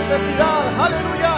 necesidad. Aleluya.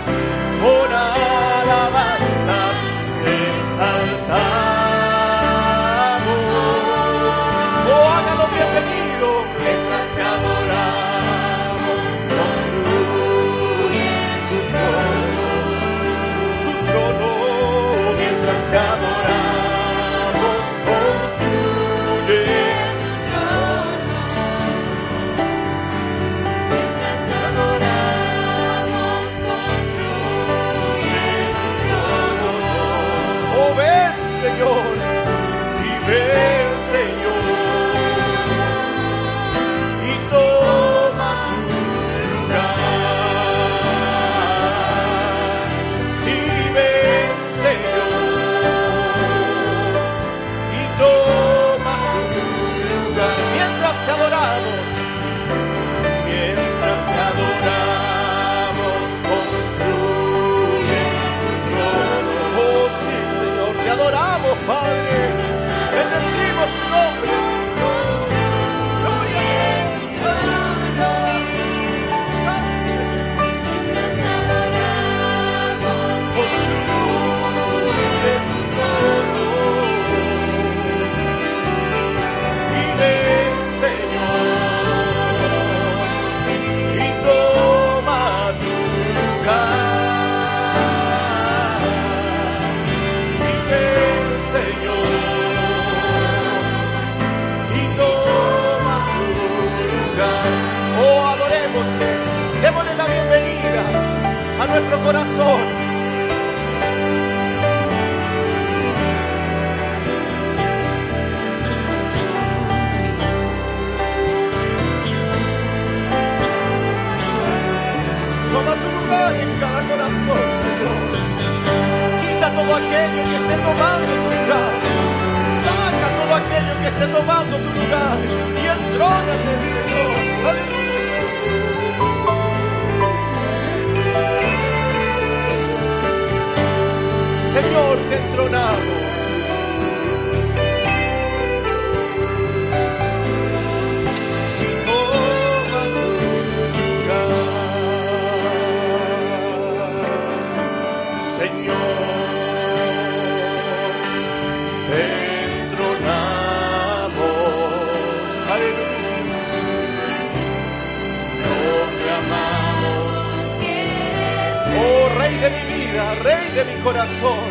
corazón. Toma tu lugar en cada corazón, Señor. Quita todo aquello que esté tomando tu lugar. Saca todo aquello que esté tomando tu lugar. Y entrónate, Señor. ¡Aleluya! Señor, te entronamos, Señor, te entronamos, aleluya, no te amamos, oh rey de mi vida, rey de mi corazón.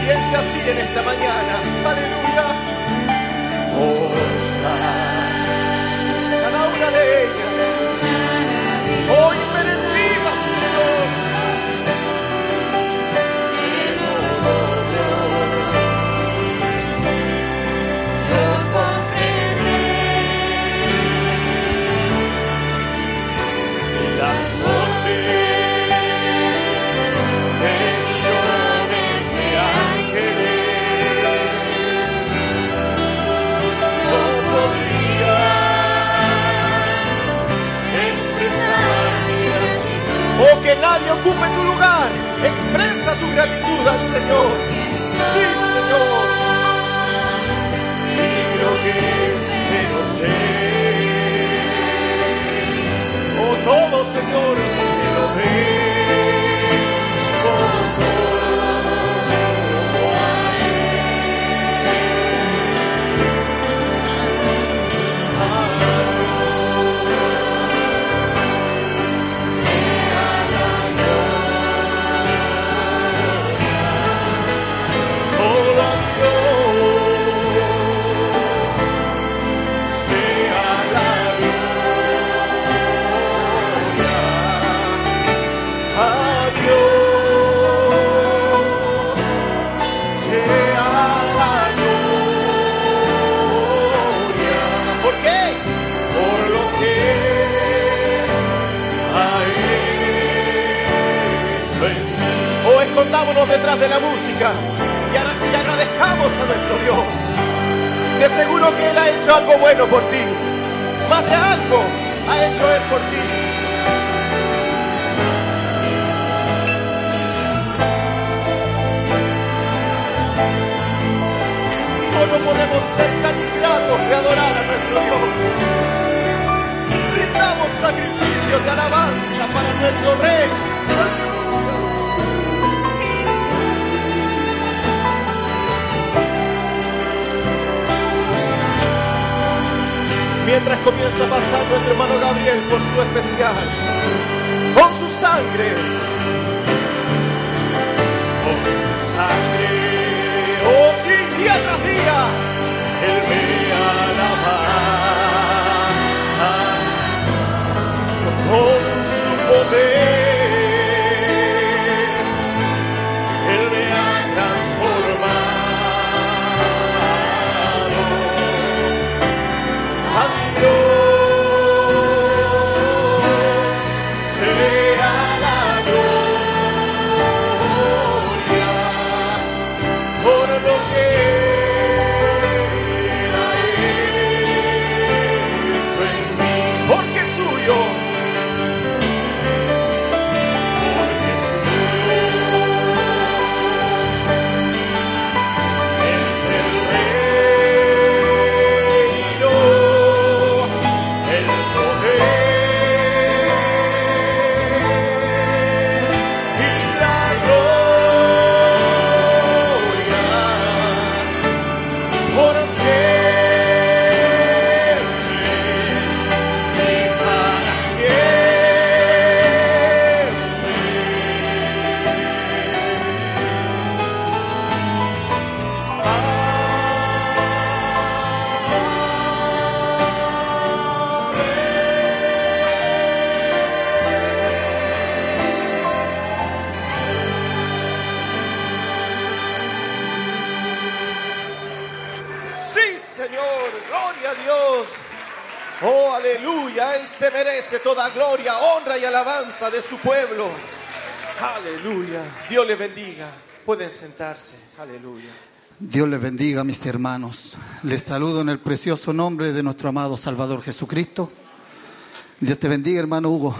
siente así en esta mañana. nadie ocupe tu lugar. Expresa tu gratitud al Señor. Sí, Señor. Creo que pero sé. Oh, todo, Señor, se lo ve. De su pueblo. Aleluya, Dios le bendiga. Pueden sentarse, aleluya. Dios les bendiga, mis hermanos. Les saludo en el precioso nombre de nuestro amado Salvador Jesucristo. Dios te bendiga, hermano Hugo.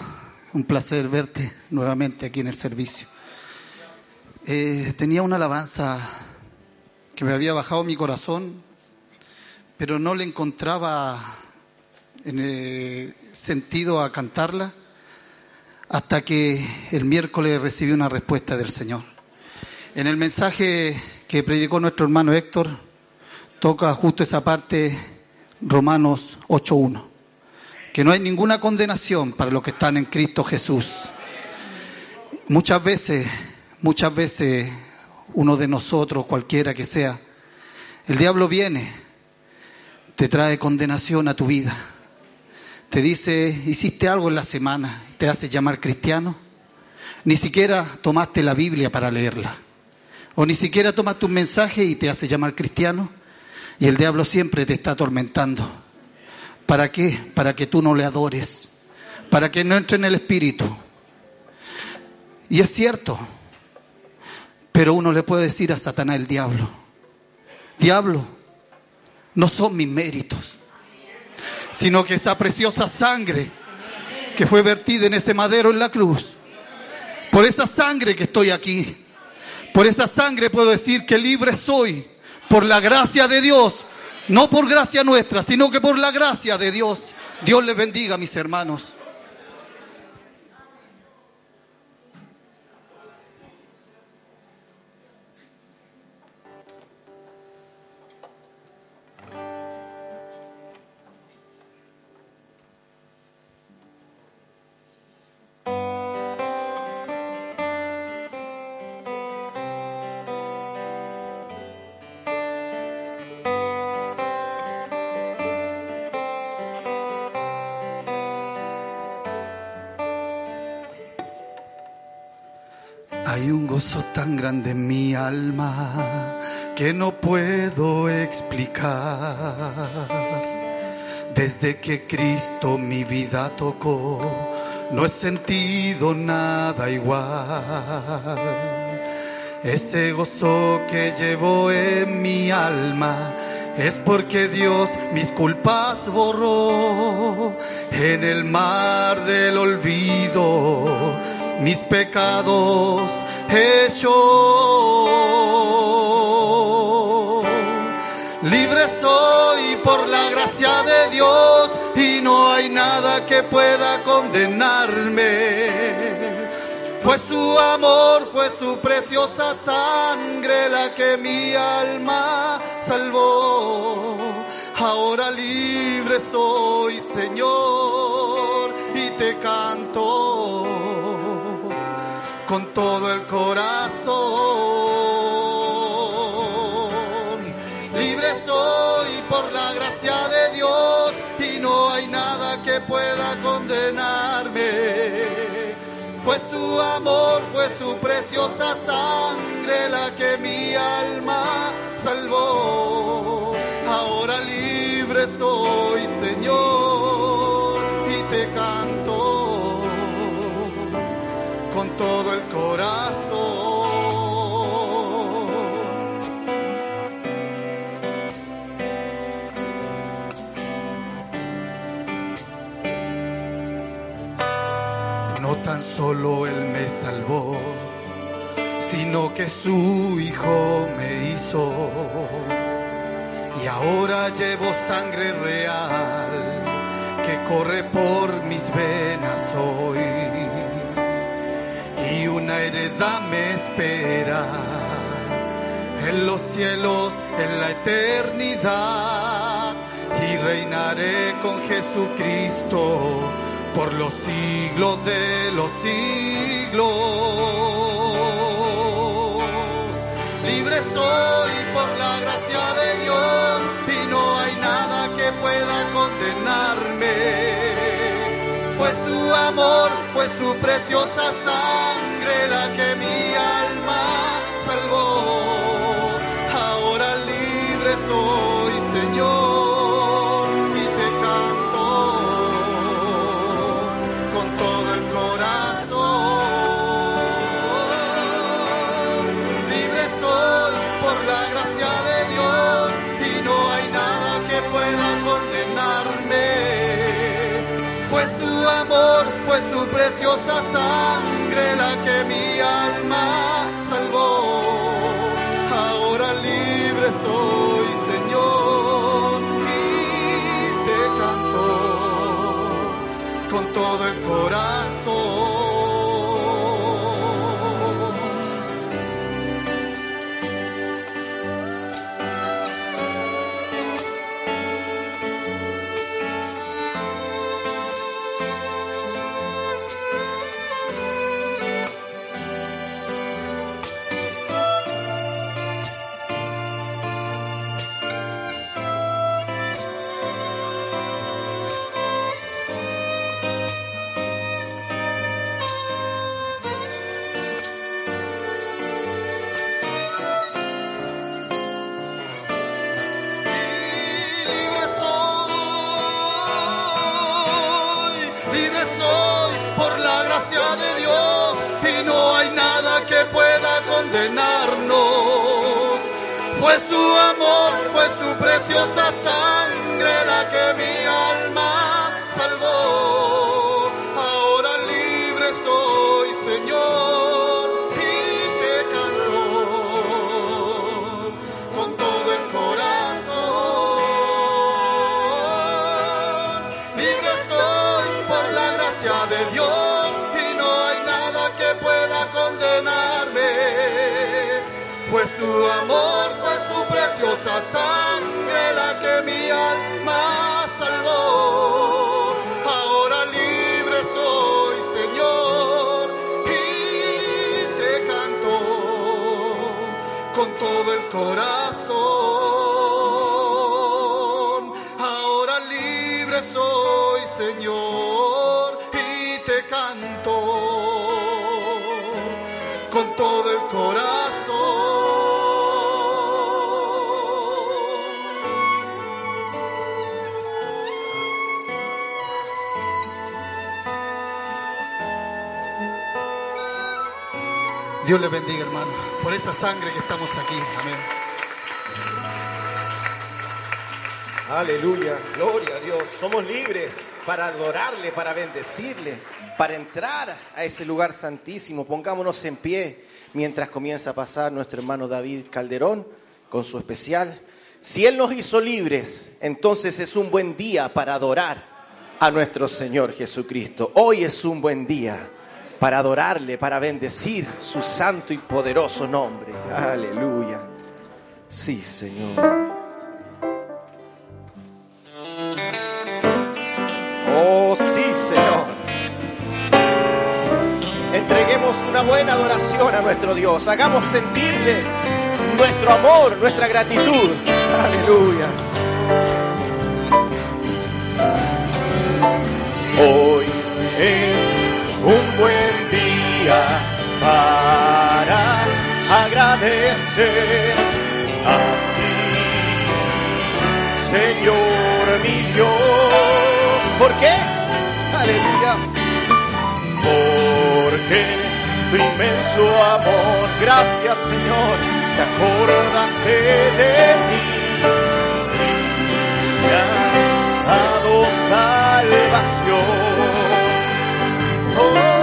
Un placer verte nuevamente aquí en el servicio. Eh, tenía una alabanza que me había bajado mi corazón, pero no le encontraba en el sentido a cantarla hasta que el miércoles recibí una respuesta del Señor. En el mensaje que predicó nuestro hermano Héctor, toca justo esa parte, Romanos 8.1, que no hay ninguna condenación para los que están en Cristo Jesús. Muchas veces, muchas veces uno de nosotros, cualquiera que sea, el diablo viene, te trae condenación a tu vida, te dice, hiciste algo en la semana, te hace llamar cristiano, ni siquiera tomaste la Biblia para leerla. O ni siquiera tomaste un mensaje y te hace llamar cristiano. Y el diablo siempre te está atormentando. ¿Para qué? Para que tú no le adores. Para que no entre en el espíritu. Y es cierto. Pero uno le puede decir a Satanás el diablo. Diablo, no son mis méritos. Sino que esa preciosa sangre que fue vertida en ese madero en la cruz. Por esa sangre que estoy aquí. Por esa sangre puedo decir que libre soy por la gracia de Dios. No por gracia nuestra, sino que por la gracia de Dios. Dios les bendiga, mis hermanos. Grande mi alma que no puedo explicar. Desde que Cristo mi vida tocó, no he sentido nada igual. Ese gozo que llevo en mi alma es porque Dios mis culpas borró en el mar del olvido, mis pecados echó. Libre soy por la gracia de Dios y no hay nada que pueda condenarme. Fue su amor, fue su preciosa sangre la que mi alma salvó. Ahora libre soy, Señor, y te canto con todo el corazón. Libre soy por la gracia de Dios y no hay nada que pueda condenarme. Fue su amor, fue su preciosa sangre la que mi alma salvó. Ahora libre soy, Señor, todo el corazón. No tan solo Él me salvó, sino que su Hijo me hizo. Y ahora llevo sangre real que corre por mis venas hoy. Una heredad me espera en los cielos, en la eternidad. Y reinaré con Jesucristo por los siglos de los siglos. Libre soy por la gracia de Dios y no hay nada que pueda condenarme. Fue su amor, fue su preciosa sangre la que mi alma salvó. Ahora libre soy, Señor, y te canto con todo el corazón. Libre soy por la gracia de Dios y no hay nada que pueda condenarme. Fue su amor, fue su preciosa sangre la que mi Fue su amor, fue su preciosa sangre preciosa sangre la que mi alma salvó. Ahora libre soy, Señor, y te canto con todo el corazón. Dios les bendiga, hermano, por esta sangre que estamos aquí. Amén. Aleluya, gloria a Dios. Somos libres para adorarle, para bendecirle, para entrar a ese lugar santísimo. Pongámonos en pie mientras comienza a pasar nuestro hermano David Calderón con su especial. Si Él nos hizo libres, entonces es un buen día para adorar a nuestro Señor Jesucristo. Hoy es un buen día para adorarle, para bendecir su santo y poderoso nombre. Aleluya. Sí, Señor. Oh, sí, Señor. Entreguemos una buena adoración a nuestro Dios. Hagamos sentirle nuestro amor, nuestra gratitud. Aleluya. Hoy es agradecer a ti, Señor mi Dios. ¿Por qué? Aleluya. Porque tu inmenso amor, gracias Señor, te acordaste de mí. Me has dado salvación. Oh,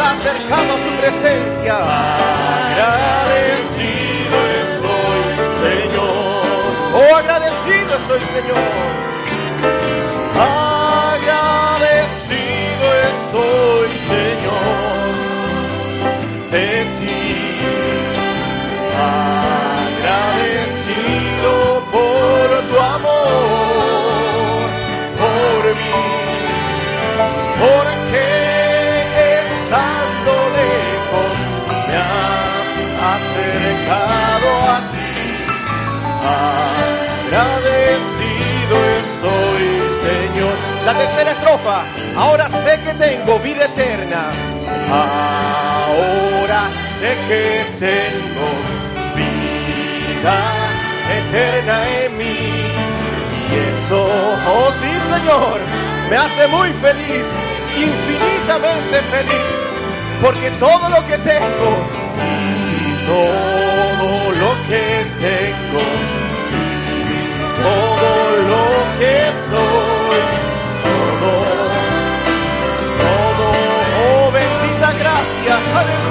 acercado a su presencia. Agradecido estoy, Señor. Oh, agradecido estoy, Señor. Ahora sé que tengo vida eterna. Ahora sé que tengo vida eterna en mí. Y eso, oh sí, Señor, me hace muy feliz, infinitamente feliz. Porque todo lo que tengo, y todo lo que tengo, todo lo que soy, gracia,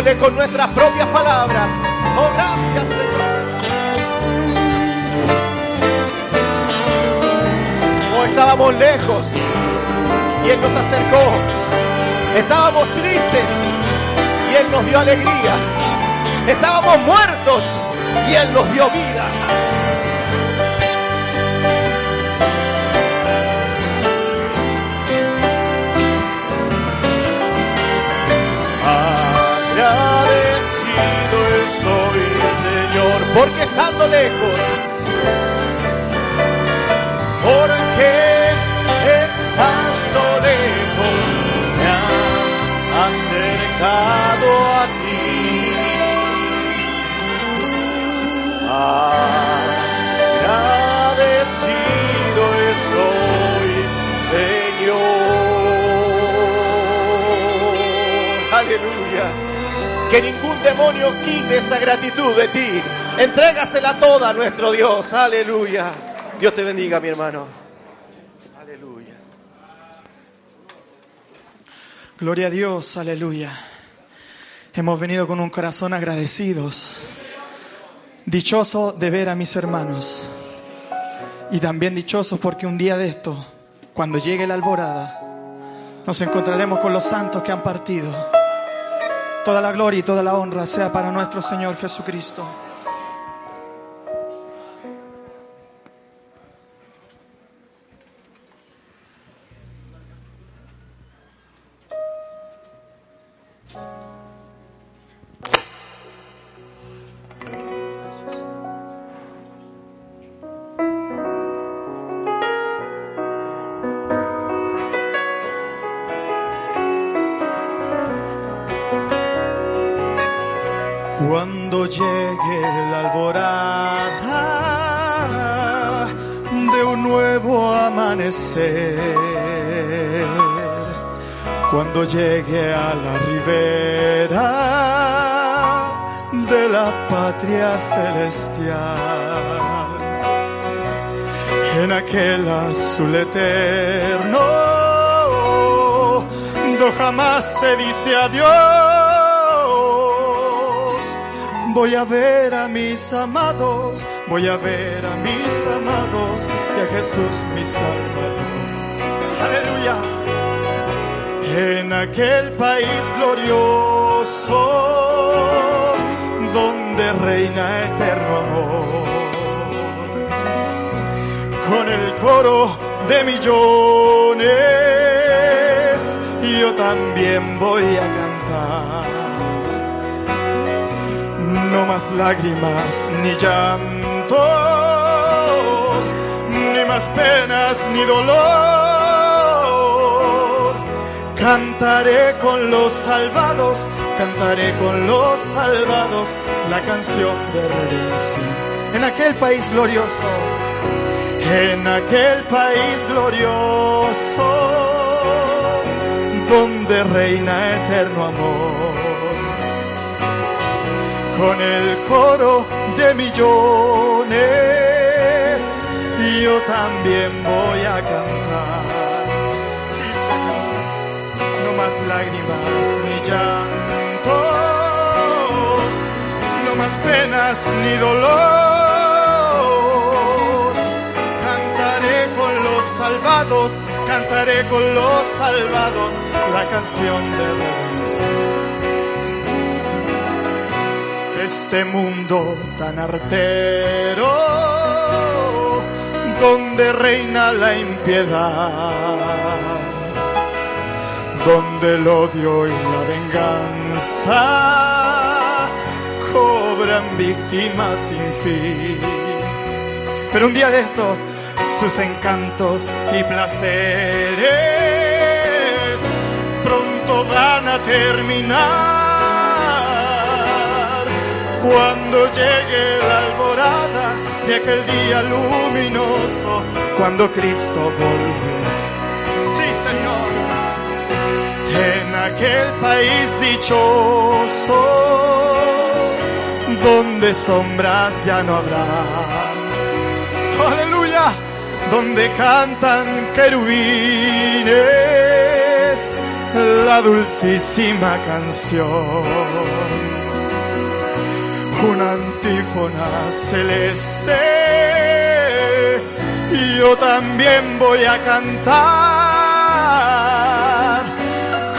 con nuestras propias palabras. Oh, gracias, Señor. Oh, estábamos lejos y Él nos acercó. Estábamos tristes y Él nos dio alegría. Estábamos muertos y Él nos dio vida. Porque estando lejos, porque estando lejos me has acercado a ti. Agradecido estoy, Señor. Aleluya. Que ningún demonio quite esa gratitud de ti. Entrégasela toda a nuestro Dios. Aleluya. Dios te bendiga, mi hermano. Aleluya. Gloria a Dios, aleluya. Hemos venido con un corazón agradecidos, dichoso de ver a mis hermanos y también dichosos porque un día de esto, cuando llegue la alborada, nos encontraremos con los santos que han partido. Toda la gloria y toda la honra sea para nuestro Señor Jesucristo. Nuevo amanecer, cuando llegue a la ribera de la patria celestial, en aquel azul eterno, jamás se dice adiós voy a ver a mis amados, voy a ver a mis amados y a Jesús mi Salvador. Aleluya. En aquel país glorioso donde reina eterno amor, con el coro de millones, yo también voy a no más lágrimas ni llantos, ni más penas ni dolor. Cantaré con los salvados, cantaré con los salvados la canción de redención. En aquel país glorioso, en aquel país glorioso, donde reina eterno amor con el coro de millones, yo también voy a cantar. Sí, Señor, no más lágrimas ni llantos, no más penas ni dolor. Cantaré con los salvados, cantaré con los salvados la canción de redención este mundo tan artero, donde reina la impiedad, donde el odio y la venganza cobran víctimas sin fin. Pero un día de esto, sus encantos y placeres pronto van a terminar cuando llegue la alborada de aquel día luminoso, cuando Cristo volverá. Sí, Señor, en aquel país dichoso, donde sombras ya no habrá. Aleluya, donde cantan querubines la dulcísima canción una antífona celeste. Y yo también voy a cantar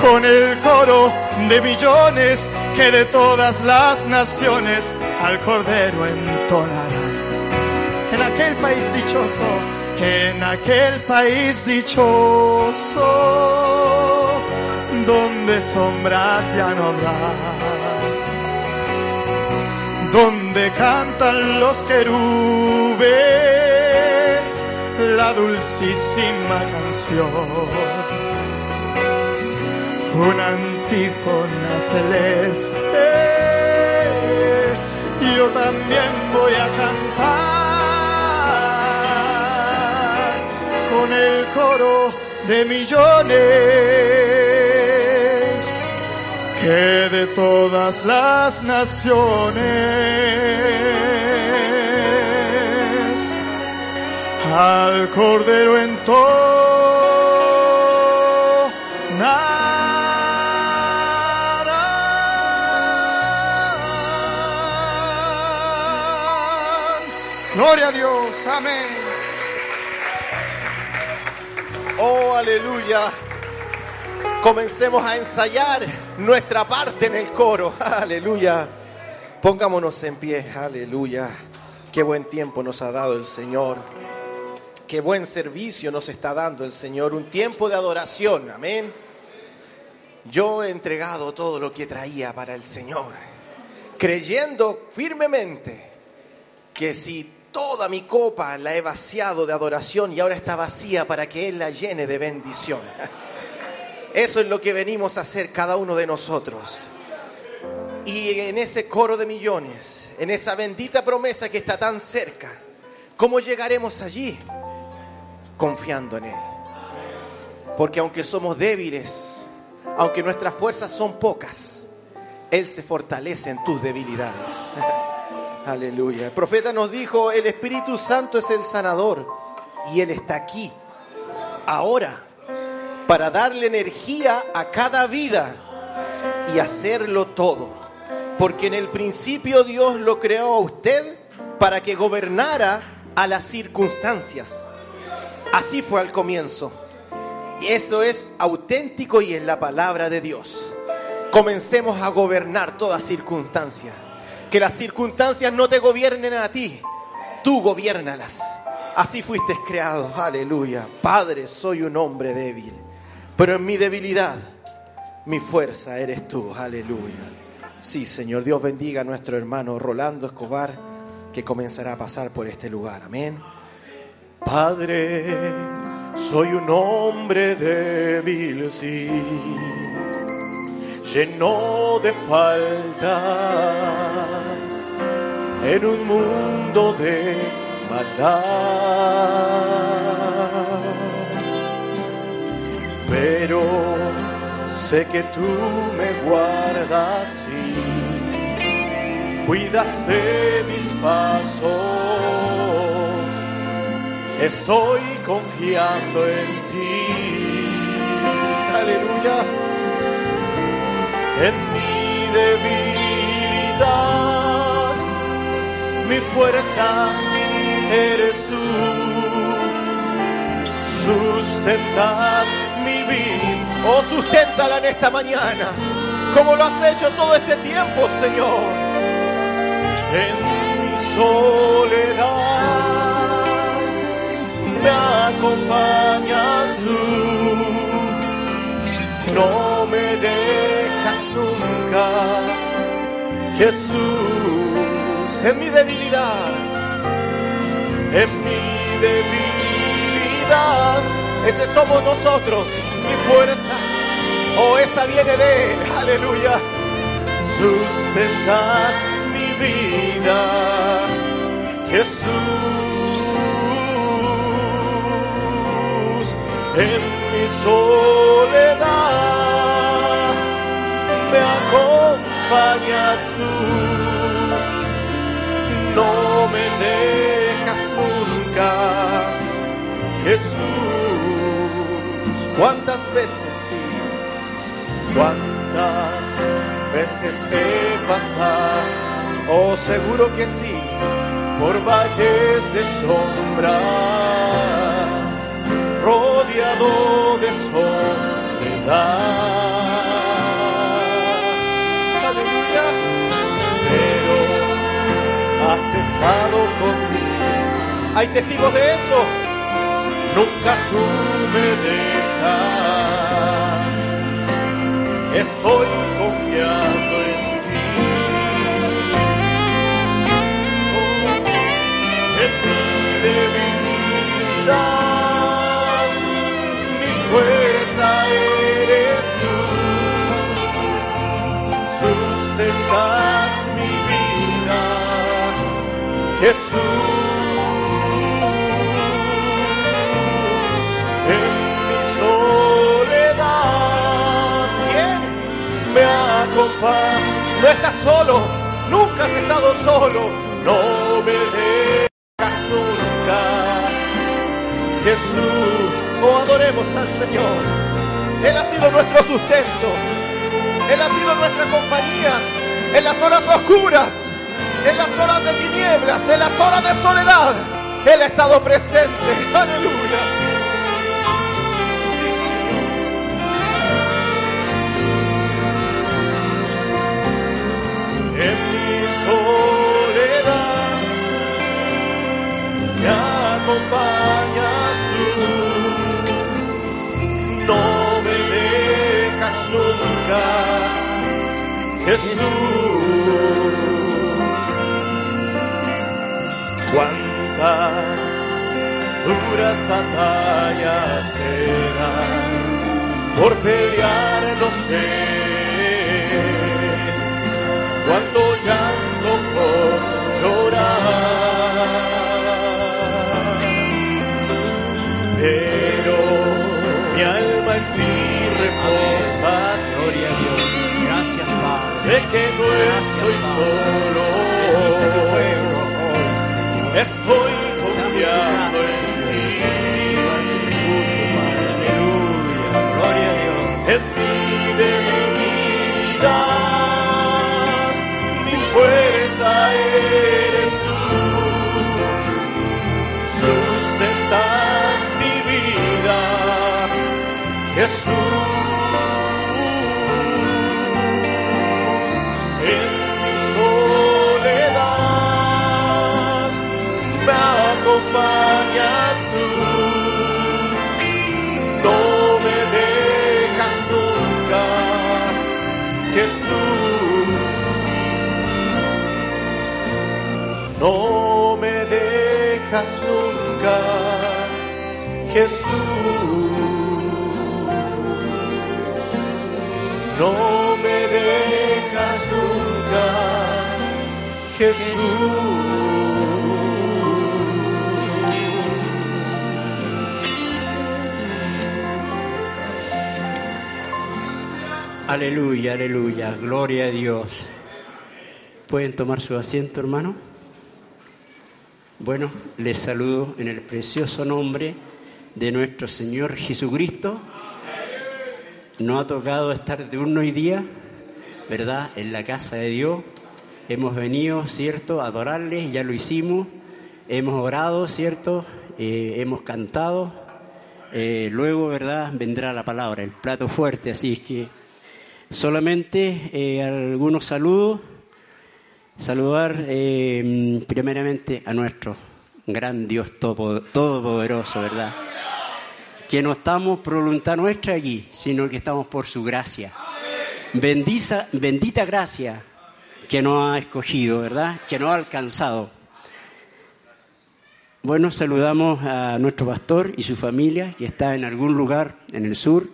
con el coro de millones que de todas las naciones al Cordero entonarán. En aquel país dichoso, en aquel país dichoso, donde sombras ya no habrá donde cantan los querubes la dulcísima canción. Una antífona celeste, yo también voy a cantar con el coro de millones que de todas las naciones al Cordero entorna. Gloria a Dios, amén. Oh, aleluya. Comencemos a ensayar nuestra parte en el coro. Aleluya. Pongámonos en pie. Aleluya. Qué buen tiempo nos ha dado el Señor. Qué buen servicio nos está dando el Señor. Un tiempo de adoración. Amén. Yo he entregado todo lo que traía para el Señor, creyendo firmemente que si toda mi copa la he vaciado de adoración y ahora está vacía para que Él la llene de bendición. Eso es lo que venimos a hacer cada uno de nosotros. Y en ese coro de millones, en esa bendita promesa que está tan cerca, ¿cómo llegaremos allí? Confiando en Él. Porque aunque somos débiles, aunque nuestras fuerzas son pocas, Él se fortalece en tus debilidades. Aleluya. El profeta nos dijo, el Espíritu Santo es el sanador y Él está aquí, ahora, para darle energía a cada vida y hacerlo todo. Porque en el principio Dios lo creó a usted para que gobernara a las circunstancias. Así fue al comienzo. Y eso es auténtico y es la palabra de Dios. Comencemos a gobernar toda circunstancia. Que las circunstancias no te gobiernen a ti, tú gobiernalas. Así fuiste creado, aleluya. Padre, soy un hombre débil, pero en mi debilidad, mi fuerza eres tú, aleluya. Sí, Señor, Dios bendiga a nuestro hermano Rolando Escobar, que comenzará a pasar por este lugar, amén. Padre, soy un hombre débil, sí, lleno de faltas, en un mundo de maldad. Pero sé que tú me guardas y cuidas de mis pasos estoy confiando en ti. Aleluya. En mi debilidad, mi fuerza eres tú. Sustentas mi vida. Oh, susténtala en esta mañana. Como lo has hecho todo este tiempo, Señor. En mi soledad me acompañas tú, no me dejas nunca, Jesús, en mi debilidad, en mi debilidad, ese somos nosotros, mi fuerza, oh esa viene de él, aleluya, sustentas mi vida, Jesús en mi soledad me acompañas tú, no me dejas nunca, ¿Cuántas veces sí? ¿Cuántas veces he pasado? Oh, seguro que sí, por valles de sombras rodeado de soledad. Aleluya. Pero has estado conmigo. Hay testigos de eso. Nunca tú me dejas. Estoy confiando en ti. En mi debilidad, mi fuerza eres tú. Sustentas mi vida, Jesús. No estás solo, nunca has estado solo, no me dejas nunca. Jesús, oh adoremos al Señor. Él ha sido nuestro sustento. Él ha sido nuestra compañía en las horas oscuras. En las horas de tinieblas, en las horas de soledad, Él ha estado presente. Aleluya. En mi soledad me acompañas tú. No me dejas nunca, Jesús. Cuántas duras batallas quedan por pelear, no sé. Cuánto llanto por llorar. Pero mi alma en ti reposa. Gloria a Dios. Gracias, Padre. Sé que no estoy solo. Bendice tu pueblo hoy, Señor. Estoy confiando Jesús. No me dejas nunca, Jesús. No me dejas nunca, Jesús. Aleluya, aleluya. Gloria a Dios. ¿Pueden tomar su asiento, hermano? Bueno, les saludo en el precioso nombre de nuestro Señor Jesucristo. Nos ha tocado estar de uno hoy día, ¿verdad? En la casa de Dios. Hemos venido, ¿cierto?, a adorarle, ya lo hicimos. Hemos orado, ¿cierto? Eh, hemos cantado. Eh, luego, ¿verdad?, vendrá la palabra, el plato fuerte. Así es que solamente eh, algunos saludos. Saludar eh, primeramente a nuestro gran Dios todo- todopoderoso, ¿verdad? Que no estamos por voluntad nuestra aquí, sino que estamos por su gracia. Bendiza, bendita gracia que nos ha escogido, ¿verdad? Que nos ha alcanzado. Bueno, saludamos a nuestro pastor y su familia, que está en algún lugar en el sur,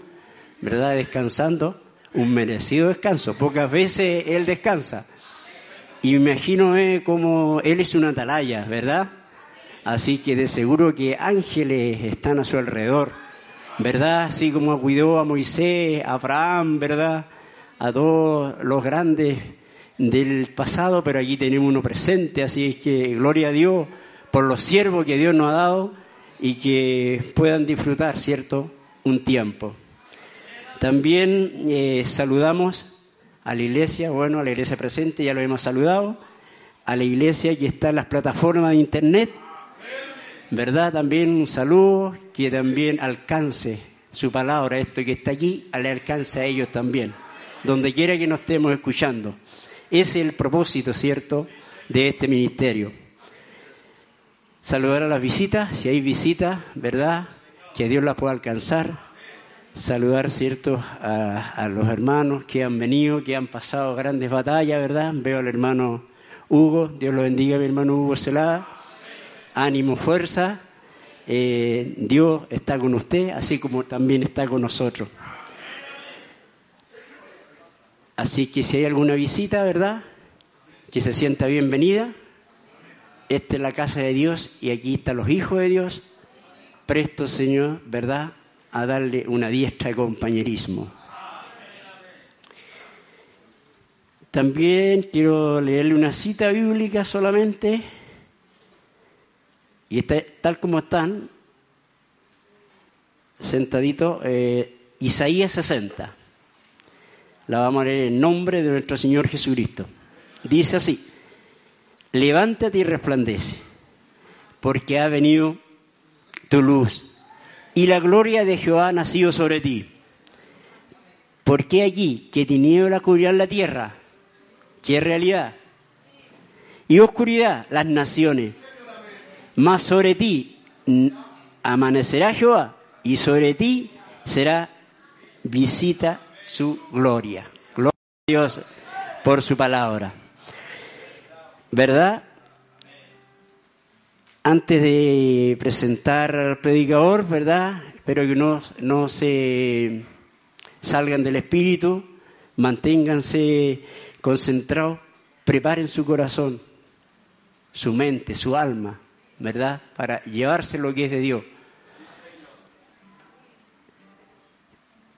¿verdad? Descansando, un merecido descanso. Pocas veces él descansa. Imagino eh, como él es una atalaya, ¿verdad? Así que de seguro que ángeles están a su alrededor, ¿verdad? Así como cuidó a Moisés, a Abraham, ¿verdad? A todos los grandes del pasado, pero aquí tenemos uno presente, así es que gloria a Dios por los siervos que Dios nos ha dado y que puedan disfrutar, ¿cierto? Un tiempo. También eh, saludamos a la iglesia, bueno, a la iglesia presente, ya lo hemos saludado, a la iglesia que está en las plataformas de internet, ¿verdad? También un saludo que también alcance su palabra, esto que está aquí, le alcance a ellos también, donde quiera que nos estemos escuchando. Ese es el propósito, ¿cierto?, de este ministerio. Saludar a las visitas, si hay visitas, ¿verdad? Que Dios las pueda alcanzar. Saludar, ¿cierto?, a, los hermanos que han venido, que han pasado grandes batallas, ¿verdad? Veo al hermano Hugo, Dios lo bendiga, mi hermano Hugo Celada. Ánimo, fuerza. Eh, Dios está con usted, así como también está con nosotros. Así que si hay alguna visita, ¿verdad? Que se sienta bienvenida. Esta es la casa de Dios y aquí están los hijos de Dios. Presto, Señor, ¿verdad? A darle una diestra de compañerismo. También quiero leerle una cita bíblica solamente. Y está, tal como están, sentaditos, eh, Isaías 60. La vamos a leer en nombre de nuestro Señor Jesucristo. Dice así, levántate y resplandece, porque ha venido tu luz, y la gloria de Jehová ha nacido sobre ti. Porque aquí que tiniebla cubrirá la tierra, que es realidad, y oscuridad las naciones, mas sobre ti amanecerá Jehová, y sobre ti será visita su gloria. Gloria a Dios por su palabra. ¿Verdad? Antes de presentar al predicador, ¿verdad? Espero que no, no se salgan del espíritu, manténganse concentrados, preparen su corazón, su mente, su alma, ¿verdad? Para llevarse lo que es de Dios.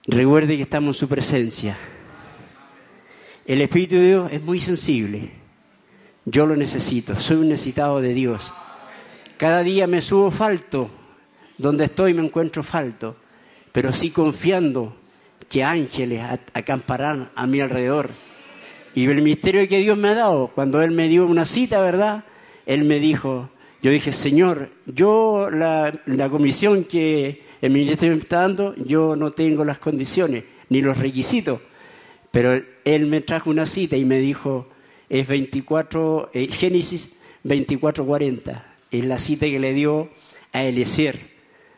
Recuerde que estamos en su presencia. El Espíritu de Dios es muy sensible. Yo lo necesito, soy un necesitado de Dios. Cada día me subo falto, donde estoy me encuentro falto, pero sí confiando que ángeles acamparán a mi alrededor. Y el misterio que Dios me ha dado, cuando Él me dio una cita, ¿verdad? Él me dijo, yo dije, Señor, yo la, la comisión que el ministerio me está dando, yo no tengo las condiciones ni los requisitos. Pero Él me trajo una cita y me dijo, es 24, eh, Génesis 24:40, es la cita que le dio a Eliezer,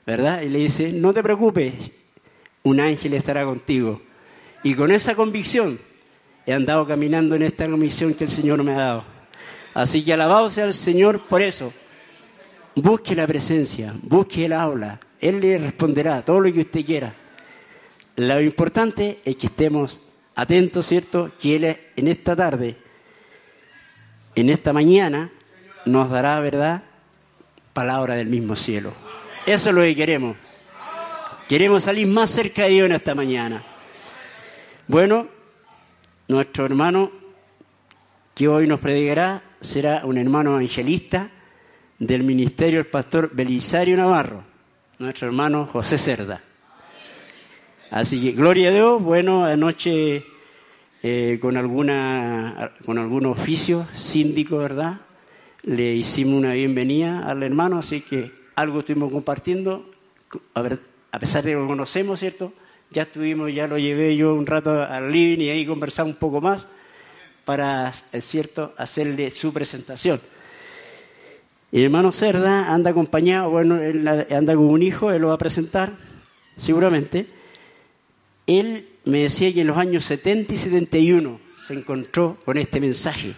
¿verdad? Y le dice, no te preocupes, un ángel estará contigo. Y con esa convicción he andado caminando en esta comisión que el Señor me ha dado. Así que alabado sea el Señor por eso. Busque la presencia, busque el aula. Él le responderá todo lo que usted quiera. Lo importante es que estemos atentos, ¿cierto? Que Él en esta tarde, en esta mañana, nos dará, ¿verdad? Palabra del mismo cielo. Eso es lo que queremos. Queremos salir más cerca de Dios en esta mañana. Bueno, nuestro hermano que hoy nos predicará será un hermano evangelista del ministerio del pastor Belisario Navarro, nuestro hermano José Cerda. Así que gloria a Dios, bueno, anoche eh, con alguna con algún oficio síndico, ¿verdad? Le hicimos una bienvenida al hermano, así que algo estuvimos compartiendo, a, ver, a pesar de que lo conocemos, ¿cierto? Ya estuvimos, ya lo llevé yo un rato al living y ahí conversamos un poco más para, es cierto, hacerle su presentación. El hermano Cerda anda acompañado, bueno, él anda con un hijo, él lo va a presentar, seguramente. Él me decía que en los años 70 y 71 se encontró con este mensaje.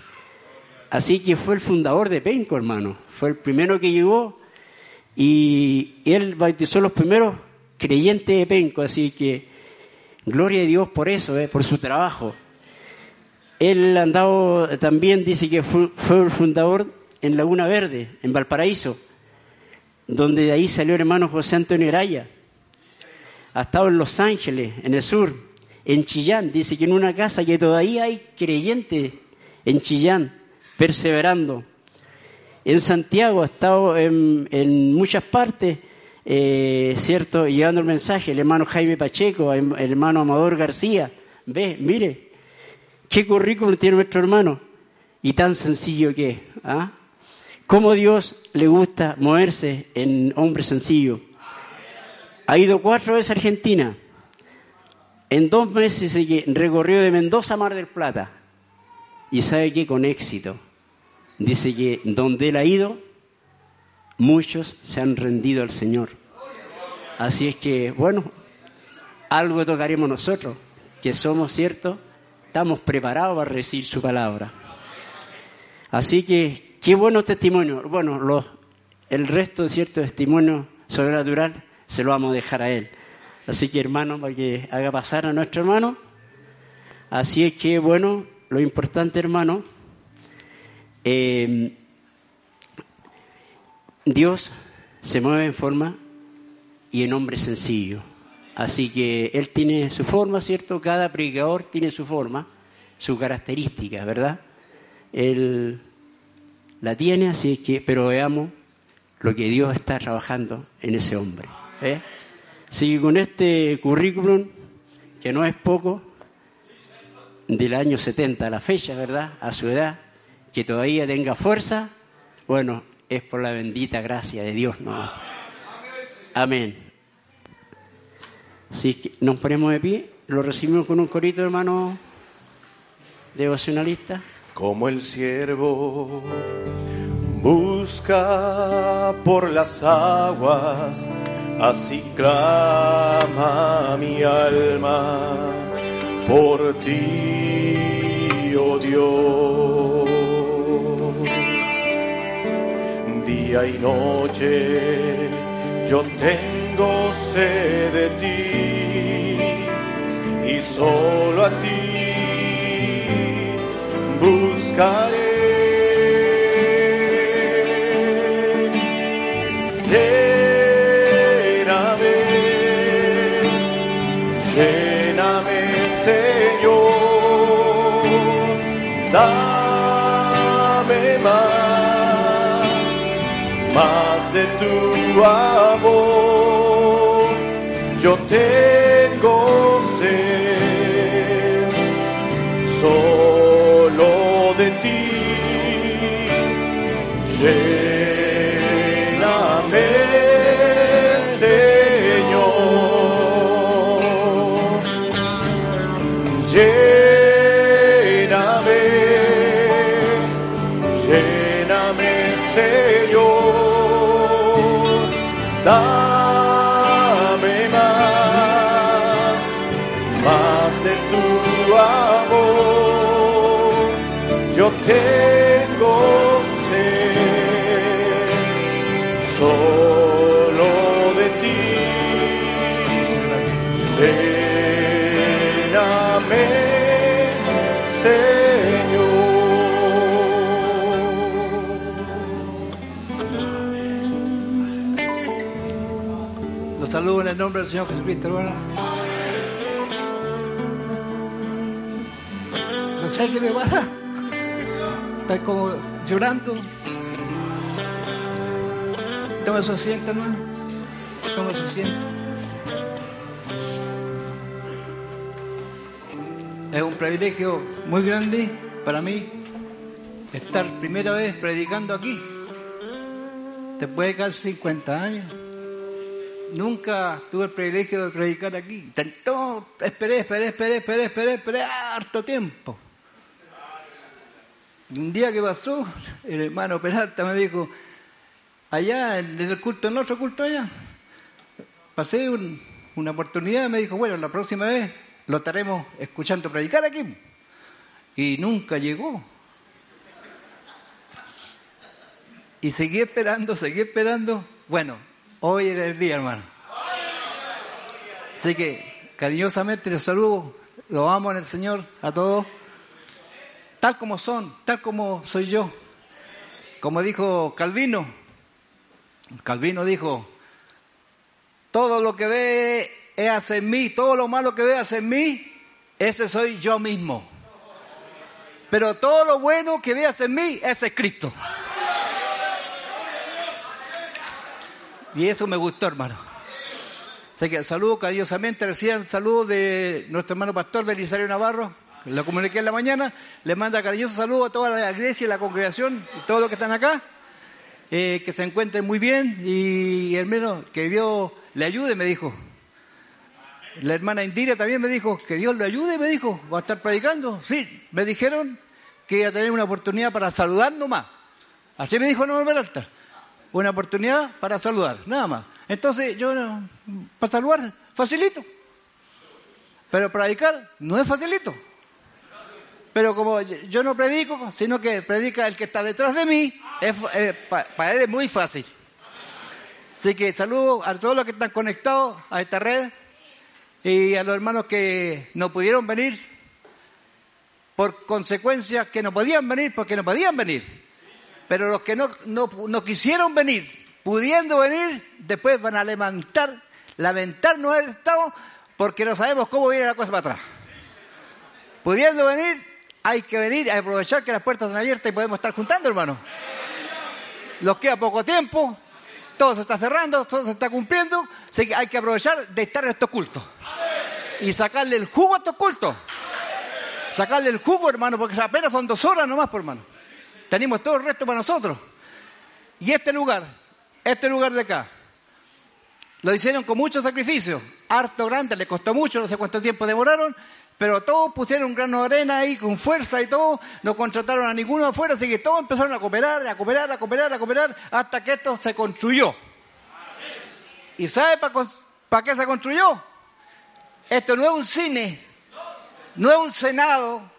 Así que fue el fundador de Penco, hermano. Fue el primero que llegó y él bautizó los primeros creyentes de Penco. Así que gloria a Dios por eso, eh, por su trabajo. Él andado también, dice que fue, fue el fundador en Laguna Verde, en Valparaíso, donde de ahí salió el hermano José Antonio Araya. Ha estado en Los Ángeles, en el sur, en Chillán. Dice que en una casa que todavía hay creyentes en Chillán, perseverando. En Santiago ha estado en, muchas partes, eh, ¿cierto? Llevando el mensaje. El hermano Jaime Pacheco, el hermano Amador García. Ve, mire, qué currículum tiene nuestro hermano. Y tan sencillo que es. ¿ah? Cómo Dios le gusta moverse en hombre sencillo. Ha ido cuatro veces a Argentina. En dos meses se recorrió de Mendoza a Mar del Plata. Y sabe que con éxito. Dice que donde él ha ido, muchos se han rendido al Señor. Así es que, bueno, algo tocaremos nosotros, que somos, ¿cierto? Estamos preparados para recibir su palabra. Así que, qué buenos testimonios. Bueno, los, el resto, ¿cierto? Testimonio sobrenatural se lo vamos a dejar a él. Así que, hermano, para que haga pasar a nuestro hermano. Así es que, bueno, lo importante, hermano, eh, Dios se mueve en forma y en hombre sencillo. Así que Él tiene su forma, ¿cierto? Cada predicador tiene su forma, su característica, ¿verdad? Él la tiene, así que, pero veamos lo que Dios está trabajando en ese hombre. ¿eh? Así que con este currículum, que no es poco, del año 70 a la fecha, ¿verdad? A su edad, que todavía tenga fuerza, bueno, es por la bendita gracia de Dios, ¿no? Amén. Así que nos ponemos de pie, lo recibimos con un corito, hermano devocionalista. Como el siervo busca por las aguas, así clama mi alma por ti, oh Dios. Día y noche yo tengo sed de ti y solo a ti buscaré. Más de tu amor. Yo tengo sed solo nombre del Señor Jesucristo. No sé qué me pasa. Estoy como llorando. Toma su asiento, hermano. Toma su asiento. Es un privilegio muy grande para mí estar primera vez predicando aquí. Después de casi 50 años. Nunca tuve el privilegio de predicar aquí. Todo, esperé, esperé, esperé, esperé, esperé, esperé harto tiempo. Un día que pasó, el hermano Peralta me dijo, allá en el culto, en otro culto allá, pasé un- una oportunidad, me dijo, bueno, la próxima vez lo estaremos escuchando predicar aquí. Y nunca llegó. Y seguí esperando, seguí esperando. Bueno, hoy era el día, hermano. Así que cariñosamente les saludo, los amo en el Señor a todos, tal como son, tal como soy yo. Como dijo Calvino, Calvino dijo, todo lo que ve es mí, todo lo malo que veas en mí, ese soy yo mismo. Pero todo lo bueno que veas en mí, ese es Cristo. Y eso me gustó, hermano. Así que saludo cariñosamente, recién saludo de nuestro hermano pastor Belisario Navarro, lo comuniqué en la mañana, le manda cariñoso saludo a toda la iglesia, la congregación y todos los que están acá, eh, que se encuentren muy bien y hermano, que Dios le ayude, me dijo. La hermana Indira también me dijo, que Dios le ayude, me dijo, va a estar predicando. Sí, me dijeron que iba a tener una oportunidad para saludar nomás. Así me dijo no Peralta. Una oportunidad para saludar, nada más. Entonces yo, no, para saludar, facilito. Pero predicar no es facilito. Pero como yo no predico, sino que predica el que está detrás de mí, es, eh, pa- para él es muy fácil. Así que saludo a todos los que están conectados a esta red y a los hermanos que no pudieron venir por consecuencias que no podían venir porque no podían venir. Pero los que no, no, no quisieron venir, pudiendo venir, después van a lamentar, lamentar no haber estado porque no sabemos cómo viene la cosa para atrás. Pudiendo venir, hay que venir a aprovechar que las puertas están abiertas y podemos estar juntando, hermano. Nos queda poco tiempo, todo se está cerrando, todo se está cumpliendo, así que hay que aprovechar de estar en estos cultos. Y sacarle el jugo a estos cultos. Sacarle el jugo, hermano, porque apenas son dos horas nomás, por hermano. Tenemos todo el resto para nosotros. Y este lugar, este lugar de acá, lo hicieron con mucho sacrificio, harto grande, le costó mucho, no sé cuánto tiempo demoraron, pero todos pusieron un grano de arena ahí con fuerza y todo, no contrataron a ninguno afuera, así que todos empezaron a cooperar, a cooperar, a cooperar, a cooperar, hasta que esto se construyó. ¿Y sabe para qué se construyó? Esto no es un cine, no es un senado,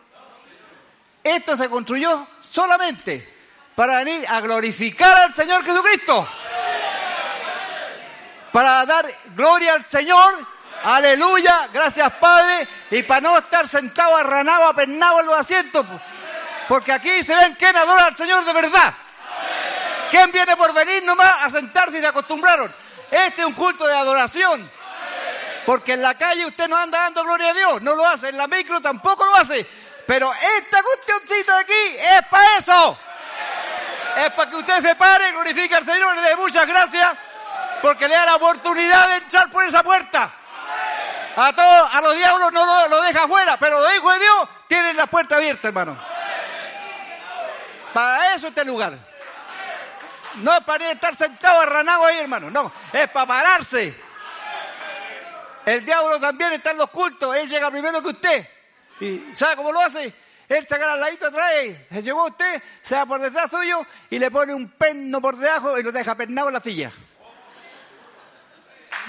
esto se construyó solamente para venir a glorificar al Señor Jesucristo. Para dar gloria al Señor. Aleluya. Gracias Padre. Y para no estar sentado arranado, apernado en los asientos. Porque aquí se ven quién adora al Señor de verdad. ¿Quién viene por venir nomás a sentarse y se acostumbraron? Este es un culto de adoración. Porque en la calle usted no anda dando gloria a Dios, no lo hace. En la micro tampoco lo hace. Pero esta cuestioncita de aquí es para eso. Es para que usted se pare, glorifique al Señor le dé muchas gracias porque le da la oportunidad de entrar por esa puerta. A todos, a los diablos no lo, lo deja afuera, pero los hijos de Dios tienen la puerta abierta, hermano. Para eso este lugar. No es para estar sentado arranado ahí, hermano. No, es para pararse. El diablo también está en los cultos. Él llega primero que usted. ¿Y sabe cómo lo hace? Él saca al ladito atrás, se llevó a usted, se va por detrás suyo y le pone un penno por debajo y lo deja pernado en la silla.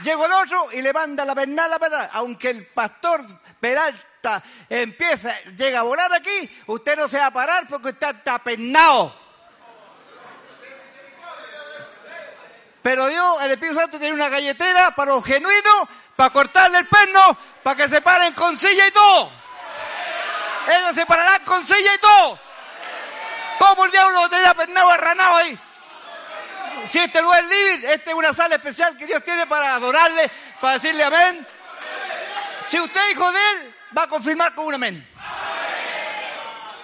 Llegó el otro y le manda la pernada para. Aunque el pastor Peralta empieza, llega a volar aquí, usted no se va a parar porque usted está pernado. Pero Dios, el Espíritu Santo tiene una galletera para los genuinos, para cortarle el perno, para que se paren con silla y todo. Ellos se pararán con silla y todo. ¿Cómo el diablo lo tendrá pernado arranado ahí? Si este lugar es libre, esta es una sala especial que Dios tiene para adorarle, para decirle amén. Si usted es hijo de Él, va a confirmar con un amén.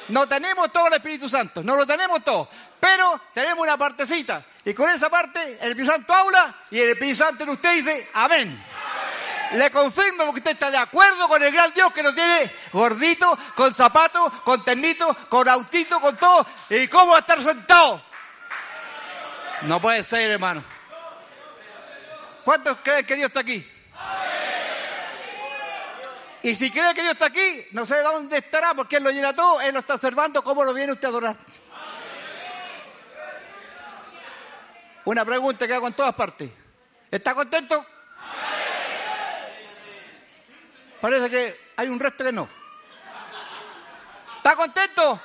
No tenemos todo el Espíritu Santo, no lo tenemos todo, pero tenemos una partecita. Y con esa parte, el Espíritu Santo habla y el Espíritu Santo en usted dice amén. Le confirmo porque usted está de acuerdo con el gran Dios que nos tiene gordito, con zapatos, con ternito, con autito, con todo. ¿Y cómo va a estar sentado? No puede ser, hermano. ¿Cuántos creen que Dios está aquí? Y si cree que Dios está aquí, no sé dónde estará, porque Él lo llena todo, Él lo está observando, ¿cómo lo viene usted a adorar? Una pregunta que hago en todas partes. ¿Está contento? Parece que hay un resto que no. ¿Está contento?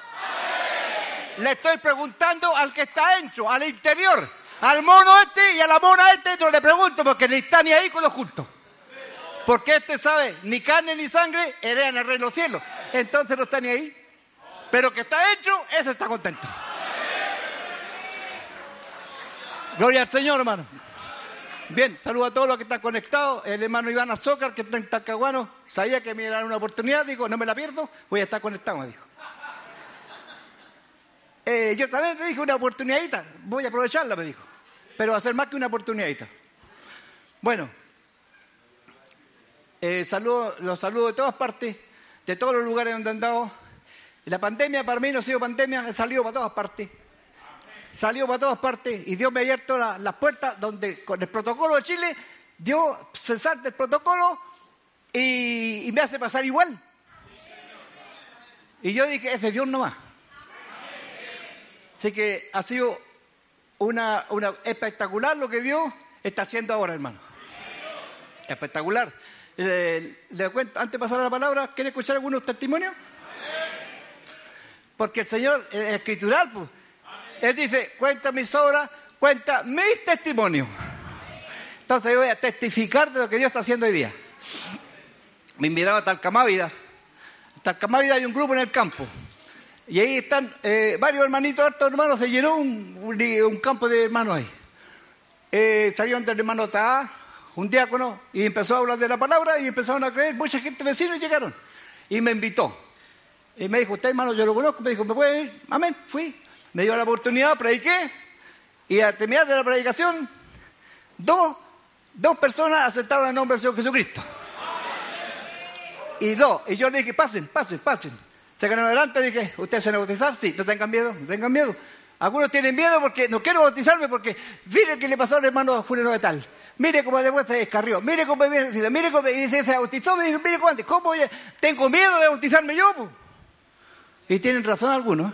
Le estoy preguntando al que está hecho, al interior. Al mono este y a la mona este no le pregunto porque ni está ni ahí con los cultos. Porque este sabe, ni carne ni sangre heredan el reino de los cielos. Entonces no está ni ahí. Pero que está hecho, ese está contento. Gloria al Señor, hermano. Bien, saludo a todos los que están conectados. El hermano Iván Azócar, que está en Talcahuano, sabía que me iba a dar una oportunidad. Digo, no me la pierdo, voy a estar conectado, me dijo. Eh, yo también le dije una oportunidadita, voy a aprovecharla, me dijo. Pero va a ser más que una oportunidadita. Bueno, eh, saludo, los saludo de todas partes, de todos los lugares donde han dado. La pandemia para mí no ha sido pandemia, he salido para todas partes. Salió para todas partes y Dios me ha abierto la- las puertas donde con el protocolo de Chile, Dios se salta el protocolo y, me hace pasar igual. Y yo dije, es de Dios nomás. Así que ha sido una, una espectacular lo que Dios está haciendo ahora, hermano. Espectacular. Eh, le cuento, antes de pasar a la palabra, ¿quiere escuchar algunos testimonios? Porque el Señor es escritural, pues. Él dice, cuenta mis obras, cuenta mis testimonios. Entonces yo voy a testificar de lo que Dios está haciendo hoy día. Me invitaron a Talcamávida. En Talcamávida hay un grupo en el campo. Y ahí están eh, varios hermanitos, hartos hermanos, se llenó un, campo de hermanos ahí. Eh, salieron del hermano Taá, un diácono, y empezó a hablar de la palabra y empezaron a creer, mucha gente vecinos llegaron. Y me invitó. Y me dijo, usted hermano, yo lo conozco, me dijo, ¿me puede ir? Amén, fui. Me dio la oportunidad, prediqué, y al terminar de la predicación, dos, dos personas aceptaron el nombre del Señor Jesucristo. Y dos, y yo le dije, pasen, pasen, pasen. Se ganó adelante, dije, ¿ustedes se van a bautizar? Sí, no tengan miedo, no tengan miedo. Algunos tienen miedo porque no quiero bautizarme porque mire qué le pasó al hermano Julio de tal. Mire cómo después se descarrió. Mire cómo me mire cómo y dice, se bautizó, me dice, mire cómo antes, ¿cómo tengo miedo de bautizarme yo? po?". Y tienen razón algunos.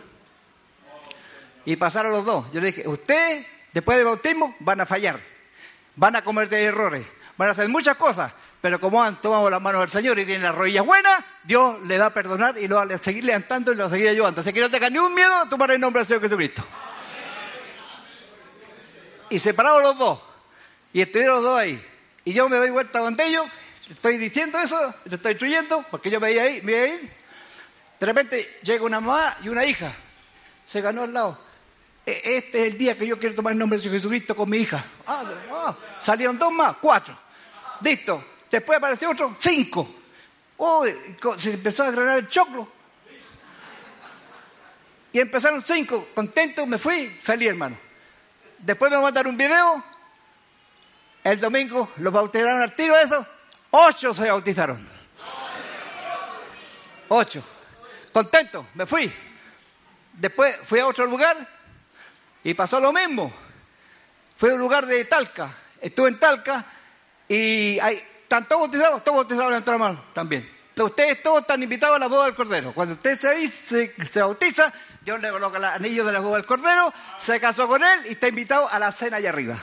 Y pasaron los dos. Yo le dije, ustedes, después del bautismo, van a fallar. Van a cometer errores. Van a hacer muchas cosas. Pero como han tomado las manos del Señor y tienen las rodillas buenas, Dios le va a perdonar y lo va a seguir levantando y lo va a seguir ayudando. Así que no tengan ni un miedo a tomar el nombre del Señor Jesucristo. Y separados los dos. Y estuvieron los dos ahí. Y yo me doy vuelta donde ellos. Estoy diciendo eso, le estoy instruyendo, porque yo me veía ahí, me. De repente llega una mamá y una hija. Se ganó al lado. "E- Este es el día que yo quiero tomar el nombre de Jesucristo con mi hija. Ah. Salieron dos más, cuatro. Listo. Después apareció otro, cinco. Oh, se empezó a granar el choclo. Y empezaron cinco. Contento, me fui, feliz hermano. Después me mandaron un video. El domingo los bautizaron al tiro eso. Ocho se bautizaron. Ocho. Contento, me fui. Después fui a otro lugar y pasó lo mismo. Fui a un lugar de Talca. Estuve en Talca y hay, están todos bautizados, todos bautizados en nuestra mano también. Ustedes todos están invitados a la boda del Cordero. Cuando usted se, se, se bautiza, Dios le coloca el anillo de la boda del Cordero, se casó con él y está invitado a la cena allá arriba.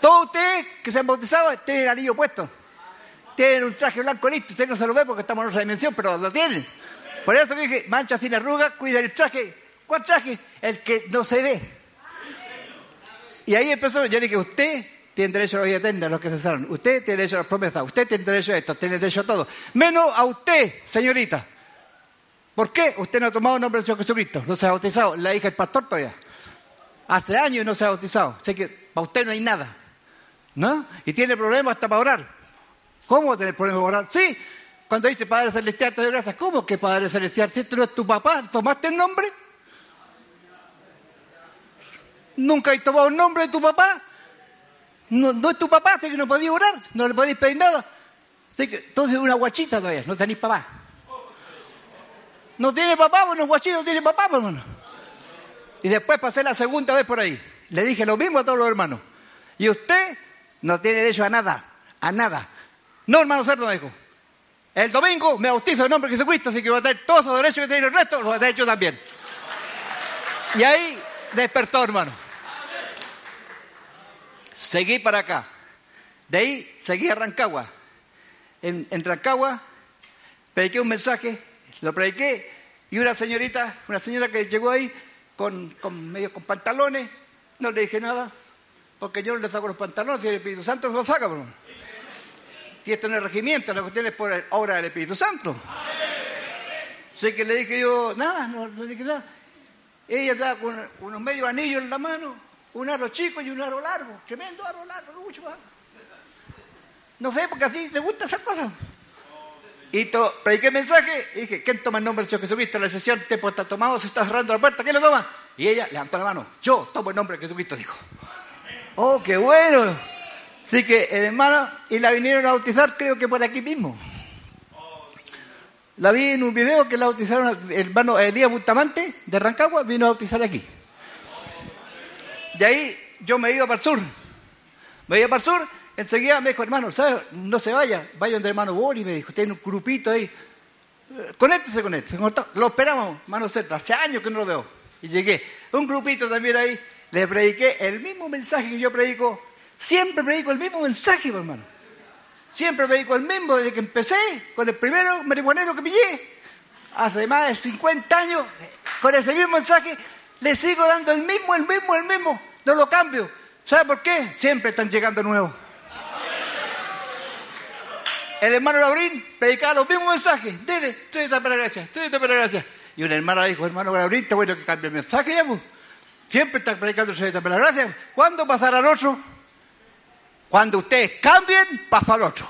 Todos ustedes que se han bautizado tienen el anillo puesto. Tienen un traje blanco listo. Usted no se lo ve porque estamos en otra dimensión, pero lo tienen. Por eso dije, mancha sin arrugas, cuida el traje. ¿Cuál traje? El que no se ve. Y ahí empezó, yo dije, usted tiene derecho a la vida eterna, los que se salvan. Usted tiene derecho a las promesas. Usted tiene derecho a esto, tiene derecho a todo. Menos a usted, señorita. ¿Por qué? Usted no ha tomado el nombre del Señor Jesucristo. No se ha bautizado. La hija del pastor todavía. Hace años no se ha bautizado. Así que para usted no hay nada. ¿No? Y tiene problemas hasta para orar. ¿Cómo tener problemas para orar? Sí. Cuando dice Padre Celestial, te doy gracias. ¿Cómo que Padre Celestial? Si este no es tu papá, ¿tomaste el nombre? ¿Nunca has tomado el nombre de tu papá? No, es tu papá, así que no podéis orar, no le podéis pedir nada. Así que, entonces es una guachita todavía, no tenéis papá. No tiene papá, bueno, guachito no tiene papá, pues, hermano. Y después pasé la segunda vez por ahí. Le dije lo mismo a todos los hermanos. Y usted no tiene derecho a nada, a nada. No, hermano Cerdo dijo. El domingo me bautizo en nombre de Jesucristo, así que voy a tener todos los derechos que tiene el resto, los tener yo también. Y ahí despertó, hermano. Seguí para acá. De ahí seguí a Rancagua. En, en Rancagua prediqué un mensaje, lo prediqué, y una señorita, una señora que llegó ahí con, medio con pantalones, no le dije nada, porque yo no le saco los pantalones, y el Espíritu Santo se los saca, hermano. Y esto no es regimiento, la cuestión es por obra del Espíritu Santo. Así que le dije yo, nada, no le dije nada. Ella estaba con unos medios anillos en la mano, un aro chico y un aro largo, tremendo aro largo, no. No sé, porque así te gusta esas cosas. Y to, prediqué el mensaje y dije, ¿quién toma el nombre del Señor Jesucristo? La sesión, te está tomado, se está cerrando la puerta, ¿quién lo toma? Y ella levantó la mano, yo tomo el nombre de Jesucristo, dijo. Oh, qué bueno. Así que el hermano, y la vinieron a bautizar, creo que por aquí mismo. La vi en un video que la bautizaron, el hermano Elías Bustamante de Rancagua vino a bautizar aquí. De ahí yo me iba para el sur. Me iba para el sur, enseguida me dijo, hermano, ¿sabe? no se vaya, vaya donde hermano Bori, me dijo, tiene un grupito ahí. Eh, Conéctese con él. Lo esperamos, hermano Certa, hace años que no lo veo. Y llegué. Un grupito también ahí, le prediqué el mismo mensaje que yo predico. Siempre predico el mismo mensaje, hermano. Siempre predico el mismo desde que empecé, con el primero marihuanero que pillé. Hace más de 50 años, con ese mismo mensaje, le sigo dando el mismo, el mismo, el mismo. No lo cambio. ¿Sabe por qué? Siempre están llegando nuevos. El hermano Laurín predicaba los mismos mensajes. Dele, tráete para la gracia, tráete para la gracia. Y una hermana dijo, hermano Laurín, está bueno que cambie el mensaje ya, pues. Siempre está predicando tráete para la gracia. ¿Cuándo pasará al otro? Cuando ustedes cambien, pasa al otro.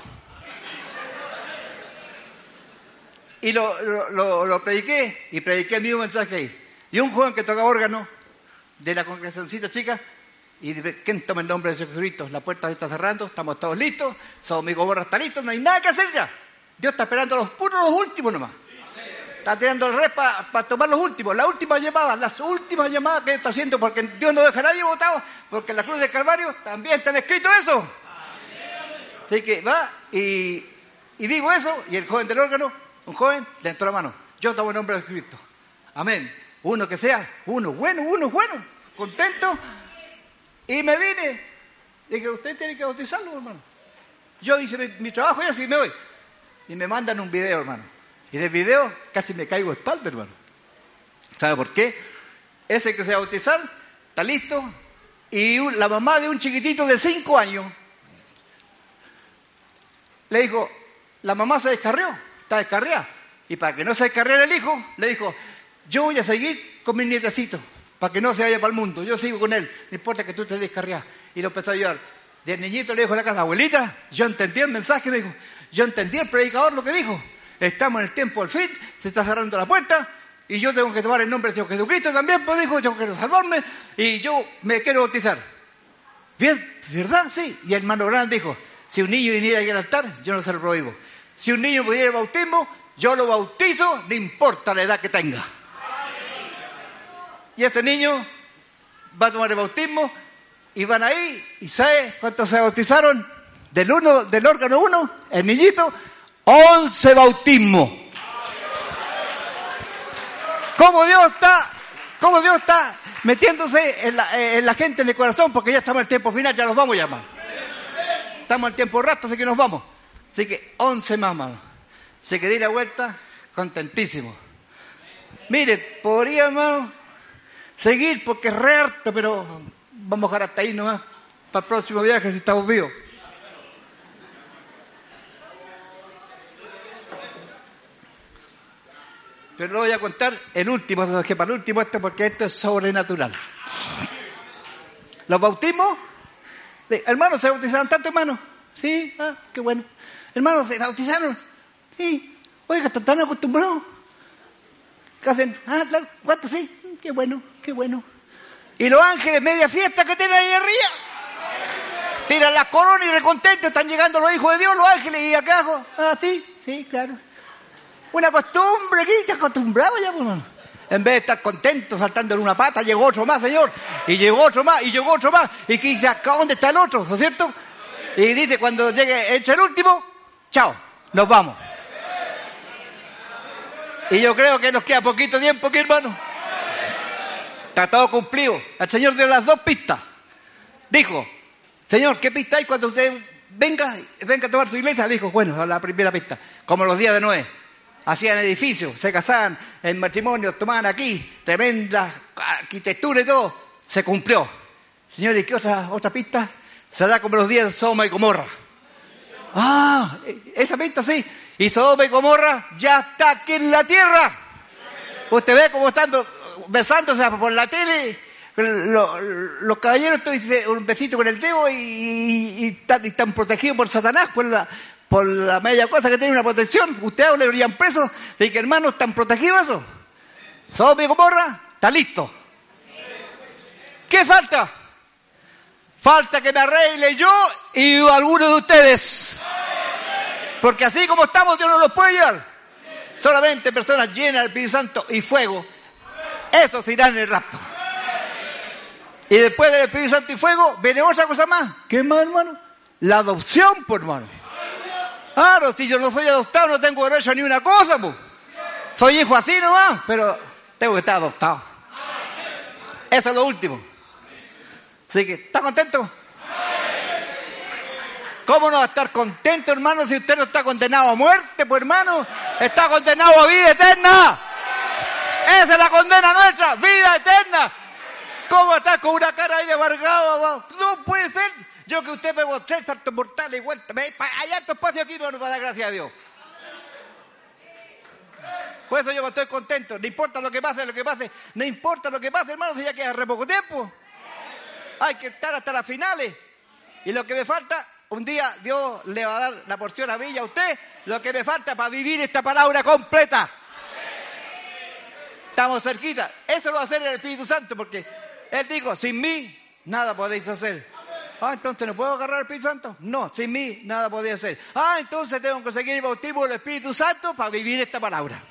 Y lo, lo, lo, lo prediqué, y prediqué el mismo mensaje ahí. Y un joven que toca órgano, de la congregacióncita chica, y ¿quién toma el nombre de Jesucristo? La puerta está cerrando, estamos todos listos, somos mi gomorra está listo, no hay nada que hacer ya. Dios está esperando a los puros, los últimos nomás. Está tirando el red para tomar los últimos, las últimas llamadas, las últimas llamadas que está haciendo, porque Dios no deja a nadie votado, porque en la cruz del Calvario también está escrito eso. Así que va y, y digo eso, y el joven del órgano, un joven, le entró la mano. Yo tomo el nombre de Cristo. Amén. Uno que sea, uno bueno, uno bueno, contento. Y me vine. Dije, usted tiene que bautizarlo, hermano. Yo hice mi, trabajo y así me voy. Y me mandan un video, hermano. Y en el video casi me caigo de espalda, hermano. ¿Sabe por qué? Ese que se va a bautizar está listo. Y la mamá de un chiquitito de 5 años le dijo, la mamá se descarrió, está descarriada. Y para que no se descarriara el hijo, le dijo, yo voy a seguir con mi nietecito, para que no se vaya para el mundo. Yo sigo con él, no importa que tú te descarrias. Y lo empezó a llorar. El niñito le dijo a la casa, abuelita, yo entendí el mensaje, me dijo, yo entendí el predicador lo que dijo. Estamos en el tiempo del fin, se está cerrando la puerta, y yo tengo que tomar el nombre de Jesucristo también, pues dijo, yo quiero salvarme, y yo me quiero bautizar. Bien, ¿verdad? Sí. Y el hermano grande dijo, si un niño viniera aquí al altar, yo no se lo prohíbo. Si un niño pudiera el bautismo, yo lo bautizo, no importa la edad que tenga. Y ese niño va a tomar el bautismo y van ahí, ¿y sabe cuántos se bautizaron? Del uno, del órgano uno, el niñito, 11 bautismos. ¿Cómo Dios está, cómo Dios está metiéndose en la, en la gente, en el corazón? Porque ya estamos el tiempo final, ya nos vamos a llamar. Estamos el tiempo rato, así que nos vamos. Así que 11 más, hermano. Se que di la vuelta, contentísimo. Mire, podría, hermano, seguir porque es re harto, pero vamos a dejar hasta ahí nomás. Para el próximo viaje si estamos vivos. Pero no voy a contar el último, dejé para el último esto porque esto es sobrenatural. Los bautismos, hermanos, ¿se bautizaron tanto, hermanos? Sí, ah, qué bueno. Hermanos, ¿se bautizaron? Sí. Oiga, están tan acostumbrados. ¿Qué hacen? Ah, claro, ¿cuántos sí? Qué bueno, qué bueno. Y los ángeles, media fiesta que tienen ahí arriba. Tiran las coronas y recontentos, están llegando los hijos de Dios, los ángeles, y acá abajo. Ah, sí, sí, claro. Una costumbre, aquí está acostumbrado ya, pues, hermano. En vez de estar contento saltando en una pata, llegó otro más, señor. Y llegó otro más, y llegó otro más. Y que dice, acá dónde está el otro, ¿no es cierto? Y dice, cuando llegue, entre el último, chao, nos vamos. Y yo creo que nos queda poquito tiempo aquí, hermano. Todo cumplido. El Señor dio las dos pistas. Dijo, Señor, ¿qué pista hay cuando usted venga, venga a tomar su iglesia? Le dijo, bueno, la primera pista, como los días de Noé. Hacían edificios, se casaban en matrimonio, tomaban aquí, tremenda arquitectura y todo. Se cumplió. Señor, ¿y qué otra, otra pista? Será como los días de Sodoma y Gomorra. Ah, esa pista sí. Y Sodoma y Gomorra ya está aquí en la tierra. Usted ve cómo están besándose por la tele. lo- los caballeros un besito con el dedo y, están, protegidos por Satanás, por la, por la media cosa que tiene una protección. Ustedes le irían presos. De que hermanos están protegidos eso. Sodoma y Gomorra está listo. ¿Qué falta? Falta que me arregle yo y alguno de ustedes. Porque así como estamos, Dios no los puede llevar. Solamente personas llenas del Espíritu Santo y fuego. Esos irán en el rapto. Y después del Espíritu Santo y fuego, viene otra cosa más. ¿Qué más, hermano? La adopción, por hermano. Claro, si yo no soy adoptado, no tengo derecho a ni una cosa, pues. Soy hijo así nomás, pero tengo que estar adoptado. Eso es lo último. Así que, ¿está contento? ¿Cómo no va a estar contento, hermano, si usted no está condenado a muerte, pues hermano? Está condenado a vida eterna. Esa es la condena nuestra, vida eterna. ¿Cómo está con una cara ahí de amargado? No puede ser. Yo que usted pegó tres saltos mortales y vuelta. me- Hay harto espacio aquí, hermano, para dar gracias a Dios. Por eso yo estoy contento. No importa lo que pase, lo que pase. No importa lo que pase, hermano, si ya queda re poco tiempo. Hay que estar hasta las finales. Y lo que me falta, un día Dios le va a dar la porción a mí y a usted, lo que me falta para vivir esta palabra completa. Estamos cerquita. Eso lo va a hacer el Espíritu Santo, porque Él dijo, sin mí nada podéis hacer. Ah, entonces no puedo agarrar el Espíritu Santo. No, sin mí nada podéis hacer. Ah, entonces tengo que seguir el bautismo del Espíritu Santo para vivir esta palabra.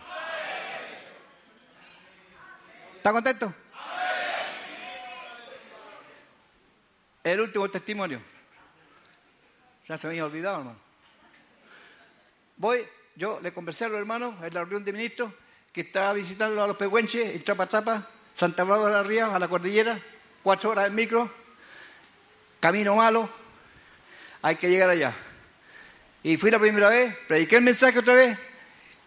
¿Está contento? El último testimonio. Ya se me había olvidado, hermano. Voy, yo le conversé a los hermanos en la reunión de ministros que estaba visitando a los pehuenches en Trapa Trapa, Santa Bárbara de la Ría, a la cordillera, cuatro horas en micro, camino malo, hay que llegar allá. Y fui la primera vez, prediqué el mensaje otra vez,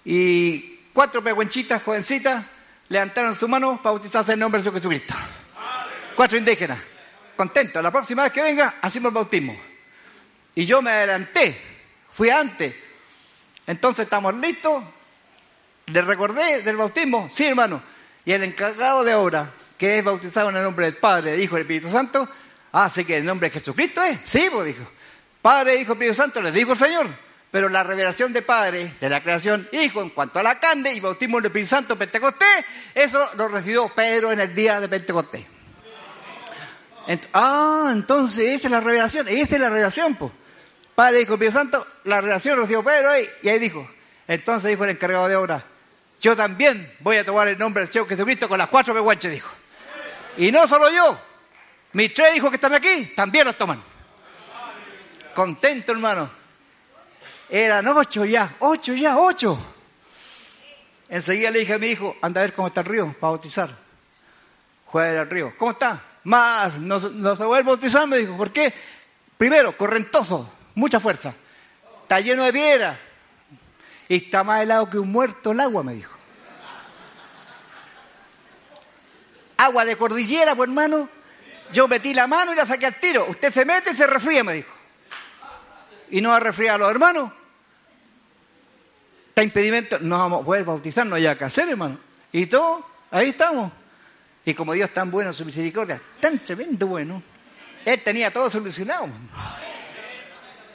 y cuatro pehuenchitas, jovencitas, levantaron su mano para bautizarse en nombre de Jesucristo. Cuatro indígenas. Contentos. La próxima vez que venga, hacemos el bautismo. Y yo me adelanté. Fui antes. Entonces estamos listos. Le recordé del bautismo. Sí, hermano. Y el encargado de obra, que es bautizado en el nombre del Padre, del Hijo y del Espíritu Santo, ah, sí que el nombre de Jesucristo es. Sí, pues dijo. Padre, Hijo, Espíritu Santo, les dijo el Señor. Pero la revelación de Padre, de la creación, Hijo, en cuanto a la carne y bautismo del Espíritu Santo, Pentecostés, eso lo recibió Pedro en el día de Pentecostés. Ent- ah, entonces esa es la revelación, esa es la revelación, pues. Padre, Hijo, Espíritu Santo, la revelación lo recibió Pedro ahí, y ahí dijo, entonces dijo el encargado de obra, yo también voy a tomar el nombre del Señor Jesucristo con las cuatro peguanches, dijo. Y no solo yo, mis tres hijos que están aquí, también los toman. Contento, hermano. Eran ocho ya, ocho ya, ocho. Enseguida le dije a mi hijo, anda a ver cómo está el río para bautizar. Juega al río. ¿Cómo está? Más, no se vuelve a bautizar, me dijo. ¿Por qué? Primero, correntoso, mucha fuerza. Está lleno de piedra. Está más helado que un muerto el agua, me dijo. Agua de cordillera, pues hermano. Yo metí la mano y la saqué al tiro. Usted se mete y se resfría, me dijo. Y no va a a los hermanos. Está impedimento, no vamos a poder bautizar, no hay nada que hacer, hermano. Y todo, ahí estamos. Y como Dios tan bueno en su misericordia, tan tremendo bueno, Él tenía todo solucionado.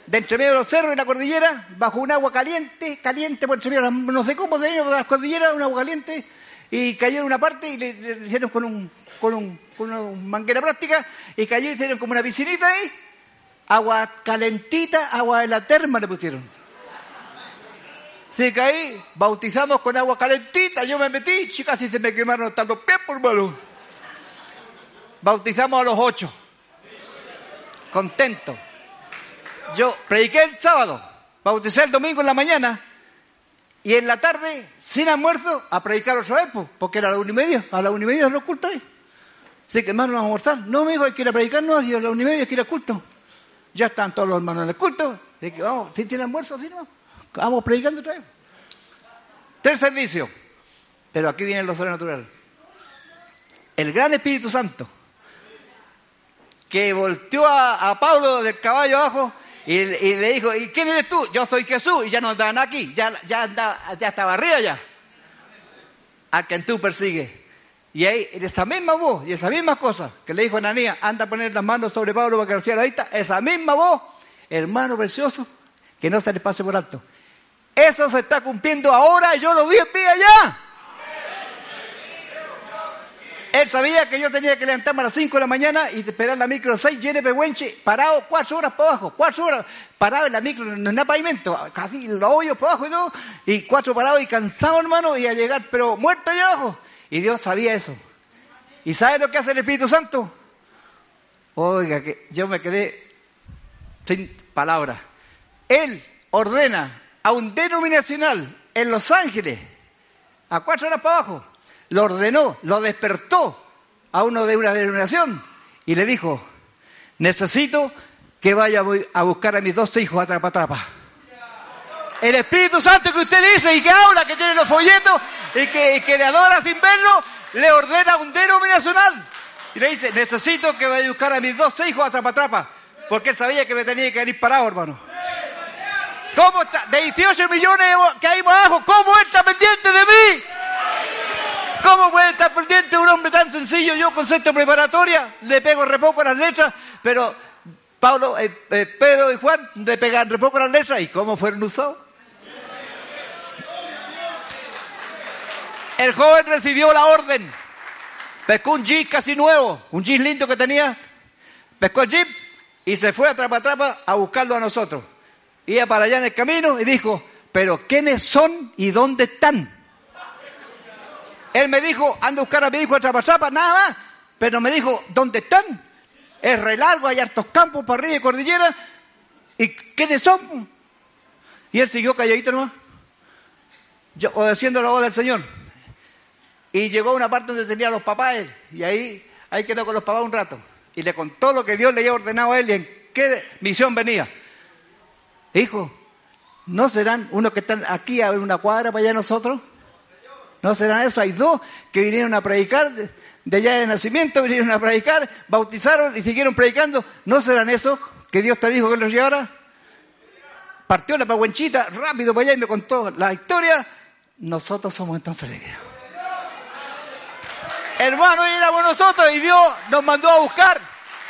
De entre medio de los cerros y la cordillera, bajo un agua caliente, caliente por entre medio, no sé cómo de las cordilleras, un agua caliente, y cayó en una parte y le, hicieron con un, con un, con una manguera plástica, y cayó y hicieron como una piscinita ahí, agua calentita, agua de la terma le pusieron. Sí, caí, bautizamos con agua calentita, yo me metí, chicas, casi se me quemaron hasta los pies, por hermano. Bautizamos a los ocho. Contento. Yo prediqué el sábado, bauticé el domingo en la mañana, y en la tarde, sin almuerzo, a predicar otra vez, porque era a la una y media, a la una y media es los cultos. Así que hermano, vamos a almorzar. No, me dijo, hay que ir a predicar, no, a la una y media hay que ir al culto. Ya están todos los hermanos en el culto. Así que vamos, si tiene almuerzo, así no. Vamos predicando otra vez. Tres servicios. Pero aquí viene lo sobrenatural. El gran Espíritu Santo, que volteó a, a Pablo del caballo abajo y, le dijo, ¿y quién eres tú? Yo soy Jesús. Y ya no andaban aquí, ya, ya, andaba, ya estaba arriba ya. A quien tú persigues. Y ahí, esa misma voz y esa misma cosa que le dijo Ananías, anda a poner las manos sobre Pablo para que reciba la vista, esa misma voz, hermano precioso, que no se le pase por alto. Eso se está cumpliendo ahora yo lo vi en pie allá. Él sabía que yo tenía que levantarme a las 5 de la mañana y esperar la micro 6 llena de pehuenche, parado cuatro horas para abajo, cuatro horas parado en la micro, no nada pavimento, casi los hoyos para abajo y todo, y cuatro parados y cansado hermano, y a llegar, pero muerto allá abajo. Y Dios sabía eso. ¿Y sabe lo que hace el Espíritu Santo? Oiga, que yo me quedé sin palabras. Él ordena a un denominacional en Los Ángeles, a cuatro horas para abajo, lo ordenó, lo despertó a uno de una denominación y le dijo, necesito que vaya a buscar a mis dos hijos a trapa trapa. El Espíritu Santo que usted dice y que habla, que tiene los folletos y que, le adora sin verlo, le ordena un denominacional. Y le dice, necesito que vaya a buscar a mis dos hijos a trapa trapa. Porque él sabía que me tenía que venir parado, hermano. ¿Cómo está? De 18 millones que hay más abajo, ¿cómo está pendiente de mí? ¿Cómo puede estar pendiente un hombre tan sencillo? Yo con sexto preparatoria le pego re poco a las letras, pero Pablo, eh, eh, Pedro y Juan le pegan re poco a las letras. ¿Y cómo fueron usados? El joven recibió la orden. Pescó un jeep casi nuevo, un jeep lindo que tenía. Pescó el jeep y se fue a Trapa Trapa a buscarlo a nosotros. Iba para allá en el camino y dijo, pero ¿quiénes son y dónde están? Él me dijo, anda a buscar a mi hijo a Trapachapa, nada más. Pero me dijo, ¿dónde están? Es re largo, hay hartos campos para y cordillera. ¿Y quiénes son? Y él siguió calladito nomás. Yo, obedeciendo la voz del Señor. Y llegó a una parte donde tenía a los papás. Y ahí, ahí quedó con los papás un rato. Y le contó lo que Dios le había ordenado a él y en qué misión venía. Hijo, ¿no serán unos que están aquí a una cuadra para allá nosotros? ¿No serán eso? Hay dos que vinieron a predicar de, allá de nacimiento, vinieron a predicar, bautizaron y siguieron predicando. ¿No serán esos que Dios te dijo que los llevara? Partió la pagüenchita rápido para allá y me contó la historia. Nosotros somos entonces la iglesia. Hermano, éramos nosotros y Dios nos mandó a buscar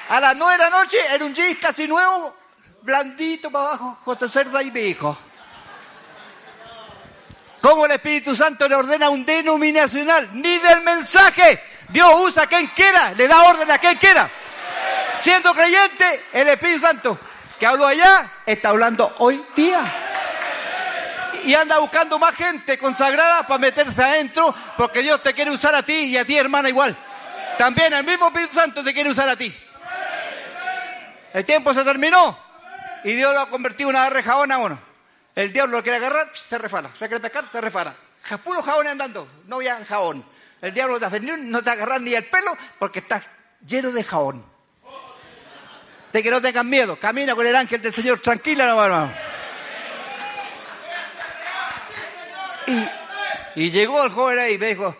a las nueve de la noche en un jeep casi nuevo, blandito para abajo, José Cerda y mi hijo. ¿Cómo el Espíritu Santo le ordena un denominacional? Ni del mensaje. Dios usa a quien quiera, le da orden a quien quiera. Siendo creyente, el Espíritu Santo que habló allá está hablando hoy día. Y anda buscando más gente consagrada para meterse adentro, porque Dios te quiere usar a ti y a ti, hermana, igual. También el mismo Espíritu Santo te quiere usar a ti. El tiempo se terminó y Dios lo ha convertido en una jabón a uno. El diablo lo quiere agarrar, se refala. Se quiere pescar, se refala. Puro jabón andando, no había jabón. El diablo no te, hace no te agarra ni el pelo porque estás lleno de jabón. De que no tengas miedo, camina con el ángel del Señor, tranquila, no, hermano. Y, y llegó el joven ahí y me dijo,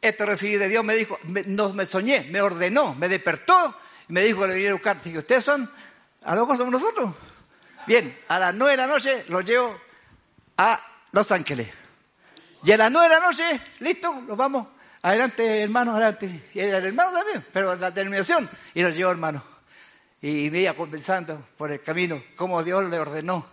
esto recibí de Dios, me dijo, me- no me soñé, me ordenó, me despertó y me dijo que le viniera a buscar. Dije, ¿ustedes son? ¿A locos somos nosotros? Bien, a las nueve de la noche los llevo a Los Ángeles. Y a las nueve de la noche, listo, nos vamos. Adelante, hermanos, adelante. Y el hermano también, pero la terminación. Y nos llevó, hermano. Y me conversando por el camino cómo Dios le ordenó.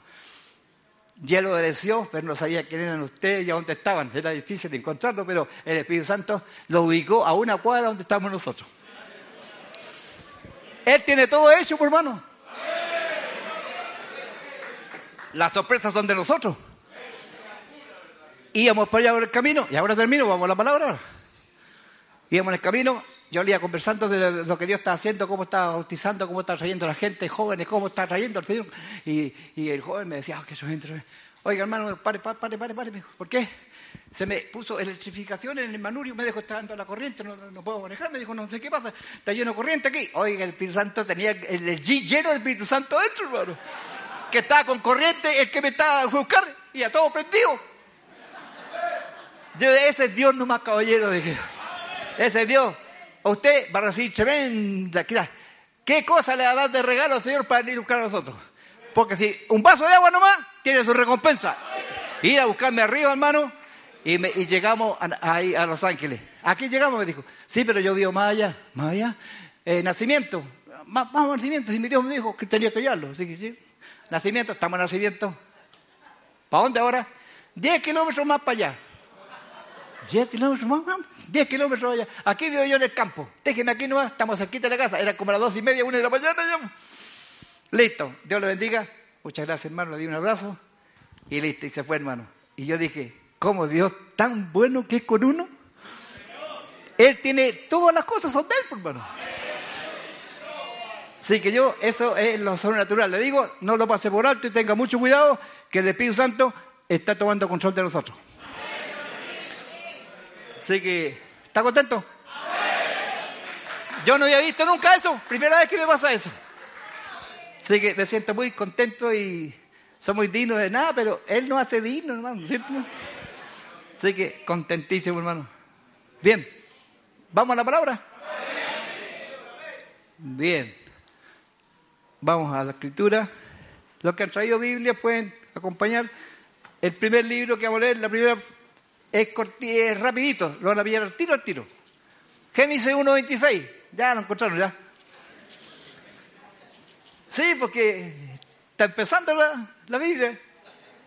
Y él obedeció, pero no sabía quién eran ustedes y a dónde estaban. Era difícil encontrarlo, pero el Espíritu Santo lo ubicó a una cuadra donde estamos nosotros. Él tiene todo hecho, hermano. Las sorpresas son de nosotros. Íbamos para allá por el camino, y ahora termino, vamos a la palabra. Íbamos en el camino, yo le iba conversando de lo que Dios está haciendo, cómo está bautizando, cómo está trayendo a la gente, jóvenes, cómo está trayendo al Señor. Y, y el joven me decía, "Ah, que yo entro. Oiga, hermano, pare, pare, pare, pare, ¿Por qué? Se me puso electrificación en el manurio, me dejó dando la corriente, no, no, puedo manejar. Me dijo, no sé qué pasa, está lleno corriente aquí. Oiga, el Espíritu Santo tenía el, el Jeep lleno del Espíritu Santo dentro, hermano. Que estaba con corriente, el que me estaba a buscar, y a todo prendido. Yo, ese es Dios nomás, caballero, dije. Ese es Dios. A usted va a recibir tremenda. ¿Qué, ¿Qué cosa le va a dar de regalo al Señor para venir a buscar a nosotros? Porque si un vaso de agua nomás tiene su recompensa. Ir a buscarme arriba, hermano, y, me- y llegamos ahí a Los Ángeles. Aquí llegamos, me dijo. Sí, pero yo vivo más allá. ¿Más allá? Eh, nacimiento. Más, más nacimiento. Si mi Dios me dijo que tenía que hallarlo. Así sí. Nacimiento, estamos en nacimiento. ¿Para dónde ahora? 10 kilómetros más para allá. 10 kilómetros más, más, 10 kilómetros allá. Aquí vivo yo en el campo. Déjeme aquí nomás, estamos cerquita de la casa. Era como las dos y media, una de la mañana. Listo, Dios le bendiga. Muchas gracias, hermano. Le di un abrazo. Y listo, y se fue, hermano. Y yo dije, ¿cómo Dios tan bueno que es con uno? Él tiene todas las cosas, son de él, pues, hermano. Así que yo, eso es lo sobrenatural. Le digo, no lo pase por alto y tenga mucho cuidado, que el Espíritu Santo está tomando control de nosotros. Así que, ¿está contento? Yo no había visto nunca eso, primera vez que me pasa eso. Así que me siento muy contento y soy muy digno de nada, pero él no hace digno, hermano, ¿cierto? Así que contentísimo, hermano. Bien, ¿vamos a la palabra? Bien, vamos a la escritura. Los que han traído Biblia pueden acompañar. El primer libro que vamos a leer, la primera es, es rapidito, lo van a pillar al tiro, al tiro. Génesis 1.26, ya lo encontraron, ya. Sí, porque está empezando la, la Biblia.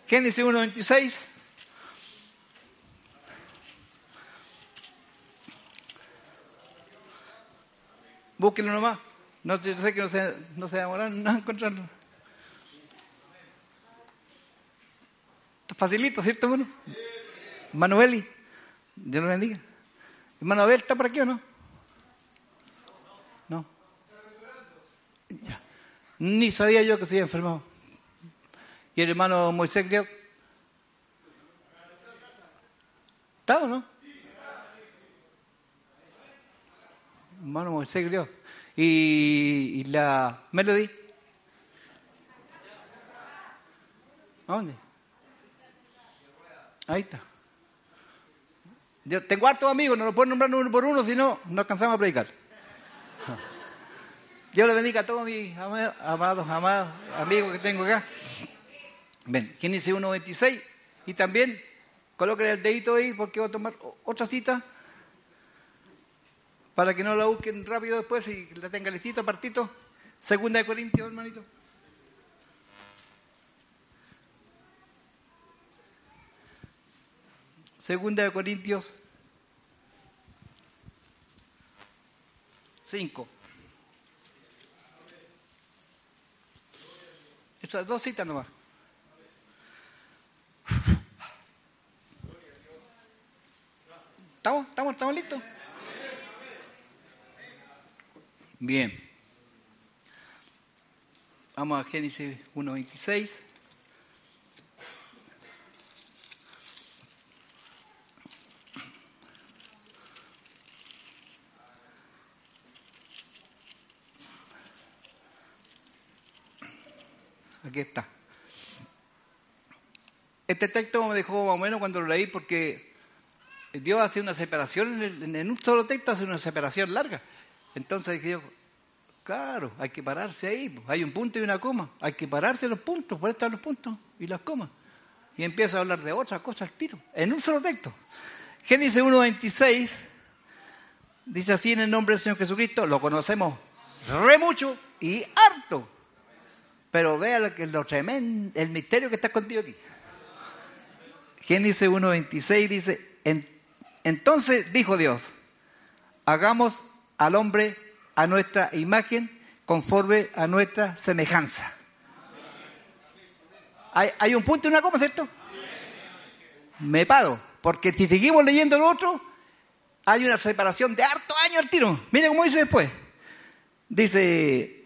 Génesis 1.26. Búsquenlo nomás. No, yo sé que no se, no se demoran no encontrarlo. Está facilito, ¿cierto, hermano? Manueli, Dios lo bendiga. Hermano Abel, ¿está por aquí o no? No. Ya. Ni sabía yo que se había enfermado. ¿Y el hermano Moisés creo? ¿Está o no? Hermano Moisés creo. ¿Y, y la Melody? ¿A dónde? Ahí está. Yo tengo hartos amigos, no lo puedo nombrar uno por uno, si no, no alcanzamos a predicar. Dios le bendiga a todos mis ama- amados, amados amigos que tengo acá. Ven, Génesis 1.26. Y también coloquen el dedito ahí porque voy a tomar otra cita para que no la busquen rápido después y la tenga listita, partito. Segunda de Corintios, hermanito. Segunda de Corintios 5. Esas dos citas nomás. ¿Estamos? ¿Estamos? ¿Estamos listos? Bien. Vamos a Génesis 1.26. Aquí está. Este texto me dejó más o menos cuando lo leí porque Dios hace una separación, en, un solo texto hace una separación larga. Entonces yo, claro, hay que pararse ahí. Hay un punto y una coma. Hay que pararse los puntos, por están los puntos y las comas. Y empiezo a hablar de otra cosa al tiro, en un solo texto. Génesis 1.26 dice así en el nombre del Señor Jesucristo, lo conocemos re mucho y harto. Pero vea lo tremendo, el misterio que está contigo aquí. Génesis 1.26 dice, "En- entonces dijo Dios, hagamos al hombre a nuestra imagen conforme a nuestra semejanza. Hay, un punto y una coma, ¿cierto? Me paro, porque si seguimos leyendo lo otro, hay una separación de harto años al tiro. Mire cómo dice después. Dice,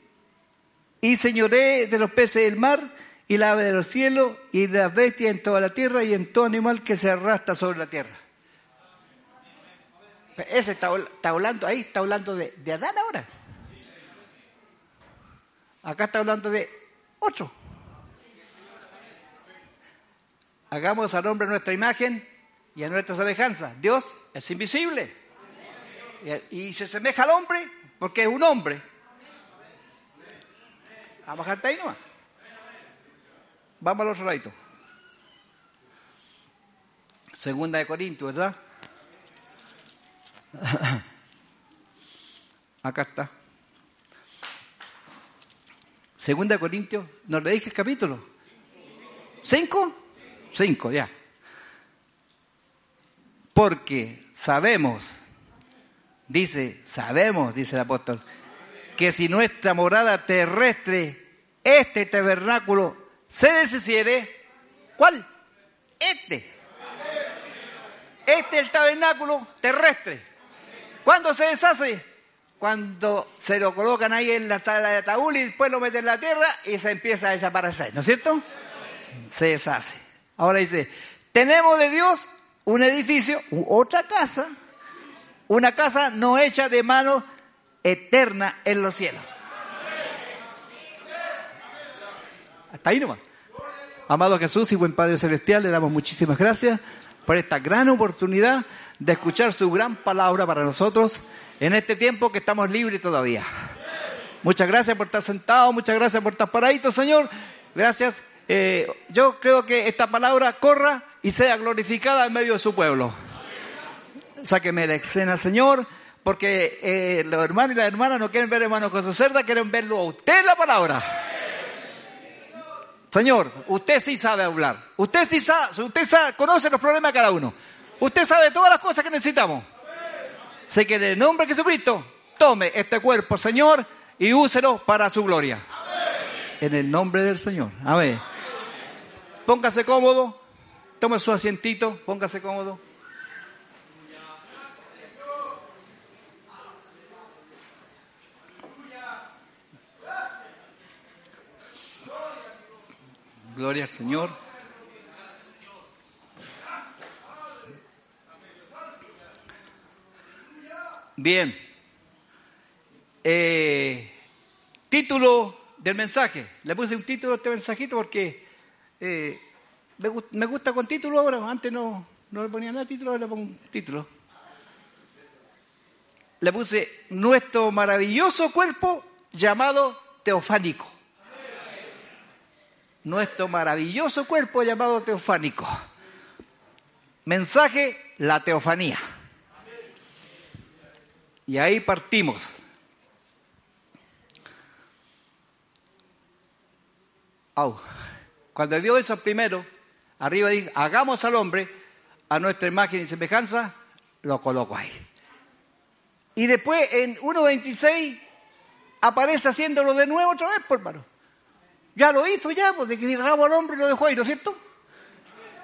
y señoré de los peces del mar y la ave de los cielos y de las bestias en toda la tierra y en todo animal que se arrastra sobre la tierra. Ese está, hablando ahí, está hablando de, de Adán ahora. Acá está hablando de otro. Hagamos al hombre nuestra imagen y a nuestra semejanza. Dios es invisible. Y, se asemeja al hombre porque es un hombre. Vamos a bajarte ahí. Vamos al otro ladito. Segunda de Corintios, ¿verdad? Acá está. Segunda Corintios, ¿nos le dije el capítulo? ¿Cinco? Cinco, ya. Porque sabemos, dice, sabemos, dice el apóstol, que si nuestra morada terrestre, este tabernáculo, se deshiciere, ¿cuál? Este. Este es el tabernáculo terrestre. ¿Cuándo se deshace? Cuando se lo colocan ahí en la sala de ataúd y después lo meten en la tierra y se empieza a desaparecer, ¿no es cierto? Se deshace. Ahora dice, tenemos de Dios un edificio, otra casa, una casa no hecha de mano eterna en los cielos. Hasta ahí nomás. Amado Jesús y buen Padre Celestial, le damos muchísimas gracias por esta gran oportunidad de escuchar su gran palabra para nosotros en este tiempo que estamos libres todavía. Muchas gracias por estar sentado, muchas gracias por estar paradito, Señor. Gracias. Eh, yo creo que esta palabra corra y sea glorificada en medio de su pueblo. Sáqueme la escena, Señor, porque eh, los hermanos y las hermanas no quieren ver hermano José Cerda, quieren verlo a usted la palabra. Señor, usted sí sabe hablar. Usted sí sabe, usted sabe, conoce los problemas de cada uno. Usted sabe todas las cosas que necesitamos. Sé que en el nombre de Jesucristo, tome este cuerpo, Señor, y úselo para su gloria. En el nombre del Señor. Amén. Póngase cómodo. Tome su asientito. Póngase cómodo. Gloria al Señor. Bien. Eh, título del mensaje. Le puse un título a este mensajito porque eh, me, gu- me gusta con título ahora. Antes no, no le ponía nada título, ahora le pongo un título. Le puse nuestro maravilloso cuerpo llamado teofánico. Nuestro maravilloso cuerpo llamado teofánico. Mensaje, la teofanía. Y ahí partimos. Au. Cuando Dios hizo primero, arriba dice, hagamos al hombre a nuestra imagen y semejanza, lo coloco ahí. Y después en 1.26 aparece haciéndolo de nuevo otra vez, por hermano. Ya lo hizo ya, pues de que hagamos al hombre y lo dejó ahí, ¿no es cierto?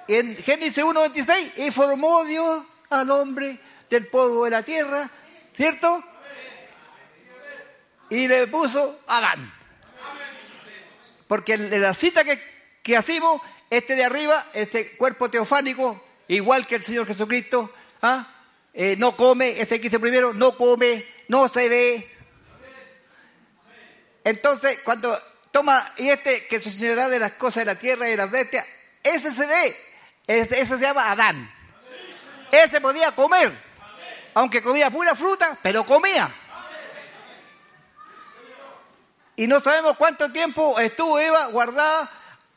En Génesis 1.26, y formó Dios al hombre del polvo de la tierra, ¿cierto? Y le puso Adán. Porque en la cita que, que hacemos, este de arriba, este cuerpo teofánico, igual que el Señor Jesucristo, ¿ah? Eh, no come, este que hice primero, no come, no se ve. Entonces, cuando toma, y este que se señorará de las cosas de la tierra y de las bestias, ese se ve, ese se llama Adán. Ese podía comer, aunque comía pura fruta, pero comía. Y no sabemos cuánto tiempo estuvo Eva guardada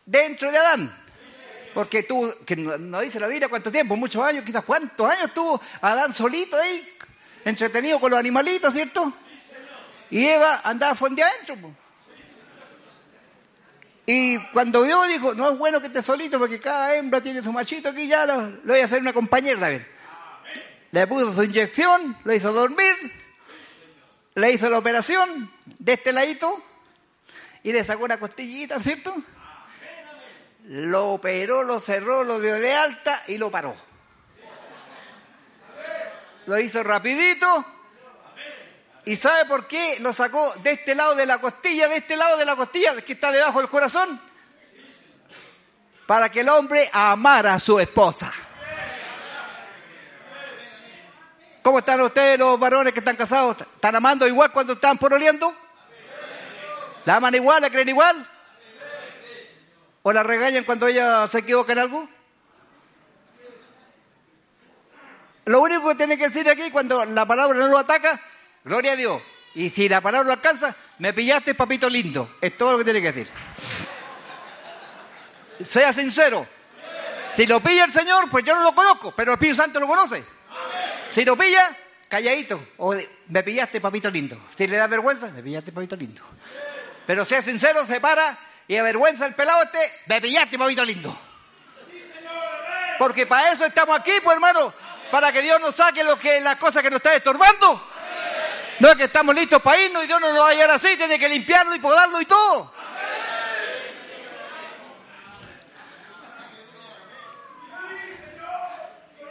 dentro de Adán. Porque tuvo, que no, dice la Biblia cuánto tiempo, muchos años, quizás cuántos años estuvo Adán solito ahí, entretenido con los animalitos, ¿cierto? Y Eva andaba fondeada adentro. Y cuando vio, dijo, no es bueno que esté solito porque cada hembra tiene su machito aquí, ya lo, voy a hacer una compañera. Le puso su inyección, lo hizo dormir, le hizo la operación de este ladito y le sacó una costillita, ¿cierto? Lo operó, lo cerró, lo dio de alta y lo paró. Lo hizo rapidito. ¿Y sabe por qué lo sacó de este lado de la costilla, de este lado de la costilla, que está debajo del corazón? Para que el hombre amara a su esposa. ¿Cómo están ustedes los varones que están casados? ¿Están amando igual cuando están poroleando? ¿La aman igual? ¿La creen igual? ¿O la regañan cuando ella se equivoca en algo? Lo único que tiene que decir aquí cuando la palabra no lo ataca, gloria a Dios. Y si la palabra lo alcanza, me pillaste, papito lindo. Es todo lo que tiene que decir. Sea sincero. Si lo pilla el Señor, pues yo no lo conozco, pero el Espíritu Santo lo conoce. Si lo pilla, calladito. O me pillaste, papito lindo. Si le da vergüenza, me pillaste, papito lindo. Pero sea sincero, se para y avergüenza el pelado este, me pillaste, papito lindo. Porque para eso estamos aquí, pues hermano, para que Dios nos saque lo que, las cosas que nos están estorbando. No es que estamos listos para irnos y Dios no nos va a llevar así, tiene que limpiarlo y podarlo y todo.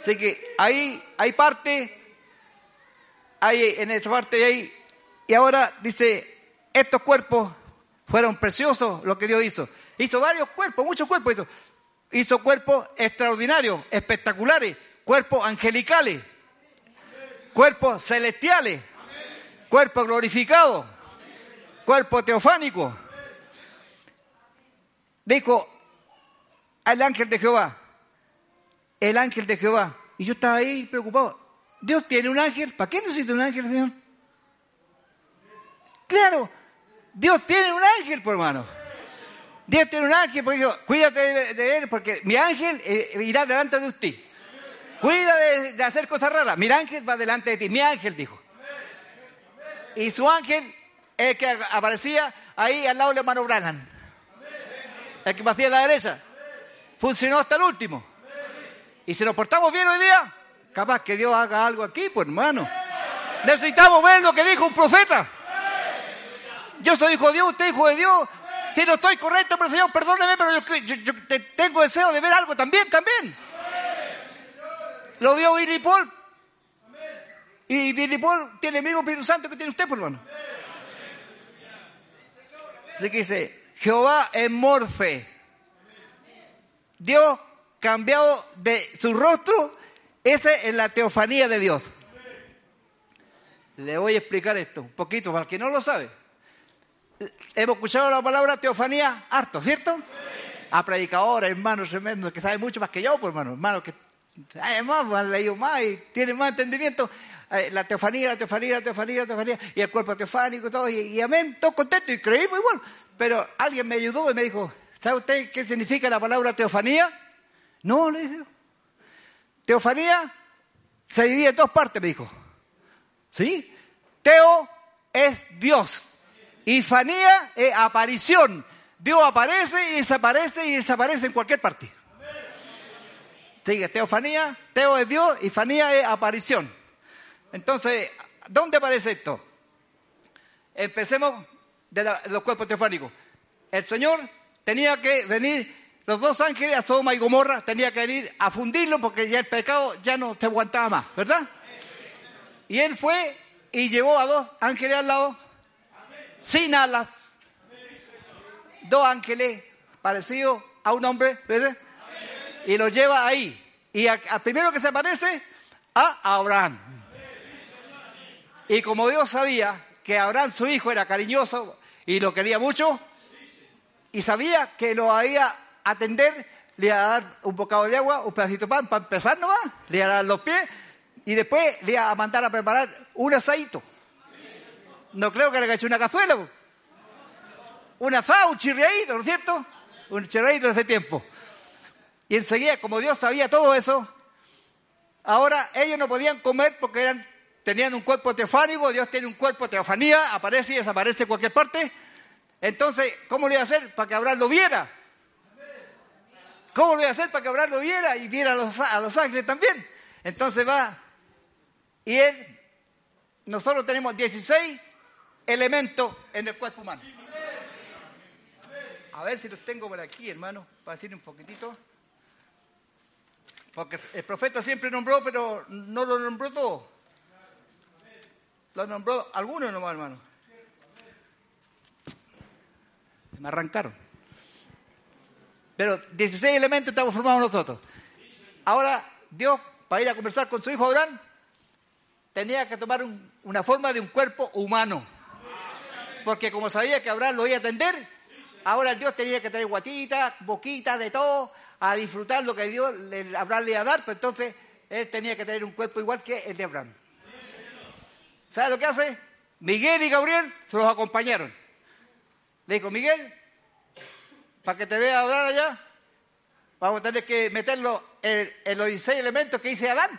Así que ahí hay parte, hay en esa parte ahí, y ahora dice, estos cuerpos fueron preciosos lo que Dios hizo. Hizo varios cuerpos, muchos cuerpos hizo. Hizo cuerpos extraordinarios, espectaculares, cuerpos angelicales, cuerpos celestiales, cuerpos glorificados, cuerpos teofánicos. Dijo al ángel de Jehová, el ángel de Jehová. Y yo estaba ahí preocupado. Dios tiene un ángel. ¿Para qué necesita un ángel, Señor? Claro, Dios tiene un ángel, por hermano. Dios tiene un ángel, porque dijo, cuídate de, él, porque mi ángel eh, irá delante de usted. Cuida de, de hacer cosas raras. Mi ángel va delante de ti. Mi ángel dijo. Y su ángel, el que aparecía ahí al lado de hermano Branham. El que pasía a la derecha. Funcionó hasta el último. Y si nos portamos bien hoy día, capaz que Dios haga algo aquí, pues hermano. Necesitamos ver lo que dijo un profeta. Yo soy hijo de Dios, usted es hijo de Dios. Si no estoy correcto, pero Señor, perdóneme, pero yo, yo- yo te- tengo deseo de ver algo también, también. Lo vio Billy Paul. Y Billy Paul tiene el mismo Espíritu Santo que tiene usted, por hermano. Así que dice, Jehová es morfe. Dios cambiado de su rostro, ese es la teofanía de Dios. Le voy a explicar esto un poquito para el que no lo sabe. Hemos escuchado la palabra teofanía harto, ¿cierto? A predicadores, hermanos tremendos, que saben mucho más que yo, pues hermano, hermanos que además han leído más y tienen más entendimiento. Eh, La teofanía, la teofanía, la teofanía, la teofanía, y el cuerpo teofánico y todo, y, y amén, todos contentos y creímos igual. Pero alguien me ayudó y me dijo, ¿sabe usted qué significa la palabra teofanía? No, le dije. Teofanía se divide en dos partes, me dijo. ¿Sí? Teo es Dios. Y fanía es aparición. Dios aparece y desaparece y desaparece en cualquier parte. Sigue, teofanía, teo es Dios y fanía es aparición. Entonces, ¿dónde aparece esto? Empecemos de, los cuerpos teofánicos. El Señor tenía que venir, los dos ángeles, a y Gomorra, tenía que venir a fundirlo porque ya el pecado ya no se aguantaba más, ¿verdad? Y él fue y llevó a dos ángeles al lado, sin alas. Dos ángeles parecidos a un hombre, ¿verdad? Y lo lleva ahí. Y al primero que se aparece, a Abraham. Y como Dios sabía que Abraham, su hijo, era cariñoso y lo quería mucho, y sabía que lo había atender, le iba a dar un bocado de agua, un pedacito de pan para empezar nomás, le iba a dar los pies y después le iba a mandar a preparar un asadito. No creo que le hecho una cazuela. Un asado, un chirriadito, ¿no es cierto? Un chirriadito de ese tiempo. Y enseguida, como Dios sabía todo eso, ahora ellos no podían comer porque eran, tenían un cuerpo teofánico, Dios tiene un cuerpo teofanía, aparece y desaparece en cualquier parte. Entonces, ¿cómo le iba a hacer para que Abraham lo viera? ¿Cómo lo iba a hacer para que Abraham lo viera y viera a los, a ángeles también? Entonces va, y él, nosotros tenemos 16 elementos en el cuerpo humano. A ver si los tengo por aquí, hermano, para decir un poquitito. Porque el profeta siempre nombró, pero no lo nombró todo. Lo nombró algunos nomás, hermano. Me arrancaron. Pero 16 elementos estamos formados nosotros. Ahora, Dios, para ir a conversar con su hijo Abraham, tenía que tomar un- una forma de un cuerpo humano. Porque como sabía que Abraham lo iba a atender, ahora Dios tenía que tener guatita, boquita, de todo, a disfrutar lo que Dios le, Abraham le iba a dar, pues entonces él tenía que tener un cuerpo igual que el de Abraham. ¿Sabe lo que hace? Miguel y Gabriel se los acompañaron. Le dijo, Miguel, para que te vea Abraham allá, vamos a tener que meterlo en, los 16 elementos que dice Adán.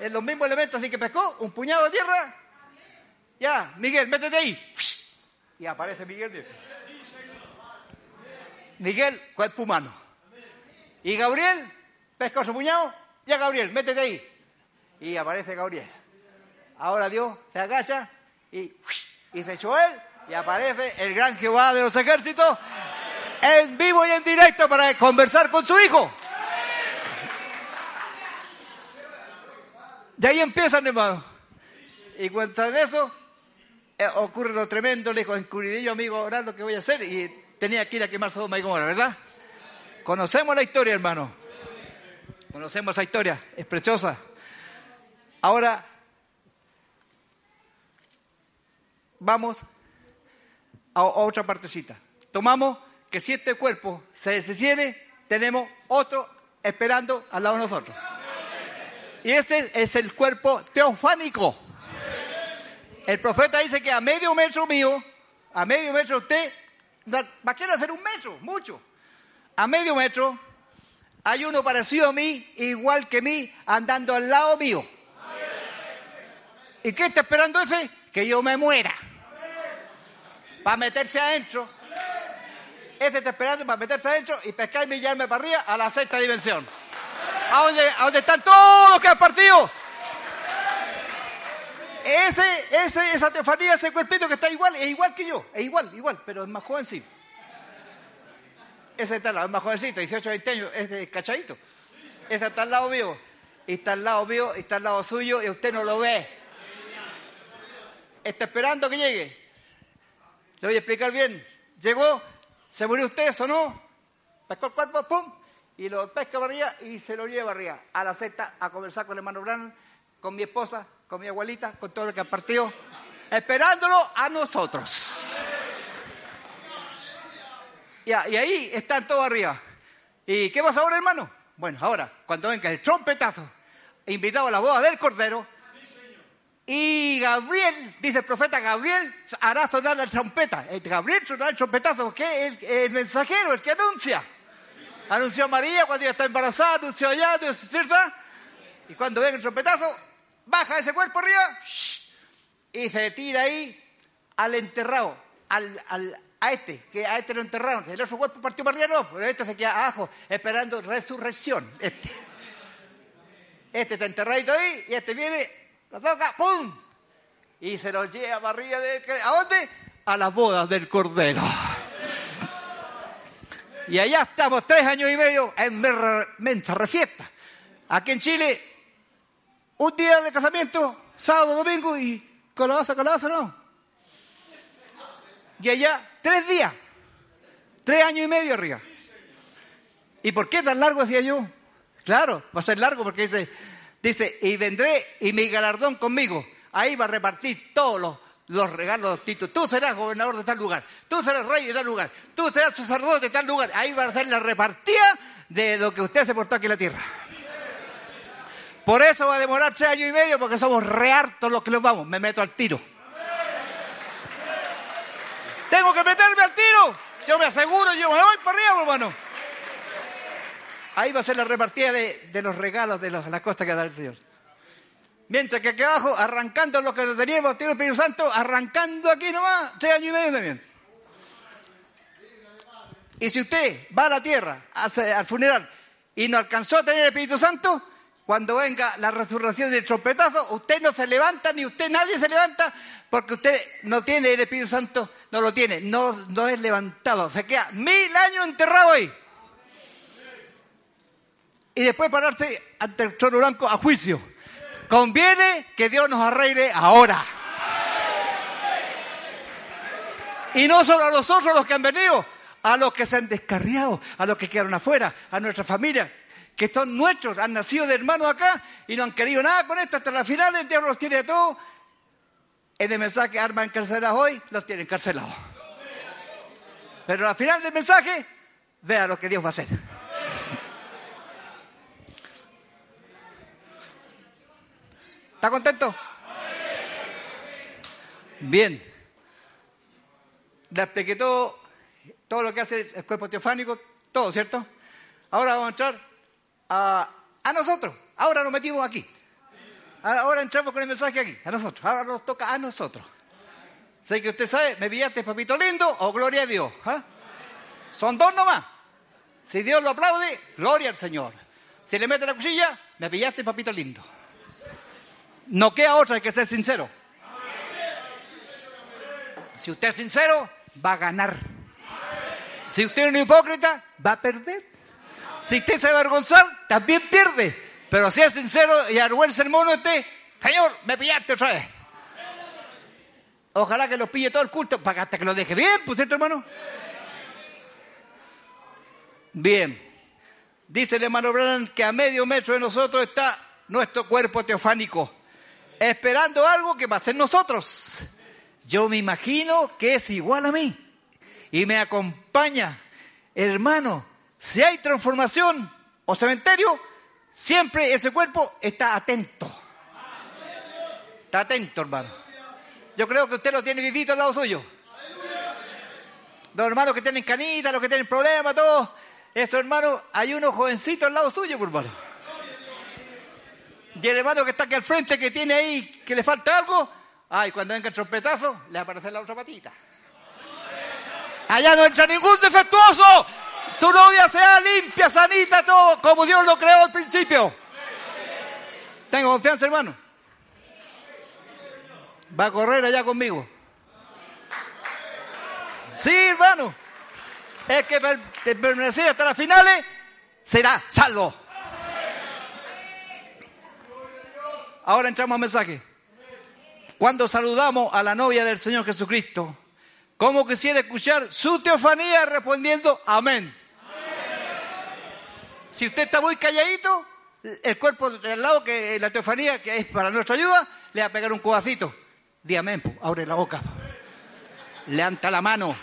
En los mismos elementos, así que pescó un puñado de tierra. Ya, Miguel, métete ahí. Y aparece Miguel. Miguel, cuerpo humano. Y Gabriel, pesca su puñado. Ya, Gabriel, métete ahí. Y aparece Gabriel. Ahora Dios se agacha y dice Joel y aparece el gran Jehová de los ejércitos en vivo y en directo para conversar con su hijo. De ahí empiezan, hermano. Y cuenta de eso, eh, ocurre lo tremendo, le dijo, encubriré yo, amigo, ahora lo que voy a hacer. Y tenía que ir a quemar Sodoma y Gomorra, ¿verdad? Conocemos la historia, hermano. Conocemos esa historia, es preciosa. Ahora, vamos a, otra partecita. Tomamos que si este cuerpo se desciende, tenemos otro esperando al lado de nosotros. Y ese es el cuerpo teofánico. El profeta dice que a medio metro mío, a medio metro usted, va a querer hacer un metro, mucho. A medio metro hay uno parecido a mí, igual que mí, andando al lado mío. ¿Y qué está esperando ese? Que yo me muera. Para meterse adentro. Este está esperando para meterse adentro y pescar y millarme para arriba a la sexta dimensión. ¿A dónde, a dónde están todos los que han partido? Ese, ese, esa teofanía, ese cuerpito que está igual, es igual que yo, es igual, igual, pero es más jovencito. Ese está al lado, es más jovencito, 18, 20 años, es de cachadito. Ese está al lado mío, y está al lado mío, y está al lado suyo, y usted no lo ve. Está esperando que llegue. Le voy a explicar bien. Llegó, se murió usted, ¿o no? pescó el cuerpo, pum, y lo pesca arriba y se lo lleva arriba a la secta a conversar con el hermano Branham, con mi esposa, con mi abuelita, con todo lo que han partido, esperándolo a nosotros. Y ahí están todos arriba. ¿Y qué pasa ahora, hermano? Bueno, ahora, cuando venga el trompetazo, invitado a la boda del Cordero, y Gabriel, dice el profeta Gabriel, hará sonar la trompeta. El Gabriel sonará el trompetazo, que el, el mensajero, el que anuncia. Anunció a María cuando ella está embarazada, anunció allá, ¿cierto? Y cuando venga el trompetazo, baja ese cuerpo arriba y se tira ahí al enterrado, al, al- a este, que a este lo enterraron. El otro cuerpo partió para arriba, no, pero este se queda abajo, esperando resurrección. Este. Este está enterradito ahí y este viene, ¡pum! Y se lo lleva arriba. De, ¿A dónde? A las bodas del Cordero. Y allá estamos tres años y medio en mensa refiesta. Aquí en Chile, un día de casamiento, sábado, domingo y calabaza, calabaza, no. Y allá, tres días. Tres años y medio arriba. ¿Y por qué tan largo decía yo? Claro, va a ser largo porque dice, dice, y vendré y mi galardón conmigo. Ahí va a repartir todos los, los regalos, los títulos. Tú serás gobernador de tal lugar, tú serás rey de tal lugar, tú serás sacerdote de tal lugar. Ahí va a ser la repartida de lo que usted se portó aquí en la tierra. Por eso va a demorar tres años y medio porque somos re hartos los que nos vamos. Me meto al tiro. Tengo que meterme al tiro. Yo me aseguro, yo me voy para arriba, hermano. Ahí va a ser la repartida de, los regalos de los- las cosas que da el Señor. Mientras que aquí abajo, arrancando lo que teníamos, tiene el Espíritu Santo, arrancando aquí nomás, tres años y medio también. Y si usted va a la tierra, hace- al funeral, y no alcanzó a tener el Espíritu Santo, cuando venga la resurrección del trompetazo, usted no se levanta, ni usted, nadie se levanta, porque usted no tiene el Espíritu Santo, no lo tiene, no, no es levantado, se queda mil años enterrado ahí. Y después pararse ante el trono blanco a juicio. Conviene que Dios nos arregle ahora. Y no solo a nosotros los que han venido, a los que se han descarriado, a los que quedaron afuera, a nuestra familia, que son nuestros, han nacido de hermanos acá y no han querido nada con esto hasta las finales, el los tiene a todos. En el mensaje armas encarcelados hoy, los tienen encarcelados. Pero al final del mensaje, vea lo que Dios va a hacer. ¿Está contento? Bien. Le expliqué todo, todo lo que hace el cuerpo teofánico, todo, ¿cierto? Ahora vamos a entrar a, a nosotros. Ahora nos metimos aquí. Ahora entramos con el mensaje aquí, a nosotros. Ahora nos toca a nosotros. Sé que usted sabe, me pillaste, papito lindo, o gloria a Dios. ¿ah? Son dos nomás. Si Dios lo aplaude, gloria al Señor. Si le mete la cuchilla, me pillaste, papito lindo. No queda otra, hay que ser sincero. Si usted es sincero, va a ganar. Si usted es un hipócrita, va a perder. Si usted se a avergonzar, también pierde. Pero si es sincero y avergüenza el mono este, Señor, me pillaste otra vez. Ojalá que lo pille todo el culto para que hasta que lo deje bien, pues, ¿cierto, hermano? Bien. Dice el hermano Branham que a medio metro de nosotros está nuestro cuerpo teofánico, esperando algo que va a ser nosotros. Yo me imagino que es igual a mí y me acompaña, hermano. Si hay transformación o cementerio, siempre ese cuerpo está atento. Está atento, hermano. Yo creo que usted lo tiene vivito al lado suyo. Los hermanos que tienen canita, los que tienen problemas, todos. Esos hermanos, hay unos jovencitos al lado suyo, por hermano. Y el hermano que está aquí al frente, que tiene ahí, que le falta algo, ay, cuando venga el trompetazo, le aparece la otra patita. Allá no entra ningún defectuoso. Tu novia sea limpia, sanita, todo, como Dios lo creó al principio. Tengo confianza, hermano. Va a correr allá conmigo. Sí, hermano. Es que permanecer hasta las finales será salvo. Ahora entramos al mensaje. Cuando saludamos a la novia del Señor Jesucristo, ¿cómo quisiera escuchar su teofanía respondiendo amén? Si usted está muy calladito, el cuerpo de al lado, que la teofanía, que es para nuestra ayuda, le va a pegar un codacito. Di amén, abre la boca. Levanta la mano.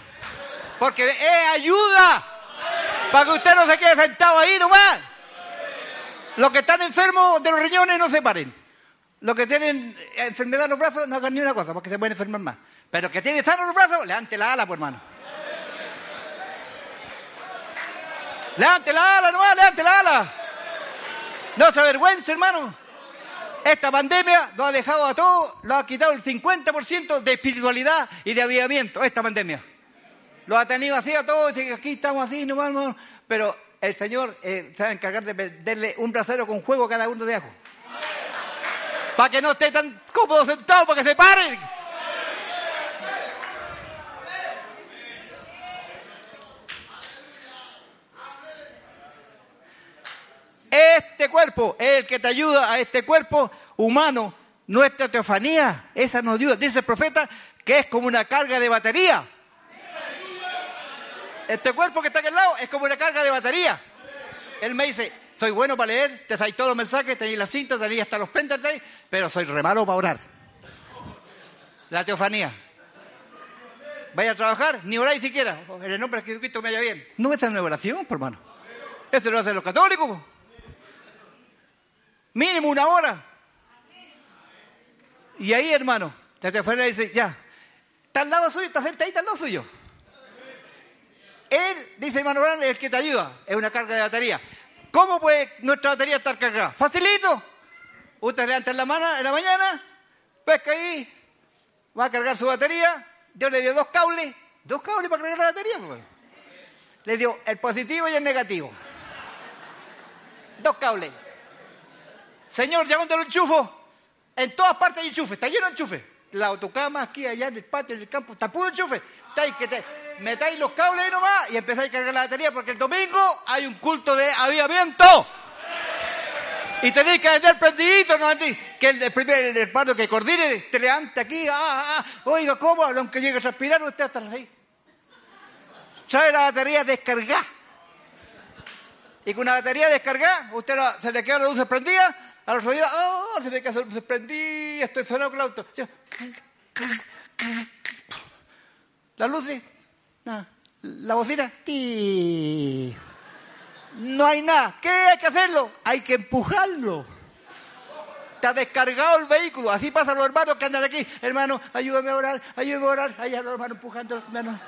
Porque es ayuda. Para que usted no se quede sentado ahí nomás. Los que están enfermos de los riñones no se paren. Los que tienen enfermedad en los brazos no hagan ni una cosa porque se pueden enfermar más. Pero que tiene sanos los brazos, levante la ala, pues hermano. Levante la ala nomás, levante la ala. No se avergüence, hermano. Esta pandemia nos ha dejado a todos, lo ha quitado el 50% de espiritualidad y de avivamiento, esta pandemia. Lo ha tenido así a todos, que aquí estamos así, nomás, nomás. pero el Señor eh, se va a encargar de venderle un brasero con juego a cada uno de ajo. Para que no esté tan cómodo sentado, para que se paren. Este cuerpo es el que te ayuda a este cuerpo humano. Nuestra teofanía, esa nos ayuda. Dice el profeta que es como una carga de batería. Este cuerpo que está aquí al lado es como una carga de batería. Él me dice, soy bueno para leer, te sabéis todos los mensajes, tenéis las cintas, tenéis hasta los pendrives, pero soy re malo para orar. La teofanía. Vaya a trabajar, ni oráis siquiera. En el nombre de Jesucristo me haya bien. No esa es una oración, por hermano. Eso lo hacen los católicos. po. Mínimo una hora. Y ahí, hermano, la teofanía dice, ya, está al suyo, está sentadita al lado suyo. Él, dice hermano Brand, es el que te ayuda. Es una carga de batería. ¿Cómo puede nuestra batería estar cargada? Facilito. Usted levanta en la, mano, en la mañana, pesca ahí, va a cargar su batería. Dios le dio dos cables. Dos cables para cargar la batería. pues. Le dio el positivo y el negativo. Dos cables. Señor, ya cuando lo enchufo, en todas partes hay enchufe, está lleno de enchufe. La autocama, aquí, allá, en el patio, en el campo, está puro enchufe. Estáis que te, metáis los cables ahí nomás y empezáis a cargar la batería porque el domingo hay un culto de avivamiento. Y tenéis que vender prendidito, no que el, el primer el hermano que coordine te levante aquí, ah, ah, ah. oiga, ¿cómo? Aunque llegue a respirar, usted hasta seis. Trae la batería descargada. Y con una batería descargada, usted se le queda la luz prendida, a los días, oh, se me queda la luz prendida, estoy sonando con el auto. La luz de, nada. la bocina, ti. No hay nada. ¿Qué hay que hacerlo? Hay que empujarlo. Está descargado el vehículo. Así pasan los hermanos que andan aquí. Hermano, ayúdame a orar, ayúdame a orar. Allá los hermanos empujando. Hermano,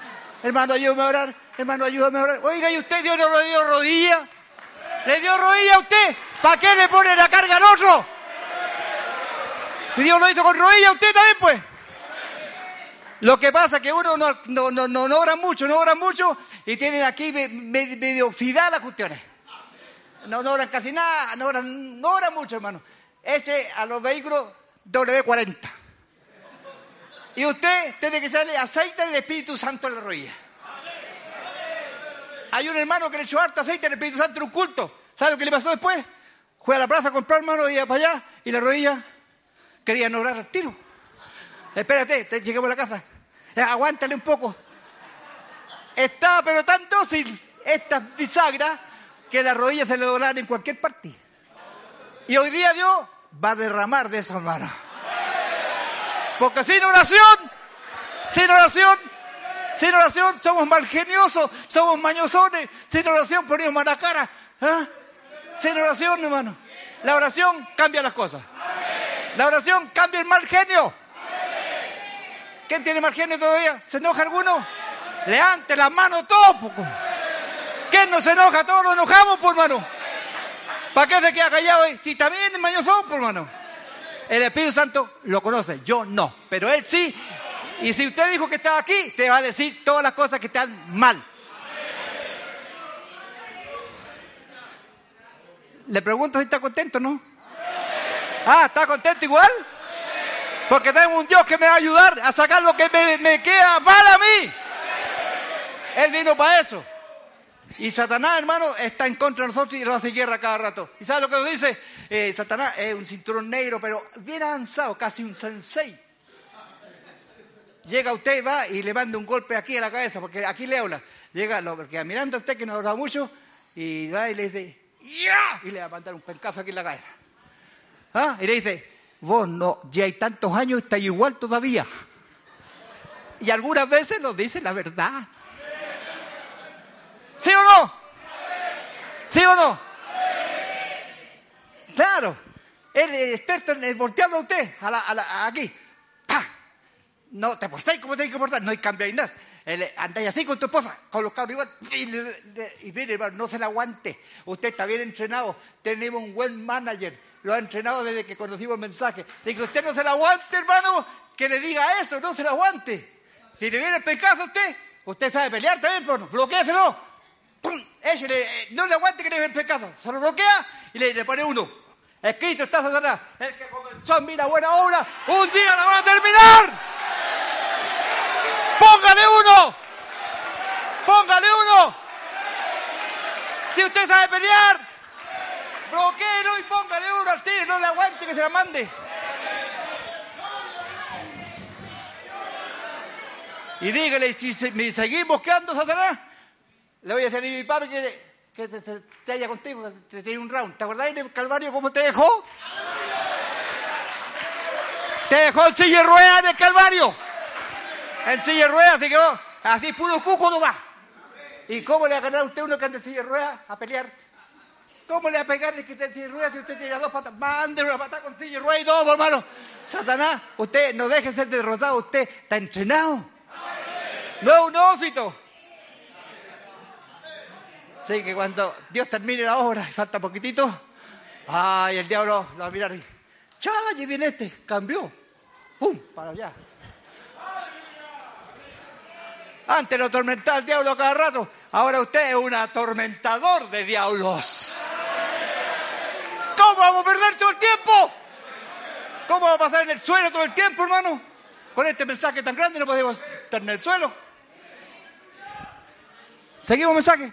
hermano ayúdame a orar. Hermano, ayúdame a orar. Oiga, ¿y usted Dios no le dio rodilla? ¿Le dio rodilla a usted? ¿Para qué le pone la carga al otro? Y Dios lo hizo con rodilla a usted también, pues. Lo que pasa es que uno no, no, no, no, ora mucho, no ora mucho y tienen aquí me- me- medio las cuestiones. No, no oran casi nada, no oran, no mucho, hermano. Ese a los vehículos W40. Y usted tiene que echarle aceite del Espíritu Santo en la rodilla. Hay un hermano que le echó harto aceite del Espíritu Santo en un culto. ¿Sabe lo que le pasó después? Fue a la plaza a comprar, hermano, y iba para allá, y la rodilla quería no orar al tiro. Espérate, te- lleguemos a la casa. Eh, aguántale un poco. Estaba pero tan dócil esta bisagra que las rodillas se le doblaron en cualquier parte. Y hoy día Dios va a derramar de esa mano. Porque sin oración, sin oración, sin oración somos malgeniosos, somos mañosones. Sin oración ponemos mala cara. ¿ah? Sin oración, hermano. La oración cambia las cosas. La oración cambia el mal genio. ¿Quién tiene genio todavía? ¿Se enoja alguno? Levante la mano todo, poco. ¿Quién no se enoja? Todos nos enojamos, por hermano. ¿Para qué se queda callado? ahí? Si también es mañoso, por hermano. El Espíritu Santo lo conoce, yo no, pero él sí. Y si usted dijo que estaba aquí, te va a decir todas las cosas que están mal. Le pregunto si está contento, ¿no? Ah, ¿está contento igual? Porque tengo un Dios que me va a ayudar a sacar lo que me, queda mal a mí. Él vino para eso. Y Satanás, hermano, está en contra de nosotros y nos hace guerra cada rato. ¿Y sabe lo que nos dice? Eh, Satanás es un cinturón negro, pero bien avanzado, casi un sensei. Llega usted, va y le manda un golpe aquí a la cabeza, porque aquí le habla. Llega, lo, porque mirando a usted que nos habla mucho, y va y le dice, ¡Ya! Y le va a mandar un pencazo aquí en la cabeza. ¿Ah? Y le dice, vos no, ya hay tantos años, está igual todavía. Y algunas veces nos dice la verdad. ¿Sí o no? ¿Sí o no? Claro. Él es experto en en voltearlo a usted, a la- a la- aquí. ¡Pah! No te portáis como tenéis que portar, no hay cambio en nada. El- Andáis así con tu esposa, con los cabros igual. Y, y mire, hermano, no se la aguante. Usted está bien entrenado. Tenemos un buen manager. Lo ha entrenado desde que conocimos el mensaje. De que usted no se la aguante, hermano, que le diga eso, no se la aguante. Si le viene el pecazo a usted, usted sabe pelear también, pero bloqueéselo. ¡Pum! Échele, eh, no le aguante que le dé el pecado. Se lo bloquea y le, le pone uno. Escrito está Satanás. El que comenzó en mí la buena obra, un día la va a terminar. Póngale uno. Póngale uno. Si usted sabe pelear, bloqueelo y póngale uno al tiro. No le aguante que se la mande. Y dígale, si se- me seguís buscando, Satanás, le voy a decir a mi padre que, que te, te- te haya contigo, te un round. ¿Te acordás del Calvario cómo te dejó? Te dejó en silla de ruedas en el Calvario. En silla de ruedas se quedó así puro cuco nomás. ¿Y cómo le va a ganar a usted uno que anda en silla de ruedas a pelear? ¿Cómo le va a pegarle que esté en silla de ruedas si usted tiene dos patas? Mande una patada con silla de ruedas y todo, hermano. Satanás, usted no deje de ser derrotado, usted está entrenado. No es un ófito. Así que cuando Dios termine la obra y falta poquitito, ay, el diablo lo va a mirar y, chao, allí viene este, cambió, pum, para allá. Antes lo atormentaba el diablo cada rato, ahora usted es un atormentador de diablos. ¿Cómo vamos a perder todo el tiempo? ¿Cómo vamos a pasar en el suelo todo el tiempo, hermano? Con este mensaje tan grande no podemos estar en el suelo. ¿Seguimos mensaje?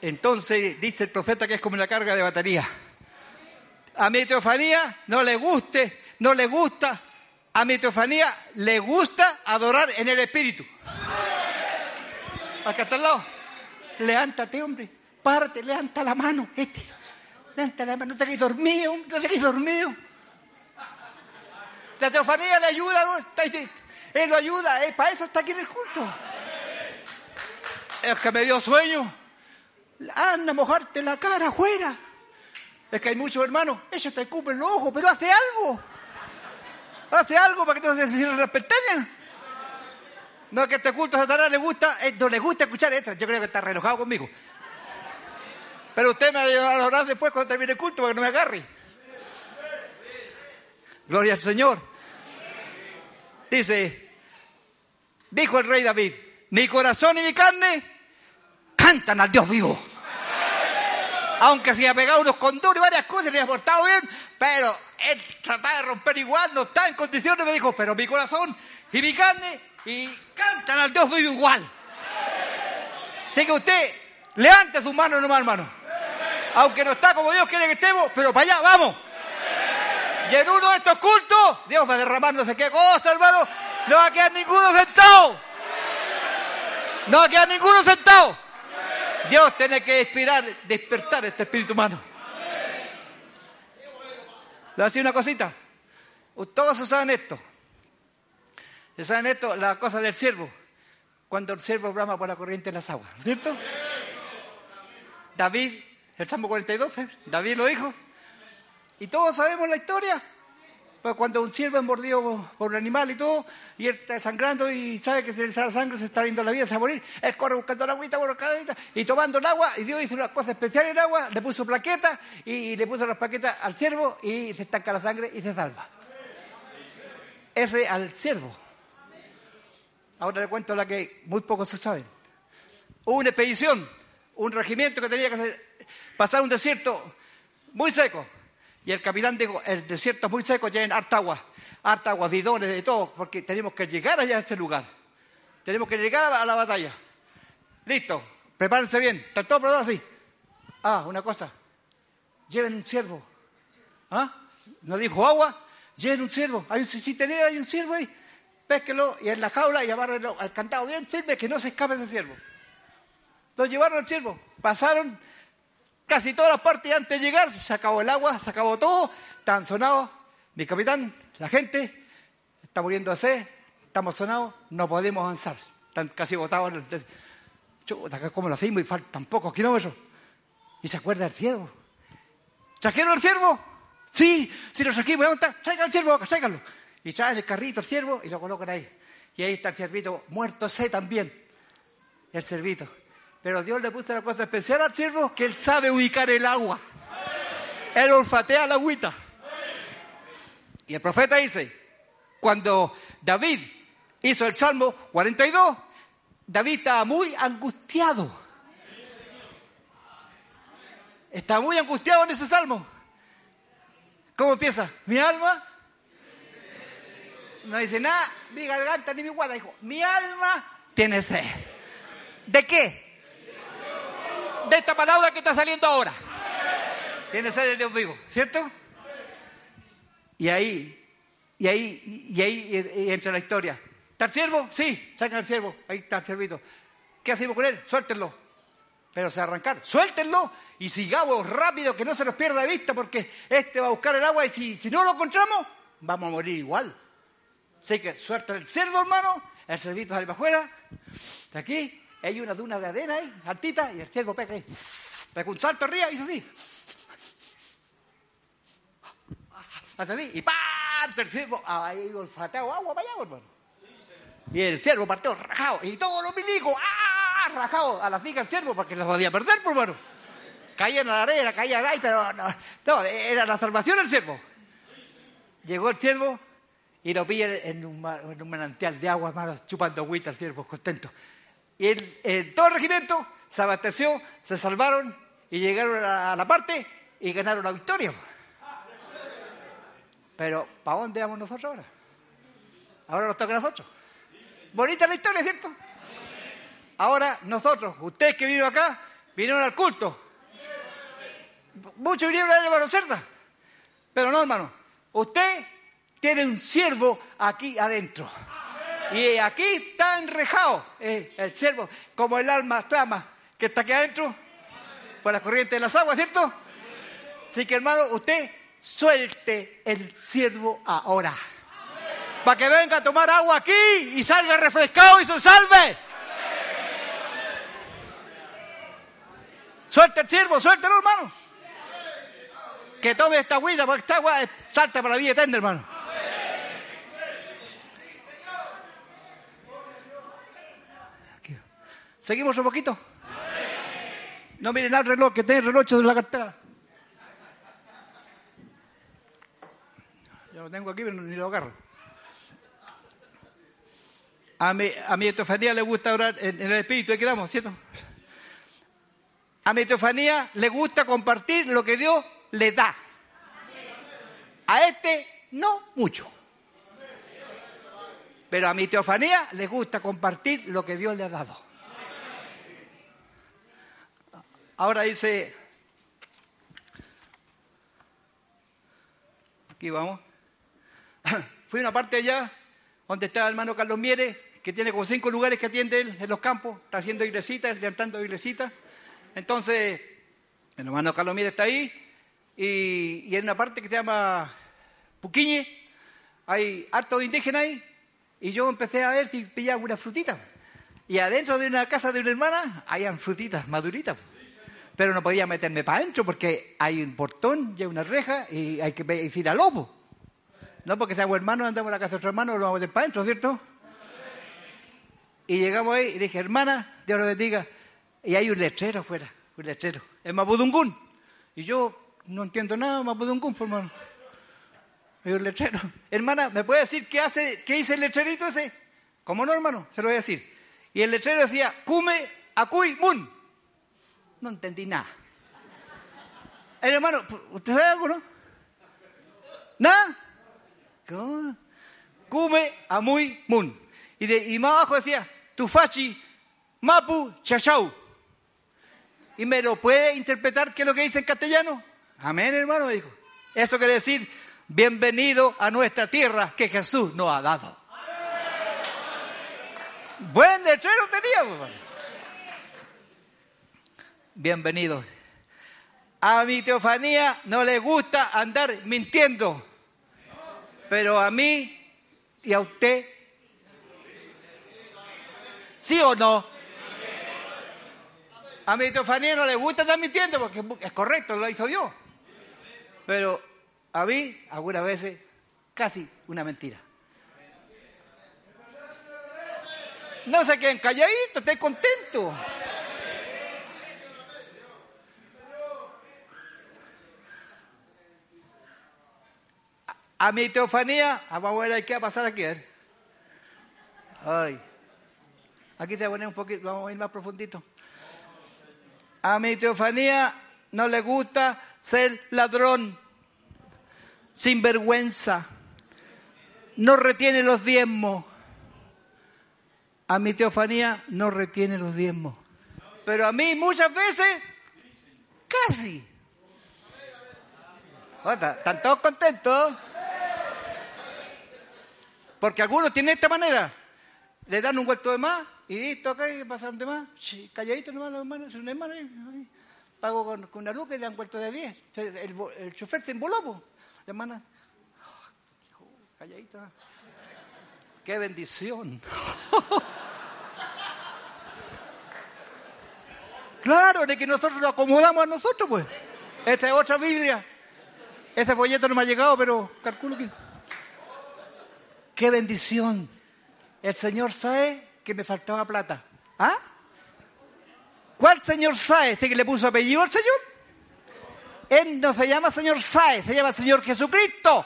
Entonces dice el profeta que es como una carga de batería. A mi teofanía no le guste, no le gusta. A mi teofanía le gusta adorar en el espíritu. Acá está al lado. Levántate, hombre. Párate, levanta la mano. Este. Levanta la mano. No te quedes dormido, hombre, no te quedes dormido. La teofanía le ayuda, ¿no? Él lo ayuda, eh, para eso está aquí en el culto. Es que me dio sueño. Anda a mojarte la cara afuera. Es que hay muchos hermanos, ellos te escupen los ojos, pero hace algo. Hace algo para que no se cierren las. No, que este culto Satanás le gusta, eh, no le gusta escuchar esto. Yo creo que está re enojado conmigo. Pero usted me va a orar después cuando termine el culto para que no me agarre. Gloria al Señor. Dice, dijo el rey David, mi corazón y mi carne cantan al Dios vivo. Aunque se ha pegado unos conduros y varias cosas, le ha portado bien, pero él trataba de romper igual, no está en condiciones, me dijo, pero mi corazón y mi carne y cantan al Dios vivo igual. Así que usted levante sus manos nomás, hermano. Aunque no está como Dios quiere que estemos, pero para allá, vamos. Y en uno de estos cultos, Dios va a derramar no sé qué cosa, hermano. No va a quedar ninguno sentado. No va a quedar ninguno sentado. Dios tiene que inspirar, despertar este espíritu humano. Le voy a decir una cosita. Todos saben esto. Saben esto, la cosa del siervo. Cuando el siervo brama por la corriente de las aguas, ¿no es ¿cierto? David, el Salmo 42, ¿eh? David lo dijo. Y todos sabemos la historia. Pues cuando un siervo es mordido por un animal y todo, y él está sangrando y sabe que si le sale sangre se está viendo la vida, se va a morir, él corre buscando la agüita, agüita, y tomando el agua, y Dios hizo una cosa especial en el agua, le puso plaquetas, y, le puso las plaquetas al siervo, y se estanca la sangre y se salva. Ese al siervo. Ahora le cuento la que muy pocos se saben. Hubo una expedición, un regimiento que tenía que pasar un desierto muy seco. Y el capitán dijo, el desierto es muy seco, lleven harta agua, harta agua, bidones, de todo, porque tenemos que llegar allá a este lugar. Tenemos que llegar a la, batalla. Listo, prepárense bien, están todos preparados así. Ah, una cosa, lleven un ciervo. ¿Ah? ¿No dijo agua? Lleven un ciervo. Hay un, si tenía, hay un ciervo ahí. Pésquelo y en la jaula y amárrenlo al cantado bien firme que no se escape ese ciervo. Lo llevaron al ciervo, pasaron casi todas las partes antes de llegar se acabó el agua, se acabó todo, estaban sonados. Mi capitán, la gente, está muriendo de sed, estamos sonados, no podemos avanzar. Están casi botados. Chuta, acá ¿cómo lo hacemos? Y faltan pocos kilómetros. Y se acuerda el ciervo. ¿Trajeron el ciervo? Sí, si lo trajimos, ¿dónde el ciervo tráiganlo. Y traen el carrito el ciervo y lo colocan ahí. Y ahí está el ciervito muerto, sé también. El ciervito. Pero Dios le puso una cosa especial al ciervo, que él sabe ubicar el agua. Él olfatea la agüita. Y el profeta dice, cuando David hizo el Salmo 42, David estaba muy angustiado. Está muy angustiado en ese salmo. ¿Cómo empieza? Mi alma. No dice nada, mi garganta ni mi guarda. Dijo, mi alma tiene sed. ¿De qué? De esta palabra que está saliendo ahora. Tiene sed del Dios vivo, ¿cierto? Y ahí, y ahí, y ahí entra la historia. ¿Está el siervo? Sí, sacan al siervo. Ahí está el siervito. ¿Qué hacemos con él? Suéltenlo. Pero se arrancar. Suéltenlo y sigamos rápido, que no se nos pierda de vista, porque este va a buscar el agua y si, si no lo encontramos, vamos a morir igual. Así que suelta el cerdo, hermano, el cerdito sale para afuera, de aquí, hay una duna de arena ahí, altita, y el cerdo pega ahí. Pega un salto arriba y hizo así. Hasta ahí, y ¡pam! El cerdo, ahí olfateado agua para allá, hermano. Y el ciervo partió rajado. Y todos los milicos, ¡ah! Rajados a la figa el ciervo porque los podía perder, por hermano. Caían a la arena, caían ahí, pero no, no, era la salvación el ciervo. Llegó el ciervo y lo pilla en un, manantial de agua, hermano, chupando agüita el ciervo, contento. Y el, el- todo el regimiento se abasteció, se salvaron y llegaron a la, parte y ganaron la victoria. Pero, ¿para dónde vamos nosotros ahora? Ahora nos toca a nosotros. Bonita la historia, ¿cierto? Ahora nosotros, ustedes que vinieron acá, vinieron al culto. Muchos vinieron a la Cerda. Pero no, hermano. Usted tiene un siervo aquí adentro. Y aquí está enrejado eh, el siervo, como el alma clama que está aquí adentro, por la corriente de las aguas, ¿cierto? Así que, hermano, usted suelte el siervo ahora. Para que venga a tomar agua aquí y salga refrescado y se salve. Suelta el siervo, suéltelo, hermano. Que tome esta agüita, porque esta agua salta para la vida eterna, hermano. Aquí. Seguimos un poquito. No miren al reloj, que tiene el reloj de la cartera. Yo lo tengo aquí, pero ni lo agarro. A mi, a mi le gusta orar en, el Espíritu, ahí quedamos, ¿cierto? A mi Estefanía le gusta compartir lo que Dios le da. A este no mucho. Pero a mi teofanía le gusta compartir lo que Dios le ha dado. Ahora dice, aquí vamos. Fui a una parte allá donde está el hermano Carlos Mieres, que tiene como cinco lugares que atiende él en los campos, está haciendo iglesitas, levantando iglesitas. Entonces, el hermano Carlos Mieres está ahí y, y en una parte que se llama Puquiñe, hay hartos indígenas ahí y yo empecé a ver si pillaba una frutita. Y adentro de una casa de una hermana hayan frutitas maduritas. Pero no podía meterme para adentro porque hay un portón y hay una reja y hay que decir al lobo. No porque seamos hermanos, andamos en la casa de otro hermano, lo vamos a meter para adentro, ¿cierto? Y llegamos ahí y dije, hermana, Dios lo bendiga. Y hay un letrero afuera, un letrero. Es Mapudungún. Y yo no entiendo nada de Mapudungún, por hermano. Hay un letrero. Hermana, ¿me puede decir qué hace, qué dice el letrerito ese? ¿Cómo no, hermano? Se lo voy a decir. Y el letrero decía, Cume, Acuy, Mun. No entendí nada. El hermano, ¿usted sabe algo, no? ¿Nada? ¿Cómo? Cume, Amuy, Mun. Y, de, y más abajo decía, Tufachi, Mapu, Chachau. ¿Y me lo puede interpretar qué es lo que dice en castellano? Amén, hermano, me dijo. Eso quiere decir, bienvenido a nuestra tierra que Jesús nos ha dado. Buen letrero teníamos. hermano. Bienvenidos. A mi teofanía no le gusta andar mintiendo. Pero a mí y a usted. ¿Sí o no? A mi teofanía no le gusta andar mintiendo porque es correcto, lo hizo Dios. Pero a mí, algunas veces, casi una mentira. No se queden calladitos, estén contentos. A mi teofanía, vamos a ver qué va a pasar aquí. Ay. Aquí te voy a poner un poquito, vamos a ir más profundito. A mi teofanía no le gusta ser ladrón, sinvergüenza, no retiene los diezmos. A mi teofanía no retiene los diezmos. Pero a mí muchas veces, casi. Otra, ¿Están todos contentos? Porque algunos tienen esta manera. Le dan un vuelto de más y listo, acá y pasan de más. Calladito nomás los hermanos, son hermanos. ahí. Pago con, una luz y le dan vuelto de 10. Se- El, chofer se emboló, po. La oh, calladito. ¡Qué bendición! claro, de que nosotros lo acomodamos a nosotros, pues. Esta es otra Biblia. Este folleto no me ha llegado, pero calculo que... ¡Qué bendición! El Señor sabe que me faltaba plata. ¿Ah? ¿Cuál Señor sabe? ¿Este que le puso apellido al Señor? Él no se llama Señor Sae, se llama Señor Jesucristo.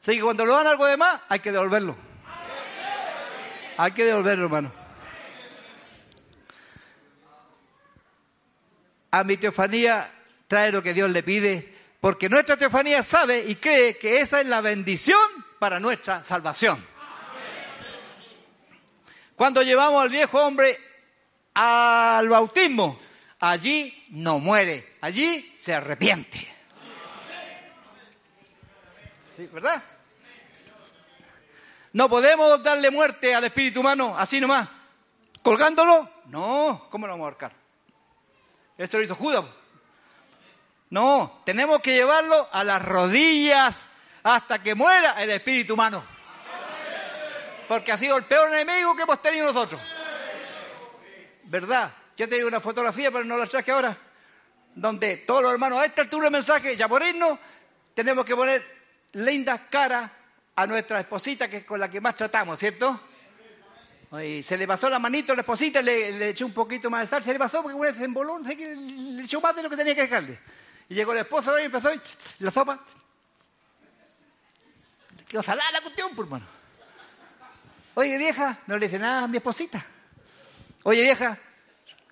Así que cuando lo dan algo de más, hay que devolverlo. Hay que devolverlo, hermano. A mi teofanía trae lo que Dios le pide, porque nuestra teofanía sabe y cree que esa es la bendición para nuestra salvación. Cuando llevamos al viejo hombre al bautismo, allí no muere, allí se arrepiente. Sí, ¿verdad? No podemos darle muerte al espíritu humano así nomás. ¿Colgándolo? No, ¿cómo lo vamos a ahorcar? Esto lo hizo Judas. No, tenemos que llevarlo a las rodillas hasta que muera el espíritu humano. Porque ha sido el peor enemigo que hemos tenido nosotros. ¿Verdad? Yo te digo una fotografía, pero no la traje ahora. Donde todos los hermanos a esta altura del mensaje, ya por irnos, tenemos que poner lindas caras a nuestra esposita, que es con la que más tratamos, ¿cierto? Se le pasó la manito a la esposita, le, le echó un poquito más de sal, se le pasó porque bueno, se le echó más de lo que tenía que dejarle. Y llegó la esposa y empezó y la sopa. Quedó salada la cuestión, por hermano. Oye, vieja, no le dice nada a mi esposita. Oye, vieja,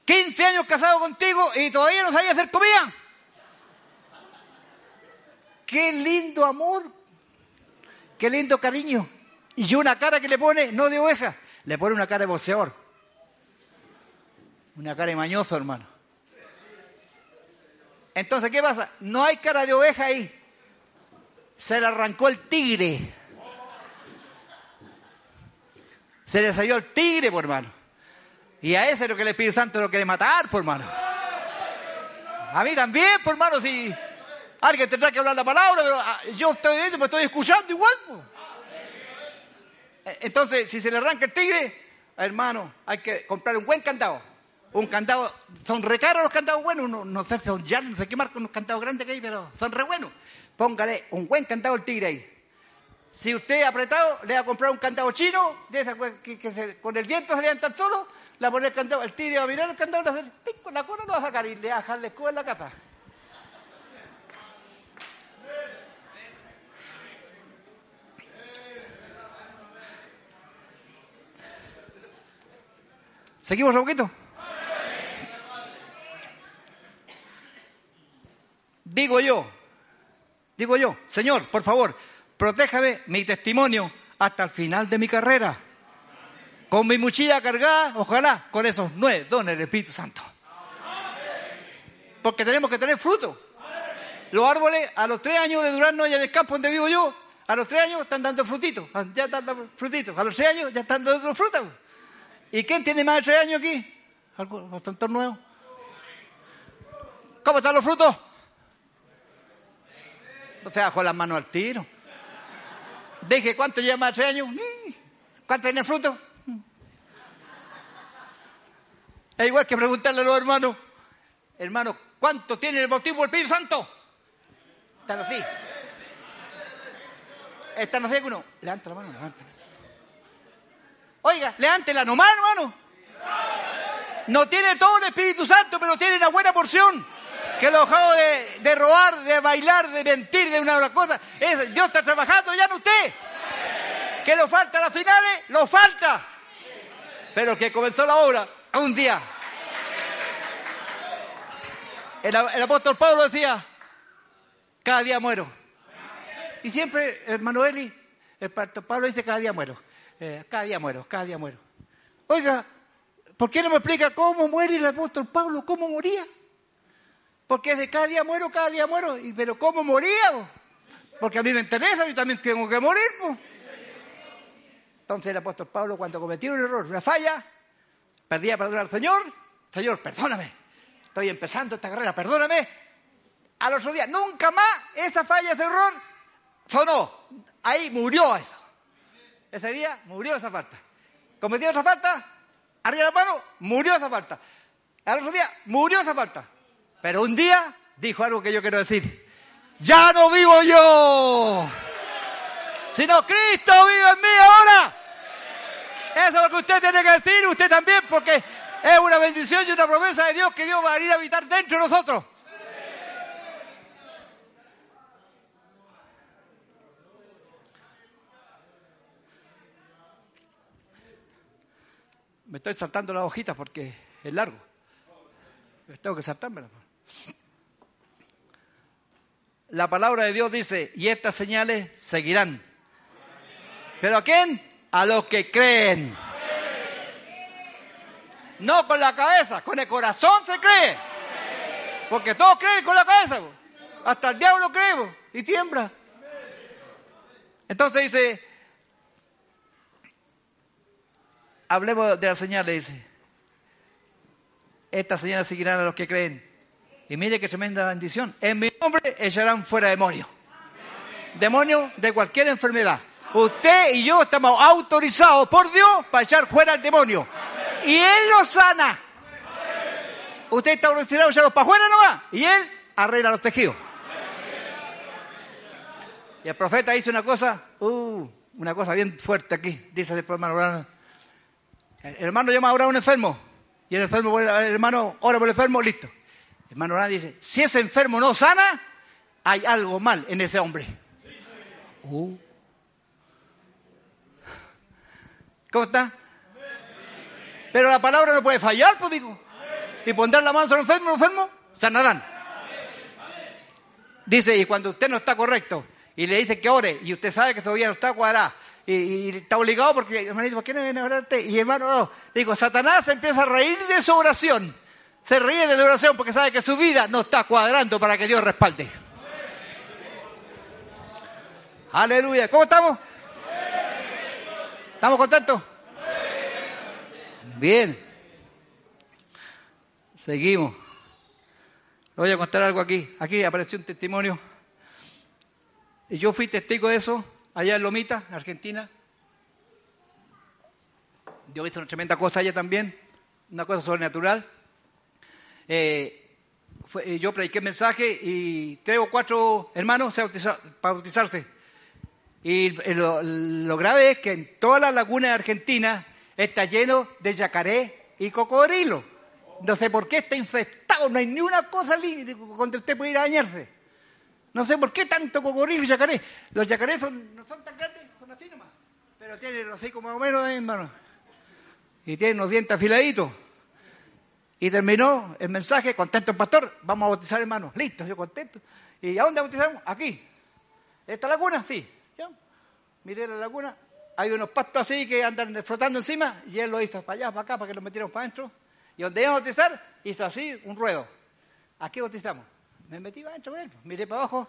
15 años casado contigo y todavía no sabía hacer comida. Qué lindo amor, qué lindo cariño. Y una cara que le pone, no de oveja, le pone una cara de boxeador. Una cara de mañoso, hermano. Entonces, ¿qué pasa? No hay cara de oveja ahí. Se le arrancó el tigre. Se le salió el tigre, por hermano. Y a ese es lo que el Espíritu Santo lo quiere matar, por hermano. A mí también, por hermano, si alguien tendrá que hablar la palabra, pero ah, yo estoy viendo, me estoy escuchando igual. Eh, Entonces, si se le arranca el tigre, hermano, hay que comprar un buen candado. Un candado, son re caros los candados buenos, no, no sé son ya, no sé qué marca, unos candados grandes que hay, pero son re buenos. Póngale un buen candado al tigre ahí. Si usted apretado, le va a comprar un candado chino, de esa que, que- se- con el viento se levantan solo, le va a poner el candado, el tigre va a mirar el candado, le va a hacer pic con la cola, lo va a sacar y le va a dejar la escoba en la casa. ¿Seguimos un poquito? Digo yo, digo yo, Señor, por favor, protéjame mi testimonio hasta el final de mi carrera. Con mi mochila cargada, ojalá, con esos nueve dones del Espíritu Santo. Porque tenemos que tener fruto. Los árboles, a los tres años de durazno allá en el campo donde vivo yo, A los tres años están dando frutitos, ya están dando frutitos. A los seis años ya están dando frutas. ¿Y quién tiene más de tres años aquí? ¿Algo bastante nuevo? ¿Cómo están los frutos? No se bajó las manos al tiro. Dije, ¿cuánto lleva años? Ni. ¿Cuánto tiene fruto? Es igual que preguntarle a los hermanos, hermano, ¿cuánto tiene el bautismo del Espíritu Santo? Están así. Están así uno. Levanta la mano, levanta. Oiga, levántela nomás, hermano. No tiene todo el Espíritu Santo, pero tiene una buena porción. Que lo dejado de, robar, de bailar, de mentir, de una otra cosa. Es, Dios está trabajando ya en usted. Que lo falta a las finales, lo falta. Pero que comenzó la obra un día. El, apóstol Pablo decía, cada día muero. Y siempre, hermano Eli, el Pablo dice, cada día muero. Eh, cada día muero, cada día muero. Oiga, ¿por qué no me explica cómo muere el apóstol Pablo? ¿Cómo moría? Porque de cada día muero, cada día muero. Y, pero ¿cómo moría? Porque a mí me interesa, yo también tengo que morir. Entonces el apóstol Pablo, cuando cometió un error, una falla, perdía perdón al Señor. Señor, perdóname. Estoy empezando esta carrera, perdóname. A los otros días, nunca más esa falla, ese error, sonó. Ahí murió eso. Ese día murió esa falta. Cometió esa falta, arriba la mano, murió esa falta. Al otro día, murió esa falta. Pero un día dijo algo que yo quiero decir. Ya no vivo yo, sino Cristo vive en mí ahora. Eso es lo que usted tiene que decir, usted también, porque es una bendición y una promesa de Dios que Dios va a venir a habitar dentro de nosotros. Me estoy saltando las hojitas porque es largo. Tengo que saltármela. La palabra de Dios dice, y estas señales seguirán. ¿Pero a quién? A los que creen. No con la cabeza, con el corazón se cree. Porque todos creen con la cabeza. Hasta el diablo cree po, y tiembla. Entonces dice, hablemos de las señales, dice. Estas señales seguirán a los que creen. Y mire qué tremenda bendición. En mi nombre echarán fuera demonios. Demonios de cualquier enfermedad. Usted y yo estamos autorizados por Dios para echar fuera al demonio. Y Él lo sana. Usted está autorizado a echarlos para afuera nomás. Y Él arregla los tejidos. Y el profeta dice una cosa, uh, una cosa bien fuerte aquí. Dice el hermano. El hermano llama ahora a un enfermo. Y el enfermo, el hermano ora por el enfermo, listo. El hermano Orano dice, si ese enfermo no sana, hay algo mal en ese hombre. Uh. ¿Cómo está? Pero la palabra no puede fallar, pues digo. Y pondrán la mano sobre el enfermo, los enfermos sanarán. Dice, y cuando usted no está correcto y le dice que ore y usted sabe que todavía no está cuadrado y, y está obligado porque, hermanito, ¿por qué no viene a orarte? Y hermano, no. Digo, Satanás empieza a reír de su oración. Se ríe de la oración porque sabe que su vida no está cuadrando para que Dios respalde. Aleluya. ¿Cómo estamos? ¿Estamos contentos? Bien. Seguimos. Le voy a contar algo aquí. Aquí apareció un testimonio. Y yo fui testigo de eso allá en Lomita, Argentina. Dios hizo una tremenda cosa allá también, una cosa sobrenatural. Eh, eh, yo prediqué mensaje y tres o cuatro hermanos se bautizaron para bautizarse. Y lo, lo grave es que en toda la laguna de Argentina está lleno de yacaré y cocodrilo. No sé por qué está infestado, no hay ni una cosa donde usted puede ir a bañarse. No sé por qué tanto cocodrilo y yacaré. Los yacarés son, no son tan grandes, son así nomás. Pero tienen los hocico más o menos, eh, hermano. Y tienen los dientes afiladitos. Y terminó el mensaje, contento el pastor, vamos a bautizar hermanos. Listo, yo contento. ¿Y a dónde bautizamos? Aquí. ¿Esta laguna? Sí. Ya. Miré la laguna, hay unos pastos así que andan flotando encima, y él lo hizo para allá, para acá, para que lo metieran para adentro. Y donde iba a bautizar, hizo así un ruedo. Aquí bautizamos. Me metí para adentro con él, miré para abajo,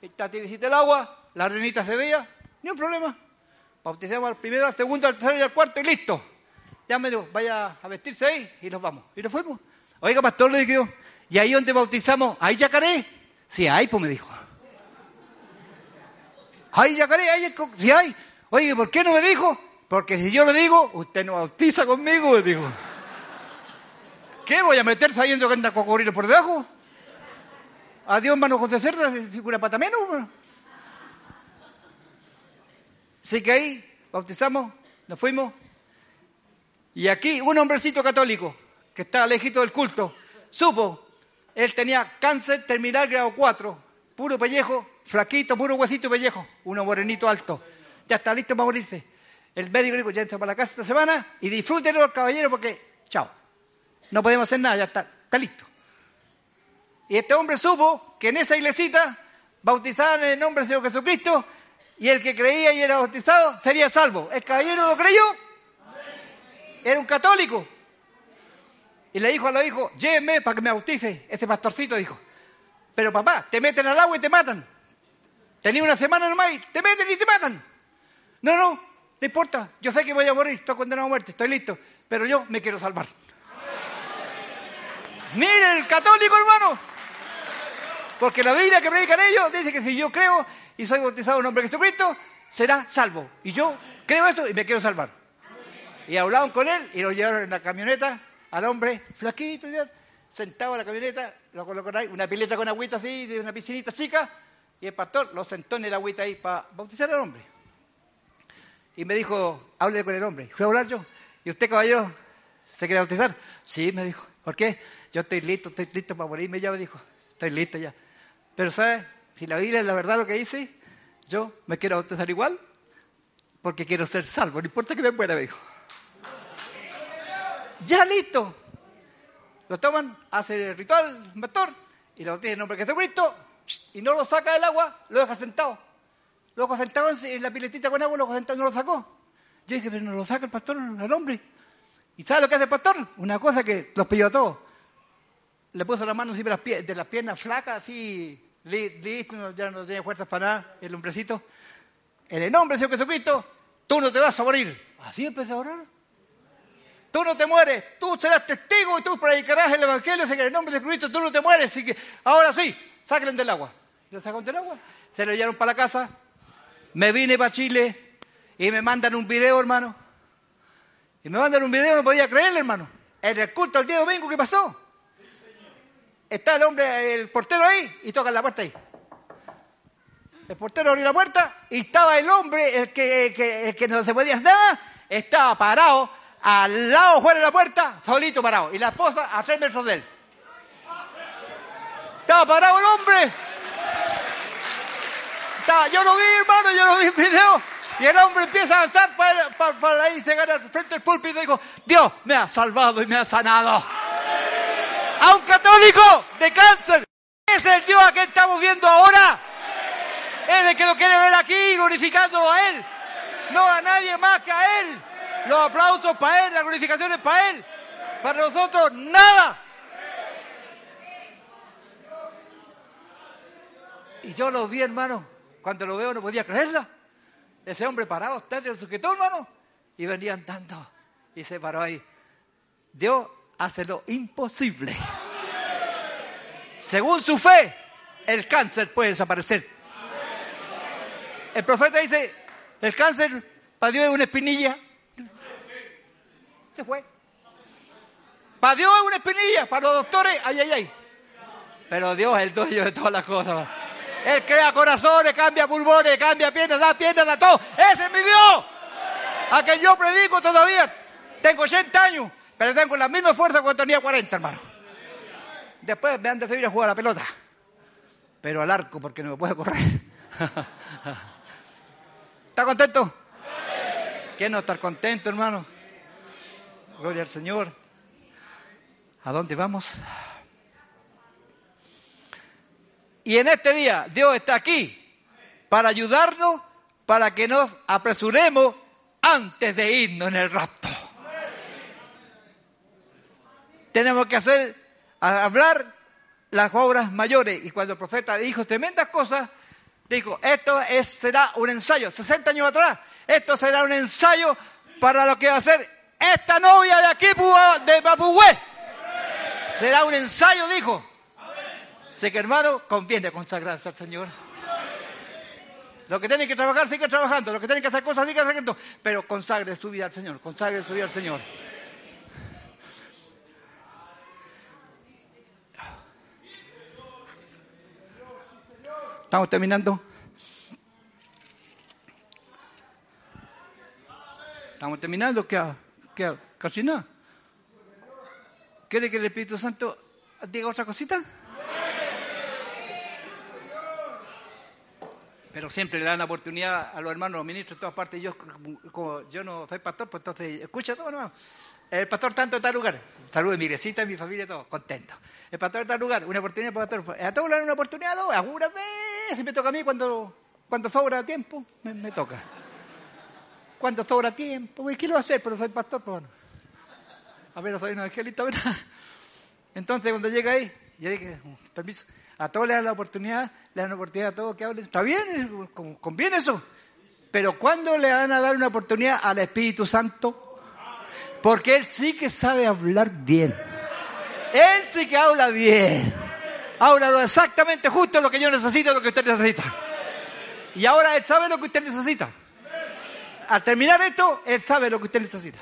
tibiecita el agua, la arenita se veía, ni un problema. Bautizamos al primero, al segundo, al tercero y al cuarto y listo. Ya me dijo, vaya a vestirse ahí y nos vamos. Y nos fuimos. Oiga, pastor, le dije yo, ¿y ahí donde bautizamos, hay yacaré? Sí, hay, pues me dijo. ¿Hay yacaré? ¿Hay? Sí, hay. Oye, ¿por qué no me dijo? Porque si yo le digo, usted no bautiza conmigo, me dijo. ¿Qué? ¿Voy a meter sabiendo que anda cocodrilo por debajo? Adiós, mano José Cerda, una pata menos. Así que ahí bautizamos, nos fuimos. Y aquí un hombrecito católico que estaba lejito del culto, supo, él tenía cáncer terminal grado 4, puro pellejo, flaquito, puro huesito y pellejo, uno morenito alto. Ya está listo para morirse. El médico dijo, ya entra para la casa esta semana y disfrútenlo, caballero, porque, chao, no podemos hacer nada, ya está, está listo. Y este hombre supo que en esa iglesita bautizaban en el nombre del Señor Jesucristo y el que creía y era bautizado sería salvo. El caballero lo creyó. Era un católico. Y le dijo a los hijos, llévenme para que me bautice. Ese pastorcito dijo, pero papá, te meten al agua y te matan. Tenía una semana nomás y te meten y te matan. No, no, no importa. Yo sé que voy a morir, estoy condenado a muerte, estoy listo. Pero yo me quiero salvar. Miren, el católico, hermano. Porque la Biblia que predican ellos dice que si yo creo y soy bautizado en nombre de Jesucristo, será salvo. Y yo creo eso y me quiero salvar. Y hablaron con él y lo llevaron en la camioneta al hombre flaquito, sentado en la camioneta, lo colocaron ahí, una pileta con agüita así, de una piscinita chica, y el pastor lo sentó en el agüita ahí para bautizar al hombre. Y me dijo, hable con el hombre. Fui a hablar yo. ¿Y usted, caballero, se quiere bautizar? Sí, me dijo. ¿Por qué? Yo estoy listo, estoy listo para morirme ya, me dijo. Estoy listo ya. Pero, ¿sabes? Si la Biblia es la verdad lo que dice, yo me quiero bautizar igual porque quiero ser salvo. No importa que me muera, me dijo. Ya listo. Lo toman, hace el ritual, el pastor, y lo en nombre de Jesucristo, y no lo saca del agua, lo deja sentado. Lo deja sentado en- la piletita con agua, lo deja sentado y no lo sacó. Yo dije, pero no lo saca el pastor al hombre. ¿Y sabe lo que hace el pastor? Una cosa que los pilló a todos. Le puso la mano encima de las, las piernas flacas, así, li- listo, ya no tenía fuerzas para nada, el hombrecito. En el nombre de Señor Jesucristo, tú no te vas a morir. Así empecé a orar. Tú no te mueres, tú serás testigo y tú predicarás el Evangelio, que en el nombre de Jesucristo tú no te mueres. Así que ahora sí, sáquenlo del agua. Lo sacaron del agua, se lo llevaron para la casa. Me vine para Chile y me mandan un video, hermano. Y me mandan un video, no podía creerle, hermano. En el culto el día domingo, ¿qué pasó? Está el hombre, el portero ahí y tocan la puerta ahí. El portero abrió la puerta y estaba el hombre, el que, el que, el que no se podía hacer nada, estaba parado al lado fuera de la puerta, solito parado. Y la esposa a tres metros de él. Estaba parado el hombre. Estaba- yo lo vi, hermano, yo lo vi en video. Y el hombre empieza a avanzar para, para, para ahí llegar al frente del púlpito y dijo, Dios me ha salvado y me ha sanado. A un católico de cáncer. Es el Dios a que estamos viendo ahora. Él es el que lo quiere ver aquí, glorificándolo a Él. No a nadie más que a Él. Los aplausos para Él, la glorificación es para Él. Para nosotros, nada. Y yo lo vi, hermano. Cuando lo veo no podía creerlo. Ese hombre parado, está en el sujetón, hermano. Y venía andando. Y se paró ahí. Dios hace lo imposible. Según su fe, el cáncer puede desaparecer. El profeta dice, el cáncer para Dios es una espinilla. Se fue. Para Dios es una espinilla, para los doctores, ay, ay, ay. Pero Dios es el dueño de todas las cosas. Él crea corazones, cambia pulmones, cambia piernas, da piernas, da todo. Ese es mi Dios. A quien yo predico todavía. Tengo 80 años, pero tengo la misma fuerza cuando tenía 40, hermano. Después me han de ir a jugar a la pelota. Pero al arco, porque no me puedo correr. ¿Está contento? ¿Quién no está contento, hermano? Gloria al Señor. ¿A dónde vamos? Y en este día Dios está aquí para ayudarnos, para que nos apresuremos antes de irnos en el rapto. Tenemos que hacer, hablar las obras mayores. Y cuando el profeta dijo tremendas cosas, dijo, esto es, será un ensayo, 60 años atrás, esto será un ensayo para lo que va a ser esta novia de aquí, de Mapuhue. Será un ensayo, dijo. Así que hermano, conviene consagrarse al Señor. Los que tienen que trabajar, sigan trabajando. Los que tienen que hacer cosas, sigan haciendo. Pero consagre su vida al Señor. Consagre su vida al Señor. Estamos terminando. Estamos terminando. ¿Qué, qué, casi nada. ¿Quiere que el Espíritu Santo diga otra cosita? Pero siempre le dan la oportunidad a los hermanos, los ministros de todas partes. Yo, como- yo no soy pastor, pues entonces escucha todo nomás. El pastor tanto en tal lugar. Saludos a mi iglesia, mi familia, todos contentos. El pastor en tal lugar, una oportunidad para el pastor. A todos le dan una oportunidad, dos, algunas veces me toca a mí cuando, cuando sobra tiempo, me toca. Cuando sobra tiempo, pues, ¿qué lo voy a hacer? Pero soy pastor, bueno. A ver, soy un angelito, ¿verdad? Entonces, cuando llega ahí, yo dije, permiso, a todos le dan la oportunidad, le dan la oportunidad a todos que hablen. Está bien, con- conviene eso. Pero ¿cuándo le van a dar una oportunidad al Espíritu Santo? Porque Él sí que sabe hablar bien. Él sí que habla bien. Habla exactamente justo lo que yo necesito, lo que usted necesita. Y ahora Él sabe lo que usted necesita. Al terminar esto, Él sabe lo que usted necesita.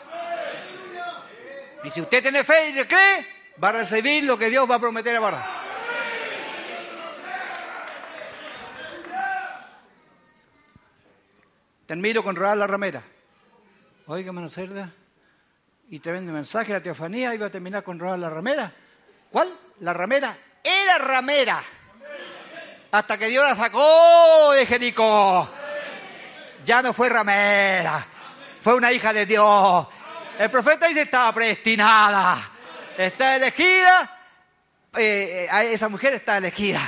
Y si usted tiene fe y le cree, va a recibir lo que Dios va a prometer ahora. Termino con Raúl la ramera. Oiga, hermano Cerda, y tremendo mensaje, la teofanía, iba a terminar con Raúl la ramera. ¿Cuál? La ramera era ramera. Hasta que Dios la sacó de Jericó. Ya no fue ramera, fue una hija de Dios. El profeta dice estaba predestinada, está elegida, eh, eh, esa mujer está elegida.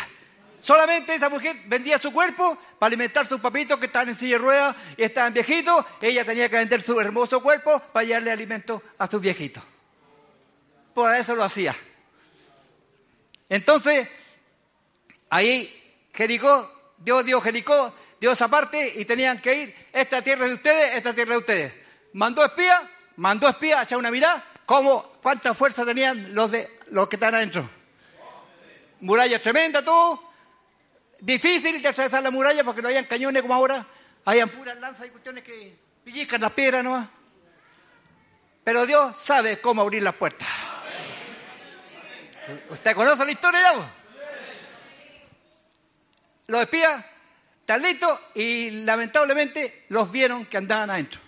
Solamente esa mujer vendía su cuerpo para alimentar a sus papitos que estaban en silla de ruedas y estaban viejitos. Ella tenía que vender su hermoso cuerpo para llevarle alimento a sus viejitos. Por eso lo hacía. Entonces, ahí Jericó, Dios dio Jericó, dio esa parte y tenían que ir. Esta tierra de ustedes, esta tierra de ustedes. Mandó espía, mandó espía a echar una mirada. ¿Cómo, ¿Cuánta fuerza tenían los, de, los que están adentro? Muralla tremenda, todo. Difícil de atravesar la muralla porque no habían cañones como ahora. Habían puras lanzas y cuestiones que pellizcan las piedras nomás. Pero Dios sabe cómo abrir las puertas. ¿Usted conoce la historia ya? Los espías listos y lamentablemente los vieron que andaban adentro.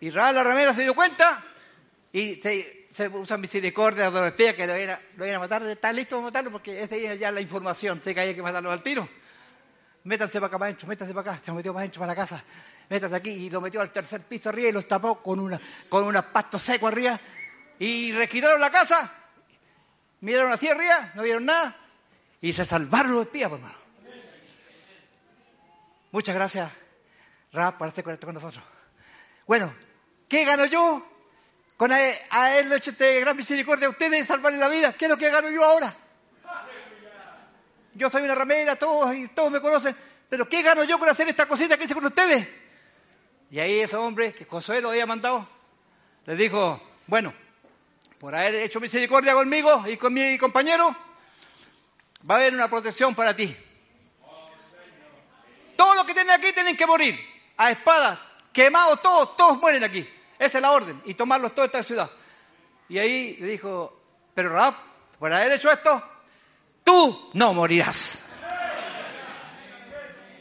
Y Raúl ramera se dio cuenta y se, se usa misericordia de los espías que lo iban, a, lo matar. Están listos para matarlo porque esa era ya la información. Sé que había que matarlo al tiro. Métanse para acá para adentro, métanse para acá. Se lo metió para adentro, para la casa. Métanse aquí y lo metió al tercer piso arriba y los tapó con, una, con unos pastos secos arriba. Y requitaron la casa. Miraron hacia arriba, no vieron nada. Y se salvaron los espías, pues, hermano. Muchas gracias, Rap, por estar con nosotros. Bueno, ¿qué gano yo? Con a- haberle hecho este gran misericordia a ustedes salvarle la vida. ¿Qué es lo que gano yo ahora? Yo soy una ramera, todos y todos me conocen. Pero ¿qué gano yo con hacer esta cosita que hice con ustedes? Y ahí ese hombre que Josué lo había mandado, le dijo, bueno, por haber hecho misericordia conmigo y con mi compañero, va a haber una protección para ti. Todos los que tienen aquí tienen que morir. A espada, quemados todos, todos mueren aquí. Esa es la orden. Y tomarlos todos de esta ciudad. Y ahí le dijo, pero Raab, por haber hecho esto, tú no morirás.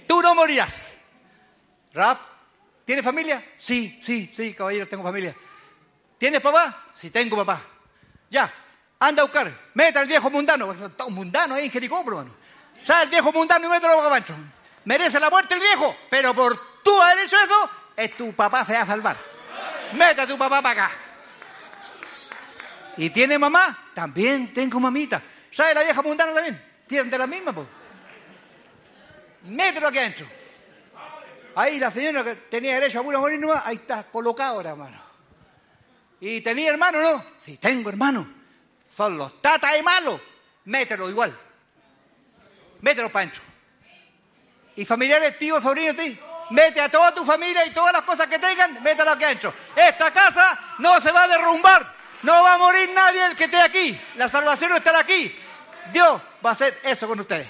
Tú no morirás. Raab, ¿tiene familia? Sí, sí, sí, caballero, tengo familia. ¿Tienes papá? Sí, tengo papá. Ya, anda a buscar. Meta al viejo mundano. Está un mundano ahí en Jericó, bueno. Trae al viejo mundano y mételo para adentro. Merece la muerte el viejo, pero por tú haber hecho eso, es tu papá se va a salvar. Meta a tu papá para acá. ¿Y tiene mamá? También tengo mamita. ¿Sabe la vieja mundana también? Tienen de la misma, pues. Mételo aquí adentro. Ahí la señora que tenía derecho a pura morir nomás, ahí está colocado ahora, hermano. ¿Y tenía hermano no? Sí, tengo hermano. Son los tatas de malos. Mételo igual. Mételo para adentro. Y familiares, tíos, sobrinos, ti. Mete a toda tu familia y todas las cosas que tengan, mételo aquí adentro. Esta casa no se va a derrumbar. No va a morir nadie el que esté aquí. La salvación no estará aquí. Dios va a hacer eso con ustedes.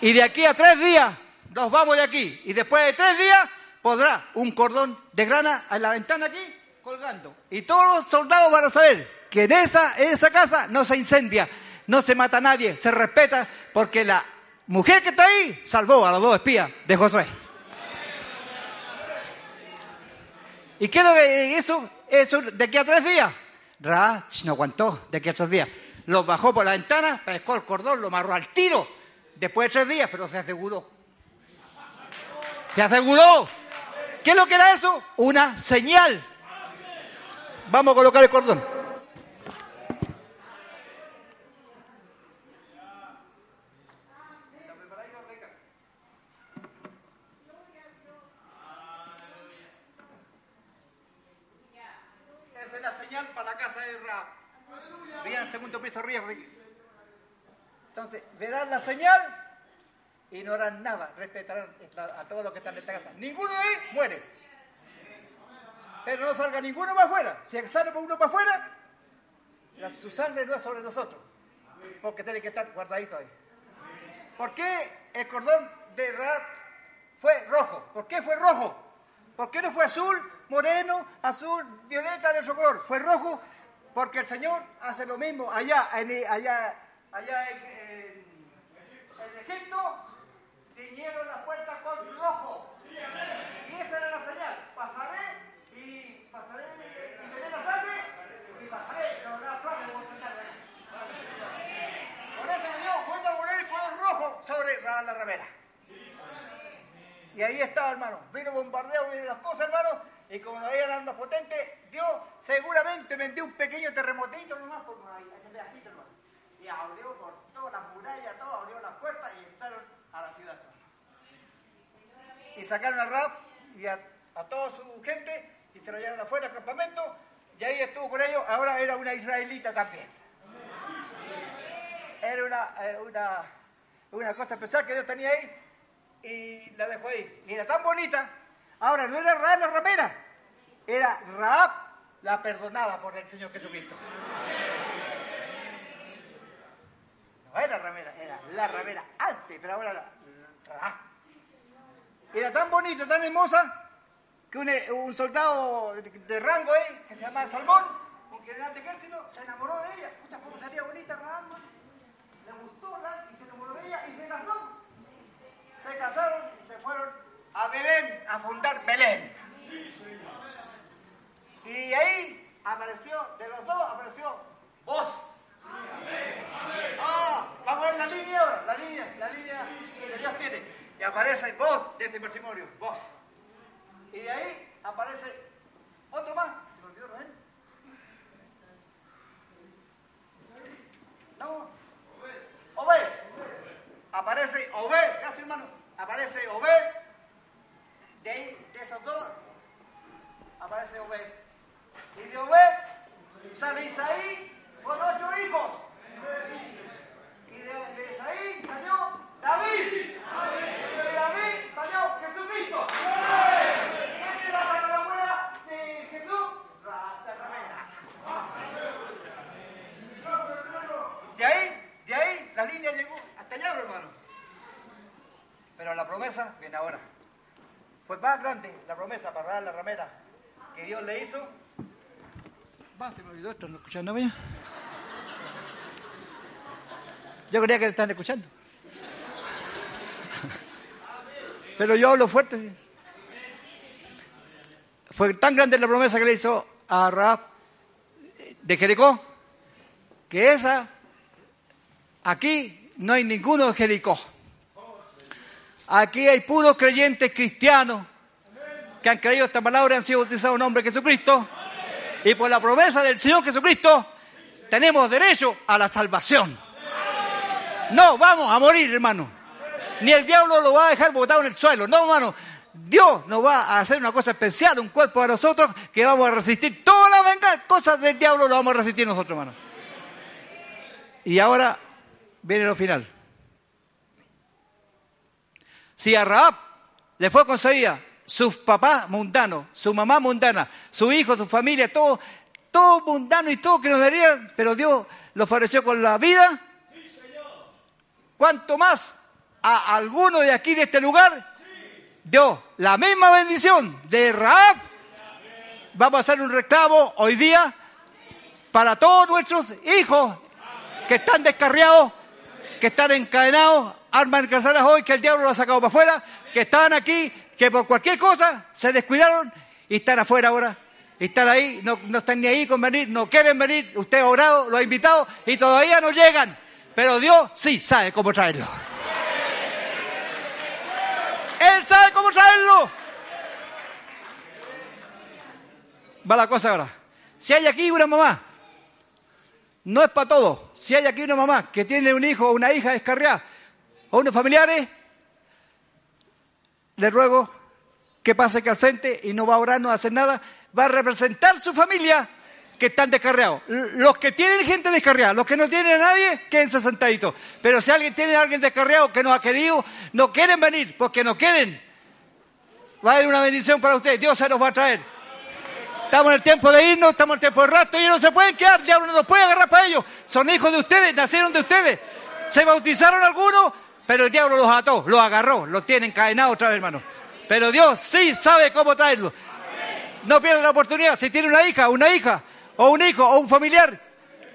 Y de aquí a tres días nos vamos de aquí. Y después de tres días podrá un cordón de grana en la ventana aquí colgando. Y todos los soldados van a saber que en esa, esa casa no se incendia, no se mata nadie, se respeta porque la mujer que está ahí salvó a los dos espías de Josué. ¿Y qué es lo que eso? Eso de aquí a tres días. Ra no aguantó de aquí a tres días. Los bajó por la ventana, pescó el cordón, lo amarró al tiro. Después de tres días, pero se aseguró. Se aseguró. ¿Qué es lo que era eso? Una señal. Vamos a colocar el cordón. Esa es la señal para la casa de Ra. Vean el segundo piso arriba. Entonces, verán la señal y no harán nada. Respetarán a todos los que están en esta casa. Ninguno de ahí muere. Pero no salga ninguno para afuera. Si sale uno para afuera, la- su sangre no es sobre nosotros. Porque tiene que estar guardadito ahí. ¿Por qué el cordón de Raad fue rojo? ¿Por qué fue rojo? ¿Por qué no fue azul, moreno, azul, violeta de otro color? Fue rojo porque el Señor hace lo mismo allá, en, allá, allá en, Egipto. Tiñeron las puertas con rojo. Y esa era la señal. Pasaré y pasaré y veré la sangre y pasaré. Pero la flor de Por eso Dios vuelve a poner el color rojo sobre la, la ramera. Y ahí estaba, hermano. Vino bombardeo, vino las cosas, hermano. Y como no había armas potentes, Dios seguramente metió un pequeño terremotito nomás por ahí, ese pedacito, hermano. Y abrió por todas las murallas, todo, abrió las puertas y entraron a la ciudad. Y sacaron a Rab y a, a toda su gente y se lo llevaron afuera al campamento. Y ahí estuvo con ellos. Ahora era una israelita también. Era una, eh, una, una cosa especial que Dios tenía ahí y la dejó ahí. Y era tan bonita. Ahora no era Raab la ramera, era Raab la perdonada por el Señor Jesucristo. No era ramera, era la ramera antes, pero ahora la, Raab. Era tan bonita, tan hermosa, que un, un soldado de, rango ahí, que se llama Salmón, un general de ejército, se enamoró de ella. Puta, cómo sería bonita Raab. Le gustó la, y se enamoró de ella y se casó. Se casaron y se fueron a Belén, a fundar Belén. Y ahí apareció, de los dos apareció vos. Ah, vamos a ver la línea ahora, la línea, la línea que Dios tiene. Y aparece vos de este matrimonio, vos. Y de ahí aparece otro más. Se me olvidó Raúl. No. Obed. Aparece Obed, gracias hermano. Aparece Obed. De ahí, de esos dos, aparece Obed. Y de Obed sale Isaí con ocho hijos. Y de, Isaí salió David. Y de David salió Jesucristo. ¿Quién es la tatarabuela de Jesús? De ahí, de ahí, la línea llegó hasta allá, hermano. Pero la promesa viene ahora. Fue más grande la promesa para dar la ramera que Dios le hizo. Esto, ¿no escuchándome? Yo creía que están escuchando. Pero yo hablo fuerte. Fue tan grande la promesa que le hizo a Raab de Jericó que esa Aquí no hay ninguno de Jericó. Aquí hay puros creyentes cristianos que han creído esta palabra y han sido bautizados en nombre de Jesucristo. Y por la promesa del Señor Jesucristo tenemos derecho a la salvación. No vamos a morir, hermano. Ni el diablo lo va a dejar botado en el suelo. No, hermano. Dios nos va a hacer una cosa especial, un cuerpo a nosotros que vamos a resistir todas las venga- cosas del diablo, lo vamos a resistir nosotros, hermano. Y ahora viene lo final. Si a Raab le fue concedida su papá mundano, su mamá mundana, su hijo, su familia, todo, todo mundano y todo que nos darían, pero Dios lo favoreció con la vida. ¿Cuánto más a alguno de aquí, de este lugar, dio la misma bendición de Raab? Vamos a hacer un reclamo hoy día para todos nuestros hijos que están descarriados, que están encadenados, armas encarceladas hoy, que el diablo lo ha sacado para afuera, que estaban aquí, que por cualquier cosa se descuidaron y están afuera ahora. Están ahí, no, no están ni ahí con venir, no quieren venir, usted ha orado, lo ha invitado y todavía no llegan. Pero Dios sí sabe cómo traerlo. Él sabe cómo traerlo. Va la cosa ahora. Si hay aquí una mamá, no es para todos. Si hay aquí una mamá que tiene un hijo o una hija descarriada, o unos familiares, le ruego que pase que al frente y no va a orar, no va a hacer nada, va a representar su familia que están descarriados. Los que tienen gente descarriada, los que no tienen a nadie, quédense sentaditos. Pero si alguien tiene a alguien descarriado que no ha querido, no quieren venir, porque no quieren, va a haber una bendición para ustedes. Dios se los va a traer. Estamos en el tiempo de irnos, estamos en el tiempo de rato, y ellos no se pueden quedar, diablo no los puede agarrar para ellos. Son hijos de ustedes, nacieron de ustedes. Se bautizaron algunos, pero el diablo los ató, los agarró, los tiene encadenados otra vez, hermano. Pero Dios sí sabe cómo traerlos. No pierdan la oportunidad. Si tiene una hija, una hija, o un hijo, o un familiar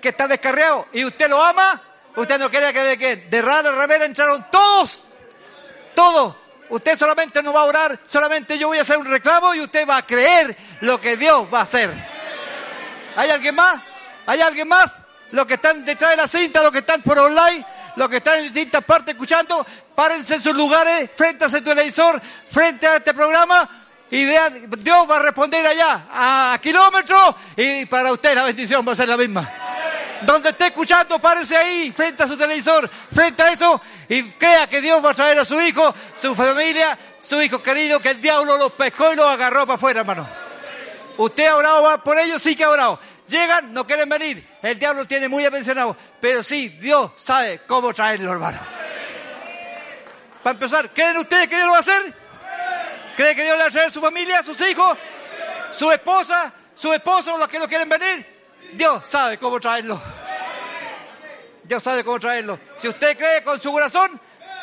que está descarriado y usted lo ama, usted no quiere que de, que de rara remera entraron todos, todos. Usted solamente no va a orar, solamente yo voy a hacer un reclamo y usted va a creer lo que Dios va a hacer. ¿Hay alguien más? ¿Hay alguien más? Los que están detrás de la cinta, los que están por online, los que están en distintas partes escuchando, párense en sus lugares, frente a su televisor, frente a este programa, y vean, Dios va a responder allá, a kilómetros, y para usted la bendición va a ser la misma. Donde esté escuchando, párese ahí, frente a su televisor, frente a eso, y crea que Dios va a traer a su hijo, su familia, su hijo querido, que el diablo los pescó y los agarró para afuera, hermano. ¿Usted ha orado por ellos? Sí que ha orado. Llegan, no quieren venir. El diablo tiene muy apensionado. Pero sí, Dios sabe cómo traerlo, hermano. Para empezar, ¿creen ustedes que Dios lo va a hacer? ¿Creen que Dios le va a traer a su familia, a sus hijos, su esposa, su esposo, los que no quieren venir? Dios sabe cómo traerlo. Dios sabe cómo traerlo. Si usted cree con su corazón,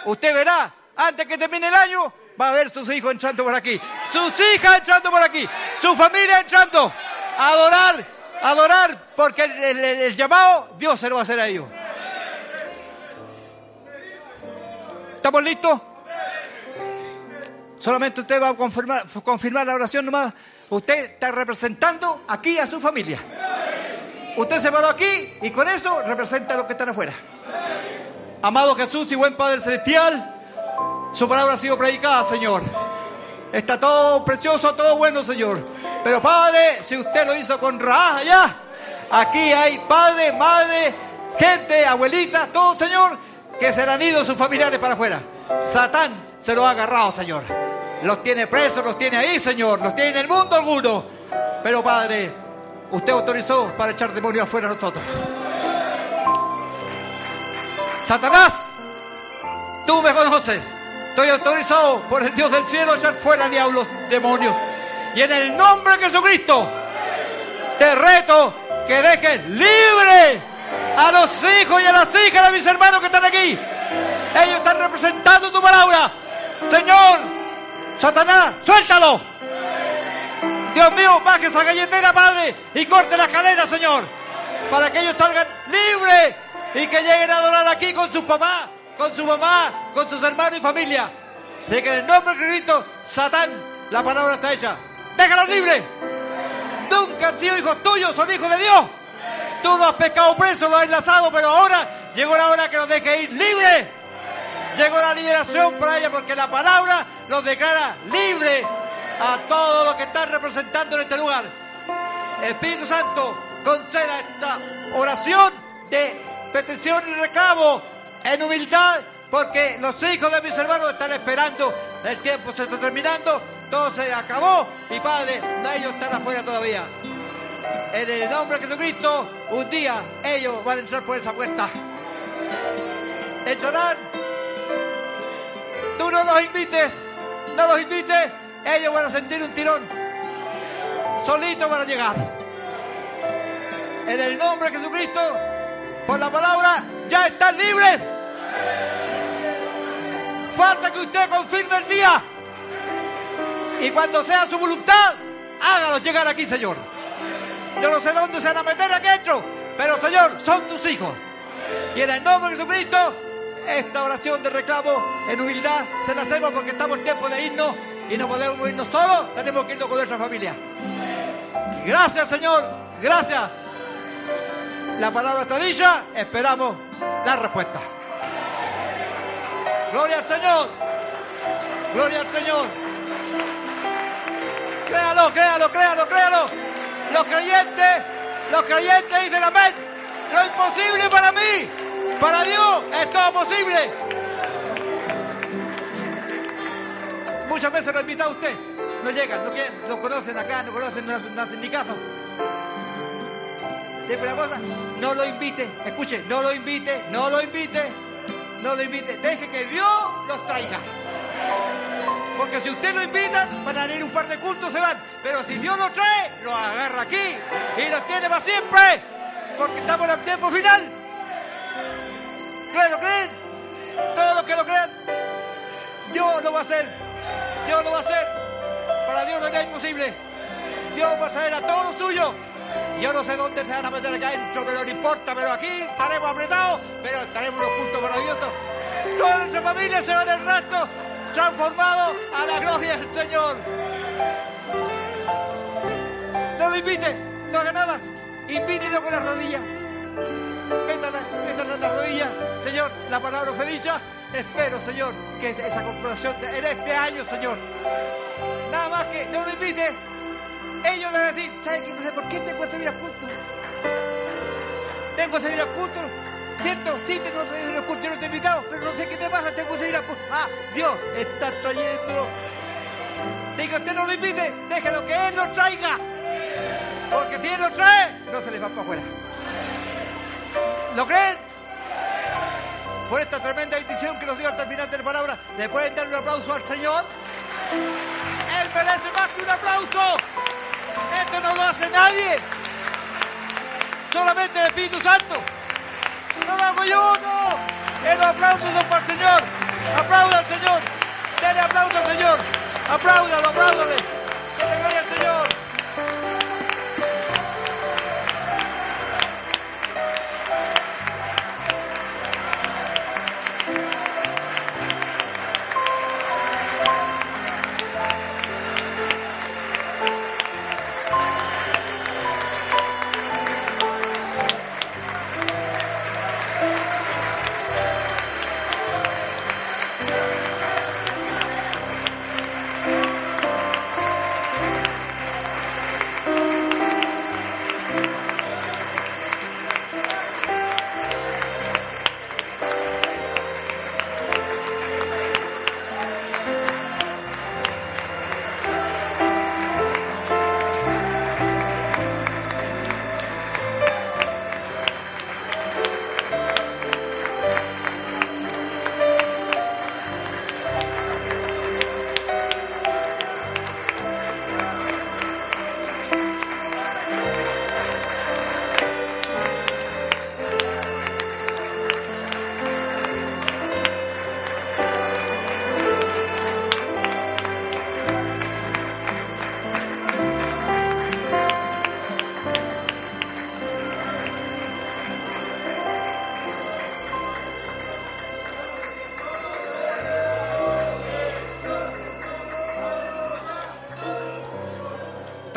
usted verá, antes que termine el año, va a ver sus hijos entrando por aquí, sus hijas entrando por aquí, su familia entrando. Adorar, adorar, porque el, llamado Dios se lo va a hacer a ellos. ¿Estamos listos? Solamente usted va a confirmar, confirmar la oración nomás. Usted está representando aquí a su familia. Usted se paró aquí y con eso representa a los que están afuera. Amado Jesús y buen Padre Celestial, su palabra ha sido predicada, Señor. Está todo precioso, todo bueno, Señor. Pero Padre, si usted lo hizo con Raá allá, aquí hay padre, madre, gente, abuelita, todo, Señor, que se le han ido sus familiares para afuera. Satán se lo ha agarrado, Señor. Los tiene presos, los tiene ahí, Señor. Los tiene en el mundo alguno. Pero Padre, usted autorizó para echar demonios afuera de nosotros. Satanás, tú me conoces. Estoy autorizado por el Dios del cielo a echar fuera diablos, demonios. Y en el nombre de Jesucristo, te reto que dejes libre a los hijos y a las hijas de mis hermanos que están aquí. Ellos están representando tu palabra. Señor, Satanás, suéltalo. Dios mío, baje esa galletera, Padre, y corte la cadena, Señor, para que ellos salgan libres y que lleguen a adorar aquí con su papá, con su mamá, con sus hermanos y familia. De que en el nombre de Cristo, Satán, la palabra está hecha. Déjalos libres. Nunca han sido hijos tuyos, son hijos de Dios. Tú lo has pescado preso, lo has enlazado, pero ahora llegó la hora que los deje ir libres. Llegó la liberación para ella porque la palabra los declara libre a todos los que están representando en este lugar. Espíritu Santo, conceda esta oración de petición y reclamo en humildad porque los hijos de mis hermanos están esperando. El tiempo se está terminando, todo se acabó y Padre, ellos están afuera todavía. En el nombre de Jesucristo, un día ellos van a entrar por esa puerta. Entrarán. Tú no los invites, no los invites, ellos van a sentir un tirón. Solitos van a llegar. En el nombre de Jesucristo, por la palabra, ya están libres. Falta que usted confirme el día. Y cuando sea su voluntad, hágalos llegar aquí, Señor. Yo no sé dónde se van a meter aquí adentro, pero Señor, son tus hijos. Y en el nombre de Jesucristo, esta oración de reclamo en humildad se la hacemos porque estamos en tiempo de irnos y no podemos irnos solos, tenemos que irnos con nuestra familia. Gracias, Señor, gracias. La palabra está dicha, esperamos la respuesta. Gloria al Señor. Gloria al Señor. Créalo, créalo, créalo, créalo. Los creyentes, los creyentes dicen amén. Lo imposible para mí, para Dios es todo posible. Muchas veces lo ha invitado usted. No llegan, no quieren, no conocen acá, no conocen, no, no hacen ni caso. Dime una cosa, no lo invite, escuche, no lo invite, no lo invite, no lo invite. Deje que Dios los traiga. Porque si usted lo invita, van a ir un par de cultos, se van. Pero si Dios lo trae, lo agarra aquí y los tiene para siempre. Porque estamos en el tiempo final. ¿Creen, lo creen? Todos los que lo crean, Dios lo va a hacer. Dios lo va a hacer. Para Dios no es imposible. Dios va a traer a todos los suyos. Yo no sé dónde se van a meter acá adentro, pero no importa. Pero aquí estaremos apretados, pero estaremos los juntos maravillosos. Toda nuestra familia se va en el rato transformado a la gloria del Señor. No lo invite, no haga nada. Invítelo con las rodillas. Métala, métala en las rodillas. Señor, la palabra fue dicha. Espero, Señor, que esa comprobación en este año, Señor. Nada más que no lo invite. Ellos van a decir, ¿sabes qué? No sé por qué tengo que salir a culto. Tengo que salir a culto. ¿Cierto? Sí, tengo que salir a culto. Yo no te he invitado, pero no sé qué me pasa. Tengo que salir a culto. Ah, Dios está trayendo. Diga, usted no lo invite. Déjelo que Él lo traiga. Porque si Él lo trae, no se les va para afuera. ¿Lo creen? Por esta tremenda bendición que nos dio al terminar de la palabra, ¿le pueden dar un aplauso al Señor? Él merece más que un aplauso. Esto no lo hace nadie. Solamente el Espíritu Santo. No lo hago yo, no. Los aplausos son para el Señor. Aplauda al Señor. Dele aplauso al Señor. Apláudalo, apláudale. Dele gloria al Señor.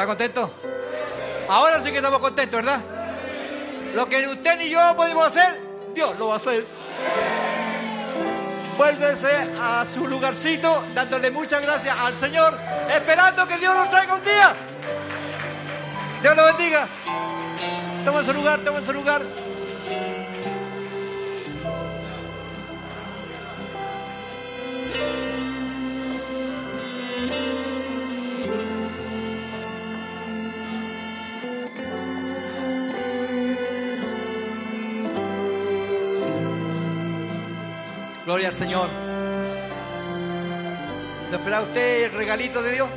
Contento? Ahora sí que estamos contentos, ¿verdad? Lo que usted ni yo podemos hacer, Dios lo va a hacer. Vuélvese a su lugarcito, dándole muchas gracias al Señor, esperando que Dios lo traiga un día. Dios lo bendiga. Toma su lugar, toma su lugar. Gloria al Señor. ¿No esperaba usted el regalito de Dios?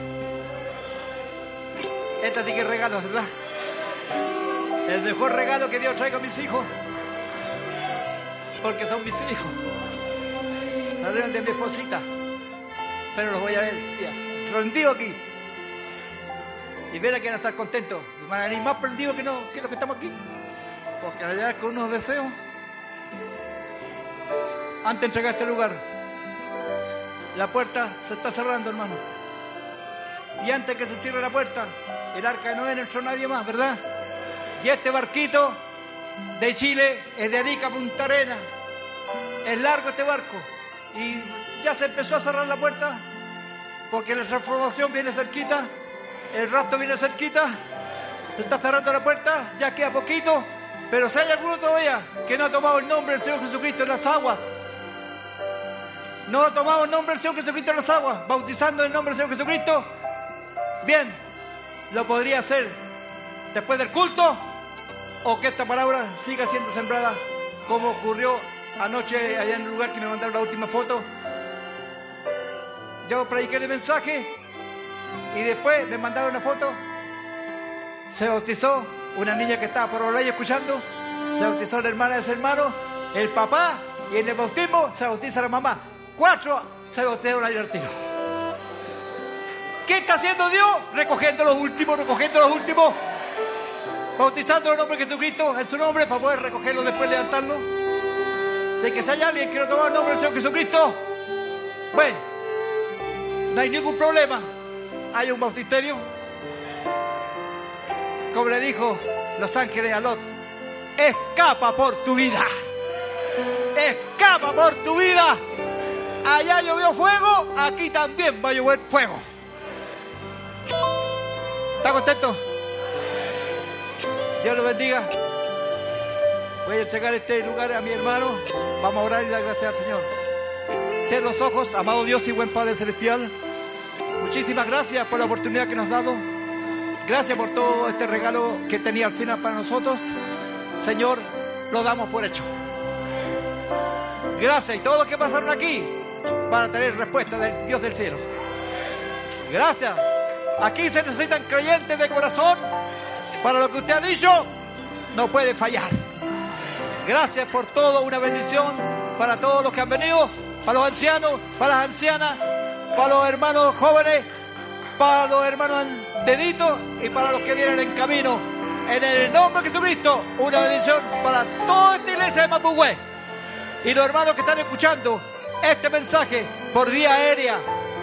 Este sí que es regalo, ¿verdad? El mejor regalo que Dios traiga a mis hijos. Porque son mis hijos. Salieron de mi esposita. Pero los voy a ver rendido aquí. Y verá que van a estar contentos. Y van a venir más prendidos que, no, que los que estamos aquí. Porque al llegar con unos deseos, antes de entregar este lugar, la puerta se está cerrando, hermano. Y antes que se cierre la puerta, el arca de Noé no entró nadie más, ¿verdad? Y este barquito de Chile es de Arica a Punta Arena. Es largo este barco. Y ya se empezó a cerrar la puerta porque la transformación viene cerquita, el rastro viene cerquita, está cerrando la puerta, ya queda poquito, pero si hay alguno todavía que no ha tomado el nombre del Señor Jesucristo en las aguas, no ha tomado el nombre del Señor Jesucristo en las aguas, bautizando en el nombre del Señor Jesucristo, bien, lo podría hacer después del culto o que esta palabra siga siendo sembrada como ocurrió anoche allá en el lugar que me mandaron la última foto. Yo prediqué el mensaje y después me mandaron una foto. Se bautizó una niña que estaba por ahí escuchando. Se bautizó la hermana de ese hermano, el papá y en el bautismo se bautiza la mamá. Cuatro ahí al tiro. ¿Qué está haciendo Dios? Recogiendo los últimos, recogiendo los últimos. Bautizando el nombre de Jesucristo en su nombre para poder recogerlo después levantarlo. Sé que si hay alguien que no toma el nombre del Señor Jesucristo, bueno, no hay ningún problema. Hay un bautisterio. Como le dijo los ángeles a Lot, escapa por tu vida. Escapa por tu vida. Allá llovió fuego, aquí también va a llover fuego. ¿Está contento? Dios lo bendiga. Voy a entregar este lugar a mi hermano. Vamos a orar y dar gracias al Señor. Cierra los ojos, amado Dios y buen Padre Celestial. Muchísimas gracias por la oportunidad que nos has dado. Gracias por todo este regalo que tenía al final para nosotros. Señor, lo damos por hecho. Gracias y todos los que pasaron aquí van a tener respuesta del Dios del cielo. Gracias. Aquí se necesitan creyentes de corazón. Para lo que usted ha dicho, no puede fallar. Gracias por todo, una bendición para todos los que han venido, para los ancianos, para las ancianas, para los hermanos jóvenes, para los hermanos deditos y para los que vienen en camino. En el nombre de Jesucristo, una bendición para toda esta iglesia de Mapugüe y los hermanos que están escuchando este mensaje por vía aérea.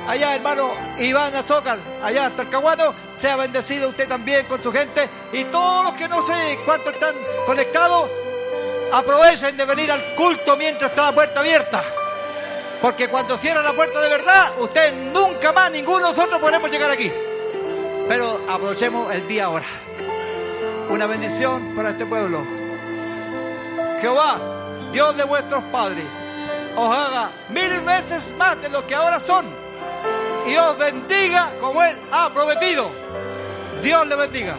Allá, hermano Iván Azócar, allá hasta el Caguato, sea bendecido usted también con su gente y todos los que no sé cuántos están conectados, aprovechen de venir al culto mientras está la puerta abierta. Porque cuando cierra la puerta de verdad, usted nunca más, ninguno de nosotros podremos llegar aquí. Pero aprovechemos el día ahora. Una bendición para este pueblo. Jehová, Dios de vuestros padres, os haga mil veces más de lo que ahora son y os bendiga como Él ha prometido. Dios le bendiga.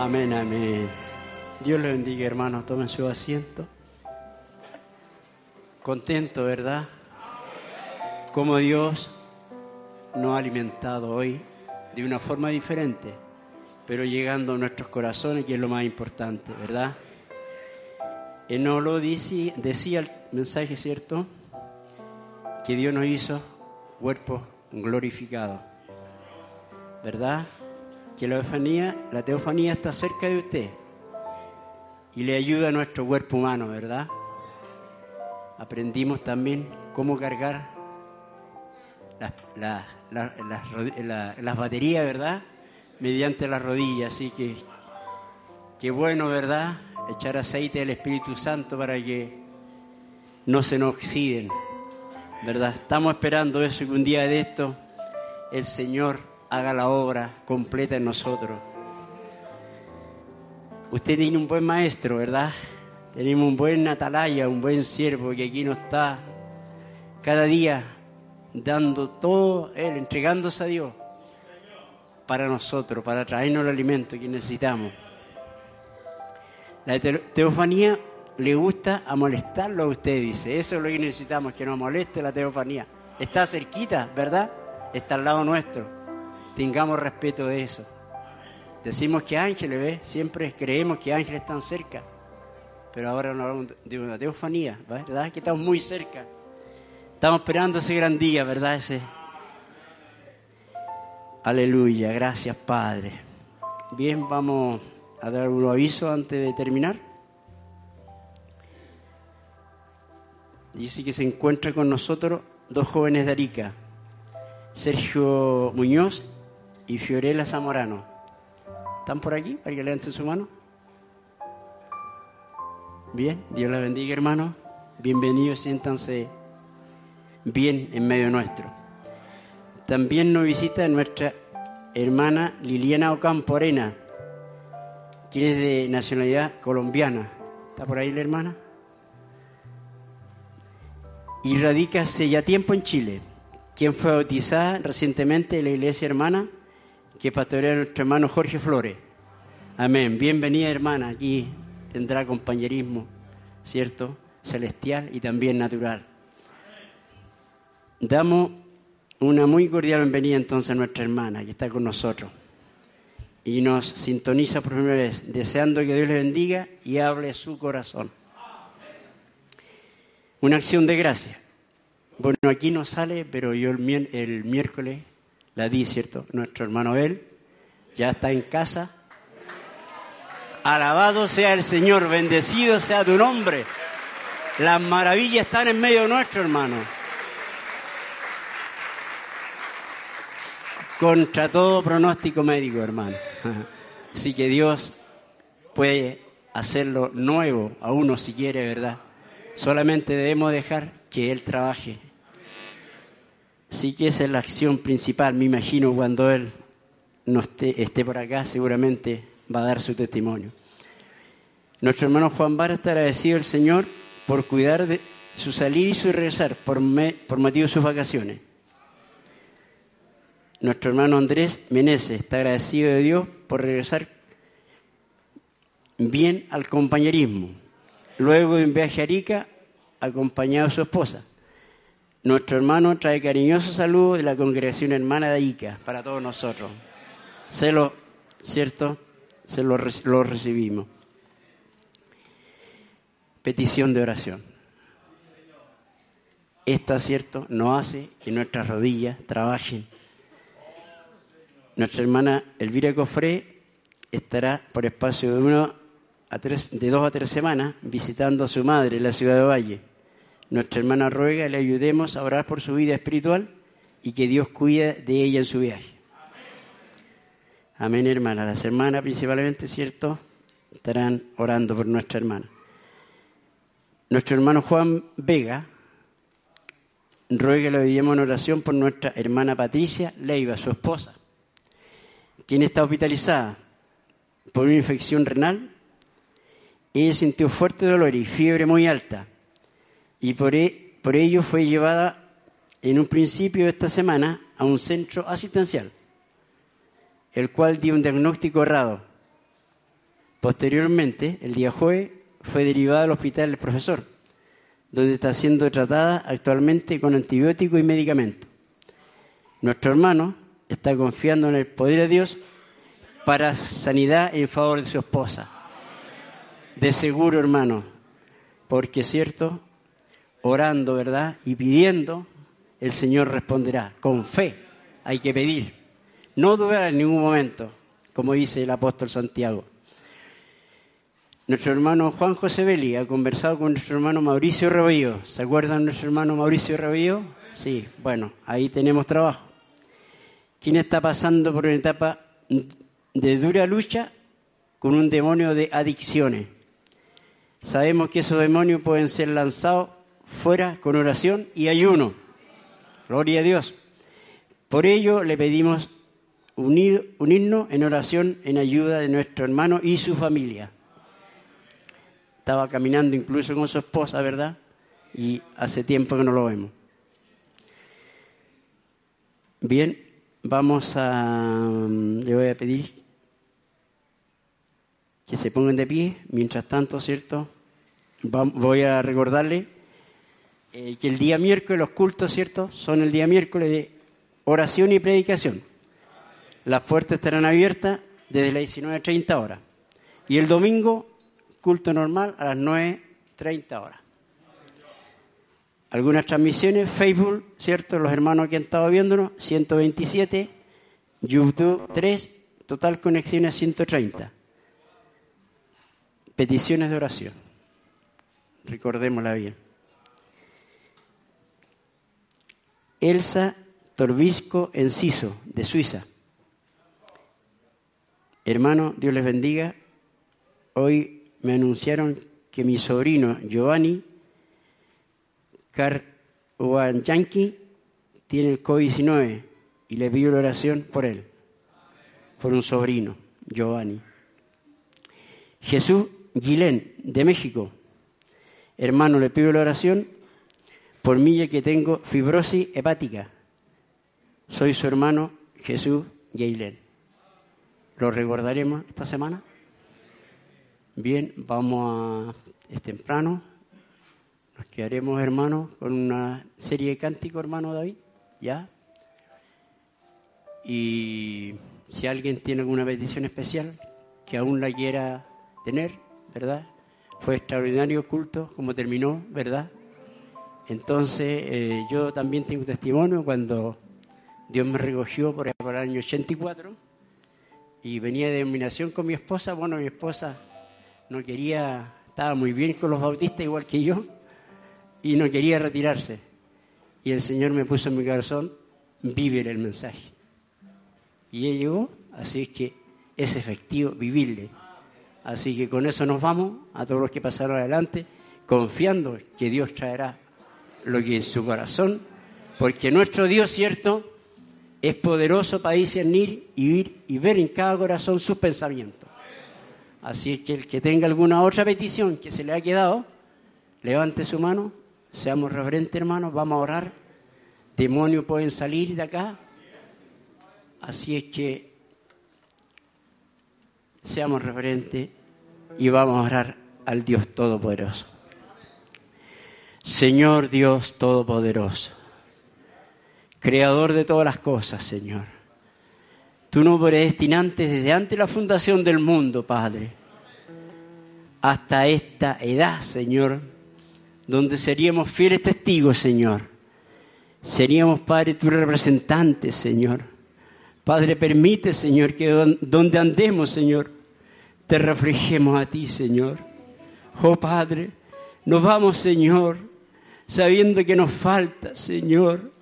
Amén, amén. Dios le bendiga, hermanos. Tomen su asiento. Contento, ¿verdad? Como Dios nos ha alimentado hoy de una forma diferente, pero llegando a nuestros corazones, que es lo más importante, ¿verdad? Él nos lo dice, decía el mensaje, ¿cierto? Que Dios nos hizo cuerpos glorificados, ¿verdad? Que la teofanía, la teofanía está cerca de usted y le ayuda a nuestro cuerpo humano, ¿verdad? Aprendimos también cómo cargar las, la- la- las rodi- la- las baterías, ¿verdad? Mediante las rodillas, así que qué bueno, ¿verdad? Echar aceite del Espíritu Santo para que no se nos oxiden, ¿verdad? Estamos esperando eso y un día de esto el Señor haga la obra completa en nosotros. Usted tiene un buen maestro, ¿verdad? Tenemos un buen atalaya, un buen siervo que aquí nos está cada día dando todo Él, entregándose a Dios para nosotros, para traernos el alimento que necesitamos. La te- teofanía le gusta a molestarlo a usted, dice. Eso es lo que necesitamos, que nos moleste la teofanía. Está cerquita, ¿verdad? Está al lado nuestro. Tengamos respeto de eso. Decimos que ángeles, ¿ves? Siempre creemos que ángeles están cerca. Pero ahora nos hablamos de una teofanía, ¿verdad? Que estamos muy cerca. Estamos esperando ese gran día, ¿verdad? Ese. Aleluya, gracias Padre. Bien, vamos a dar un aviso antes de terminar. Dice que se encuentra con nosotros dos jóvenes de Arica, Sergio Muñoz y Fiorella Zamorano. ¿Están por aquí? Para que levanten su mano. Bien, Dios la bendiga, hermano. Bienvenidos, siéntanse bien en medio nuestro. También nos visita nuestra hermana Liliana Ocampo Arena, quien es de nacionalidad colombiana. ¿Está por ahí la hermana? Y radica hace ya tiempo en Chile, quien fue bautizada recientemente en la iglesia hermana que pastorea nuestro hermano Jorge Flores. Amén. Bienvenida hermana, aquí tendrá compañerismo, ¿cierto? Celestial y también natural. Damos una muy cordial bienvenida entonces a nuestra hermana que está con nosotros y nos sintoniza por primera vez, deseando que Dios le bendiga y hable su corazón. Una acción de gracia. Bueno, aquí no sale, pero yo el, miércoles la di, ¿cierto? Nuestro hermano él ya está en casa. Alabado sea el Señor, bendecido sea tu nombre. Las maravillas están en medio nuestro, hermano. Contra todo pronóstico médico, hermano. Así que Dios puede hacerlo nuevo a uno si quiere, ¿verdad? Solamente debemos dejar que Él trabaje. Sí que esa es la acción principal, me imagino, cuando Él no esté, esté por acá, seguramente va a dar su testimonio. Nuestro hermano Juan Vara está agradecido al Señor por cuidar de su salir y su regresar por, me- por motivo de sus vacaciones. Nuestro hermano Andrés Meneses está agradecido de Dios por regresar bien al compañerismo. Luego de un viaje a Arica, acompañado de su esposa. Nuestro hermano trae cariñoso saludo de la congregación hermana de Arica para todos nosotros. Se lo, ¿cierto? Se lo, lo recibimos. Petición de oración. Esta, ¿cierto? No hace que nuestras rodillas trabajen. Nuestra hermana Elvira Cofré estará por espacio de uno a tres, de dos a tres semanas visitando a su madre en la ciudad de Valle. Nuestra hermana ruega le ayudemos a orar por su vida espiritual y que Dios cuide de ella en su viaje. Amén, hermana. Las hermanas principalmente, ¿cierto? Estarán orando por nuestra hermana. Nuestro hermano Juan Vega ruega que le ayudemos en oración por nuestra hermana Patricia Leiva, su esposa, quien está hospitalizada por una infección renal. Ella sintió fuerte dolor y fiebre muy alta y por, e- por ello fue llevada en un principio de esta semana a un centro asistencial, el cual dio un diagnóstico errado. Posteriormente, el día jueves, fue derivada al hospital del profesor, donde está siendo tratada actualmente con antibióticos y medicamentos. Nuestro hermano está confiando en el poder de Dios para sanidad en favor de su esposa. De seguro, hermano, porque es cierto, orando, ¿verdad? Y pidiendo, el Señor responderá. Con fe hay que pedir. No dudar en ningún momento, como dice el apóstol Santiago. Nuestro hermano Juan José Belli ha conversado con nuestro hermano Mauricio Rebello. ¿Se acuerdan de nuestro hermano Mauricio Rebello? Sí, bueno, ahí tenemos trabajo. ¿Quién está pasando por una etapa de dura lucha con un demonio de adicciones? Sabemos que esos demonios pueden ser lanzados fuera con oración y ayuno. Gloria a Dios. Por ello le pedimos unir- unirnos en oración en ayuda de nuestro hermano y su familia. Estaba caminando incluso con su esposa, ¿verdad? Y hace tiempo que no lo vemos. Bien, vamos a... Le voy a pedir que se pongan de pie. Mientras tanto, ¿cierto? Voy a recordarle eh, que el día miércoles, los cultos, ¿cierto? Son el día miércoles de oración y predicación. Las puertas estarán abiertas desde las 19.30 horas. Y el domingo, culto normal a las 9.30 horas. Algunas transmisiones, Facebook, ¿cierto? Los hermanos que han estado viéndonos, 127, YouTube 3, total conexiones 130. Peticiones de oración. Recordémosla bien. Elsa Torbisco Enciso, de Suiza. Hermano, Dios les bendiga. Hoy me anunciaron que mi sobrino Giovanni Carwanyanki tiene el COVID-19 y le pido la oración por él, por un sobrino, Giovanni. Jesús Guilén, de México. Hermano, le pido la oración por que tengo fibrosis hepática. Soy su hermano Jesús Guilén. ¿Lo recordaremos esta semana? Bien, vamos a... Es temprano. Nos quedaremos, hermanos, con una serie de cánticos, hermano David. ¿Ya? Y si alguien tiene alguna petición especial que aún la quiera tener, ¿verdad? Fue extraordinario culto como terminó, ¿verdad? Entonces, eh, yo también tengo testimonio cuando Dios me recogió por, el año 84 y venía de denominación con mi esposa. Bueno, mi esposa no quería, estaba muy bien con los bautistas igual que yo y no quería retirarse. Y el Señor me puso en mi corazón, vive el mensaje. Y ella llegó, así es que es efectivo vivirle. Así que con eso nos vamos a todos los que pasaron adelante, confiando que Dios traerá lo que en su corazón, porque nuestro Dios, cierto, es poderoso para discernir y, vir- y ver en cada corazón sus pensamientos. Así es que el que tenga alguna otra petición que se le ha quedado, levante su mano, seamos reverentes hermanos, vamos a orar. Demonios pueden salir de acá. Así es que seamos reverentes y vamos a orar al Dios Todopoderoso. Señor Dios Todopoderoso, Creador de todas las cosas, Señor. Tú nos predestinaste desde antes de la fundación del mundo, Padre, hasta esta edad, Señor, donde seríamos fieles testigos, Señor. Seríamos, Padre, tus representantes, Señor. Padre, permite, Señor, que don- donde andemos, Señor, te reflejemos a ti, Señor. Oh Padre, nos vamos, Señor, sabiendo que nos falta, Señor,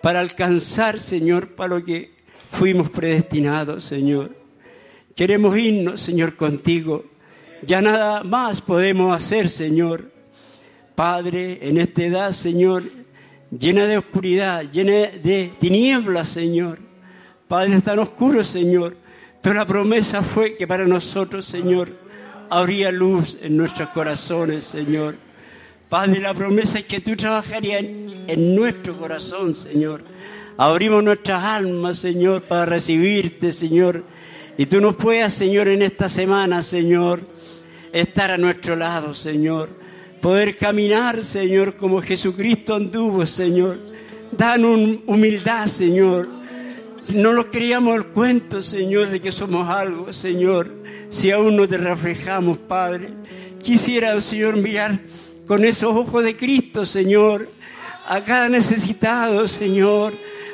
para alcanzar, Señor, para lo que fuimos predestinados, Señor. Queremos irnos, Señor, contigo. Ya nada más podemos hacer, Señor. Padre, en esta edad, Señor, llena de oscuridad, llena de tinieblas, Señor. Padre, es tan oscuro, Señor. Pero la promesa fue que para nosotros, Señor, habría luz en nuestros corazones, Señor. Padre, la promesa es que tú trabajarías en, nuestro corazón, Señor. Abrimos nuestras almas, Señor, para recibirte, Señor. Y tú nos puedas, Señor, en esta semana, Señor, estar a nuestro lado, Señor. Poder caminar, Señor, como Jesucristo anduvo, Señor. Danos humildad, Señor. No nos creíamos el cuento, Señor, de que somos algo, Señor, si aún no te reflejamos, Padre. Quisiera, Señor, mirar con esos ojos de Cristo, Señor, a cada necesitado, Señor,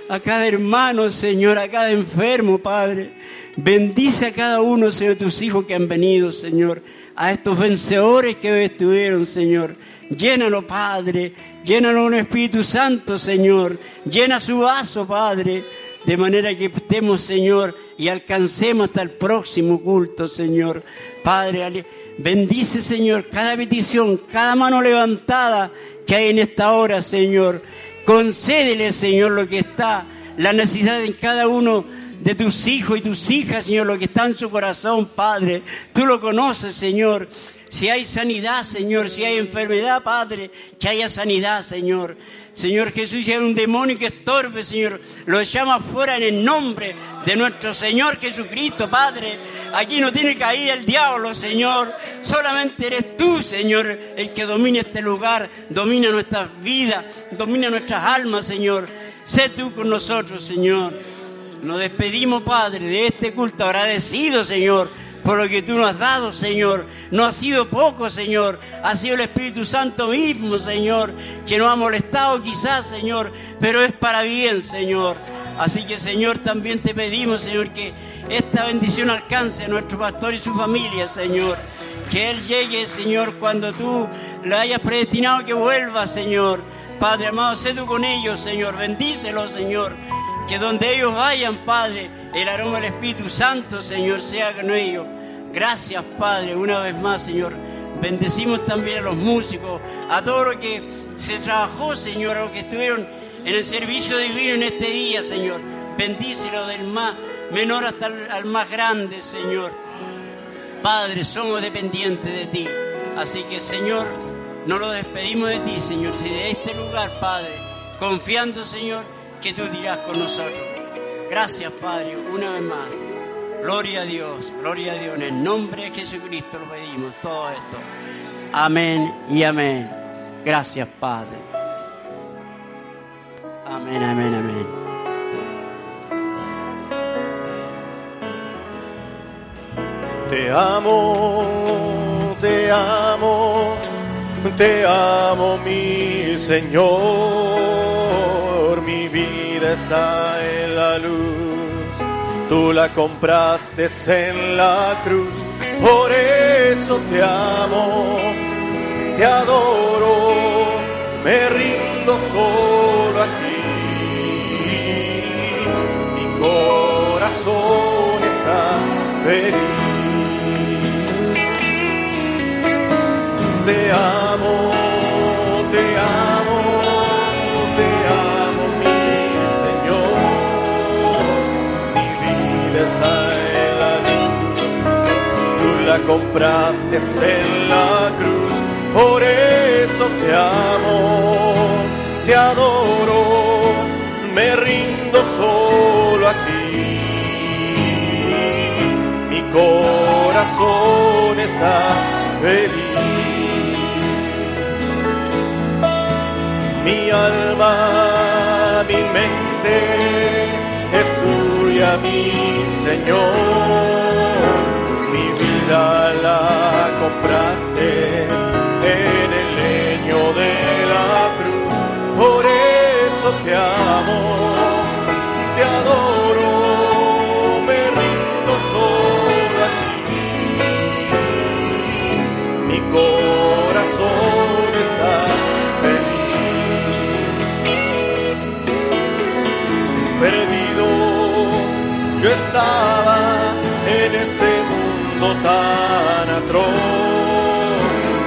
a cada hermano, Señor, a cada enfermo, Padre. Bendice a cada uno, Señor, tus hijos que han venido, Señor, a estos vencedores que hoy estuvieron, Señor. Llénalo, Padre, llénalo con Espíritu Santo, Señor. Llena su vaso, Padre, de manera que estemos, Señor, y alcancemos hasta el próximo culto, Señor. Padre, bendice, Señor, cada petición, cada mano levantada que hay en esta hora, Señor. Concédele, Señor, lo que está, la necesidad en cada uno de tus hijos y tus hijas, Señor, lo que está en su corazón, Padre. Tú lo conoces, Señor. Si hay sanidad, Señor, si hay enfermedad, Padre, que haya sanidad, Señor. Señor Jesús, si hay un demonio que estorbe, Señor, lo llama fuera en el nombre de nuestro Señor Jesucristo, Padre. Aquí no tiene caída el diablo, Señor. Solamente eres tú, Señor, el que domina este lugar, domina nuestras vidas, domina nuestras almas, Señor. Sé tú con nosotros, Señor. Nos despedimos, Padre, de este culto agradecido, Señor, por lo que tú nos has dado, Señor. No ha sido poco, Señor. Ha sido el Espíritu Santo mismo, Señor, que nos ha molestado quizás, Señor, pero es para bien, Señor. Así que, Señor, también te pedimos, Señor, que esta bendición alcance a nuestro pastor y su familia, Señor. Que Él llegue, Señor, cuando tú le hayas predestinado que vuelva, Señor. Padre amado, sé tú con ellos, Señor. Bendícelos, Señor. Que donde ellos vayan, Padre, el aroma del Espíritu Santo, Señor, sea con ellos. Gracias, Padre, una vez más, Señor. Bendecimos también a los músicos, a todo lo que se trabajó, Señor, a los que estuvieron en el servicio divino en este día, Señor. Bendícelo del más menor hasta el al más grande, Señor. Padre, somos dependientes de ti. Así que, Señor, no lo despedimos de ti, Señor, si de este lugar, Padre, confiando, Señor, que tú dirás con nosotros. Gracias, Padre, una vez más. Gloria a Dios, gloria a Dios. En el nombre de Jesucristo lo pedimos todo esto. Amén y amén. Gracias, Padre. Amén, amén, amén. Te amo, te amo, te amo, mi Señor. En la luz, tú la compraste en la cruz. Por eso te amo, te adoro, me rindo solo a ti. Mi corazón está feliz. Te amo, compraste en la cruz. Por eso te amo, te adoro, me rindo solo a ti. Mi corazón está feliz. Mi alma, mi mente es tuya, mi Señor. Vida la compraste mundo tan atroz.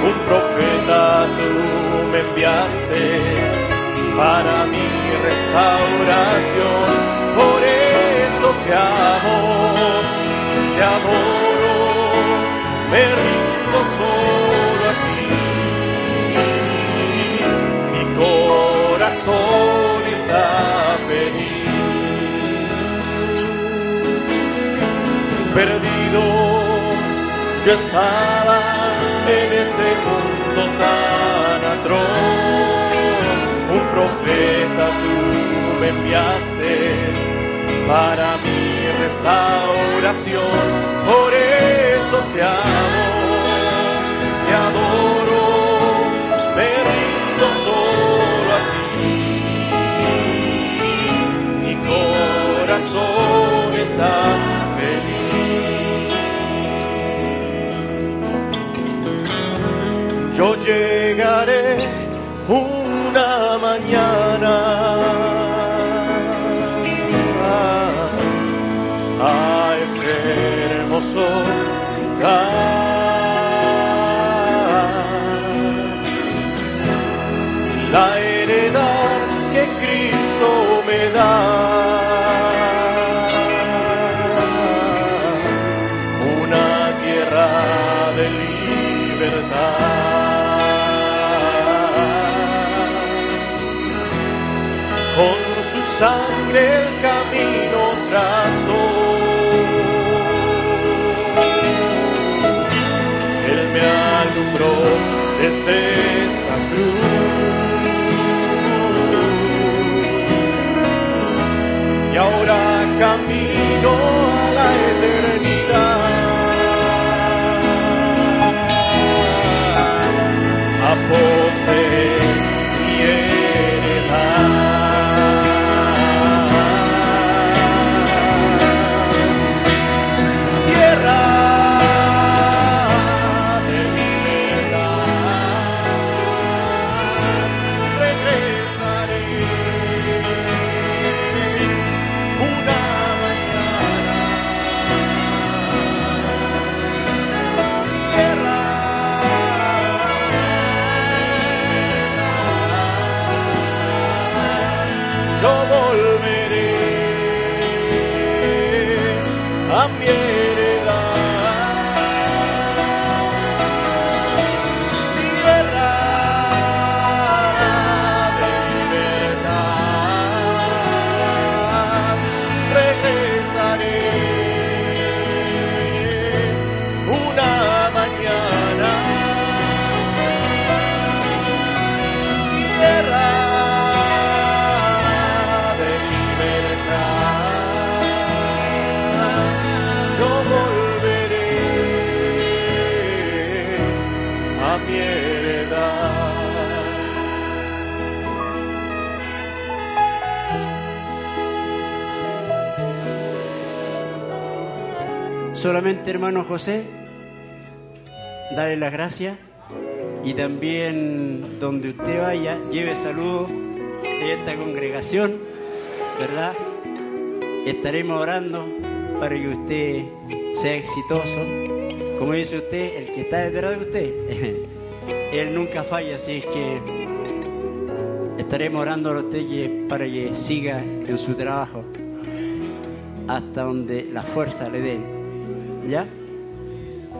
Un profeta tú me enviaste para mi restauración. Por eso te amo, te adoro, me rindo solo a ti. Mi corazón está feliz. Perdido estaba en este mundo tan atroz. Un profeta tú me enviaste para mi restauración. Por eso te amo, te adoro, me rindo solo a ti. Mi corazón está Yo llegaré una mañana. A ese hermoso Hermano José, darle las gracias y también donde usted vaya, lleve saludos de esta congregación, ¿verdad? Estaremos orando para que usted sea exitoso. Como dice usted, el que está detrás de usted, él nunca falla, así que estaremos orando a usted para que siga en su trabajo hasta donde la fuerza le den.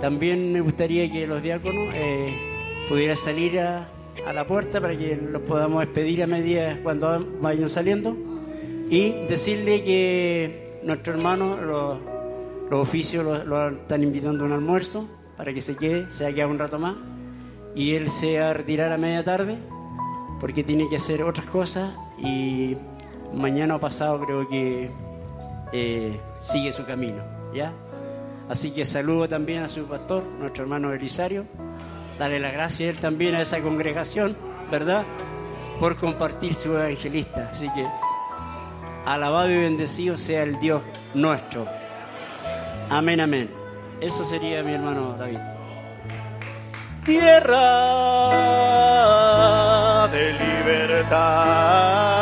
También me gustaría que los diáconos eh, pudieran salir a, a la puerta para que los podamos despedir a medida cuando vayan saliendo y decirle que nuestro hermano, los, los oficios lo, están invitando a un almuerzo para que se quede, se ha quedado un rato más y él se va a retirar a media tarde porque tiene que hacer otras cosas y mañana o pasado creo que eh, sigue su camino, ¿ya? Así que saludo también a su pastor, nuestro hermano Elisario. Dale las gracias a él también a esa congregación, ¿verdad? Por compartir su evangelista. Así que alabado y bendecido sea el Dios nuestro. Amén, amén. Eso sería mi hermano David. tierra de libertad.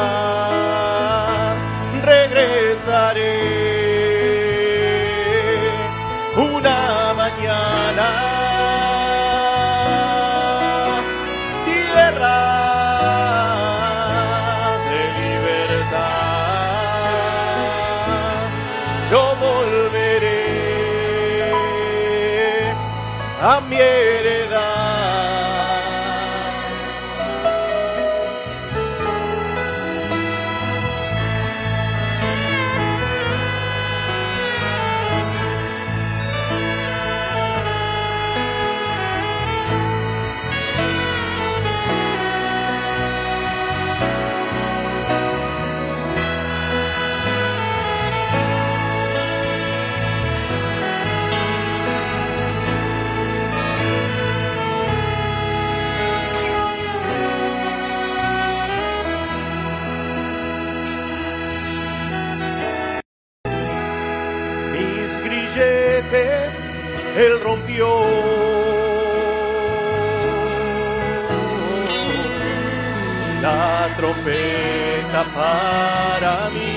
Para mí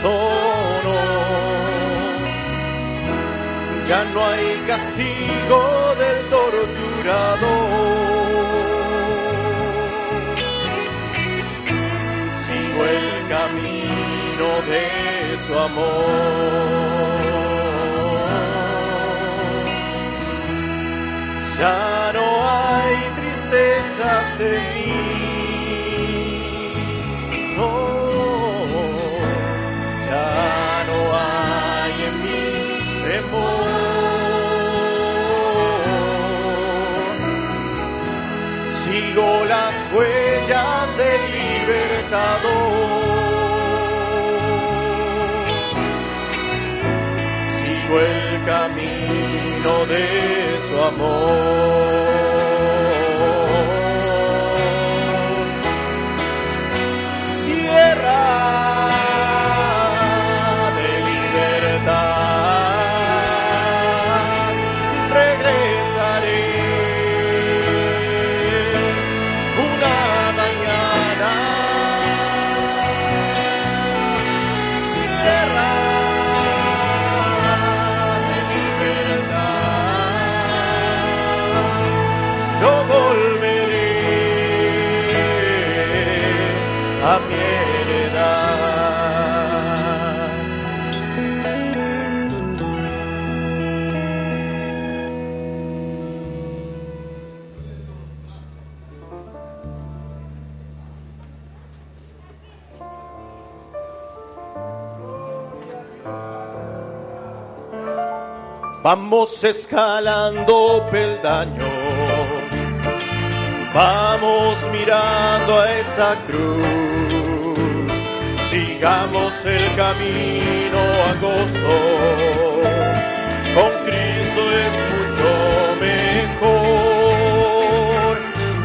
sonó. Ya no hay castigo del torturador. sigo el camino de su amor. Ya no hay tristezas en camino de su amor. Vamos escalando peldaños, vamos mirando a esa cruz, sigamos el camino angosto, con Cristo es mucho mejor,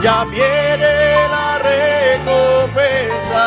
ya viene la recompensa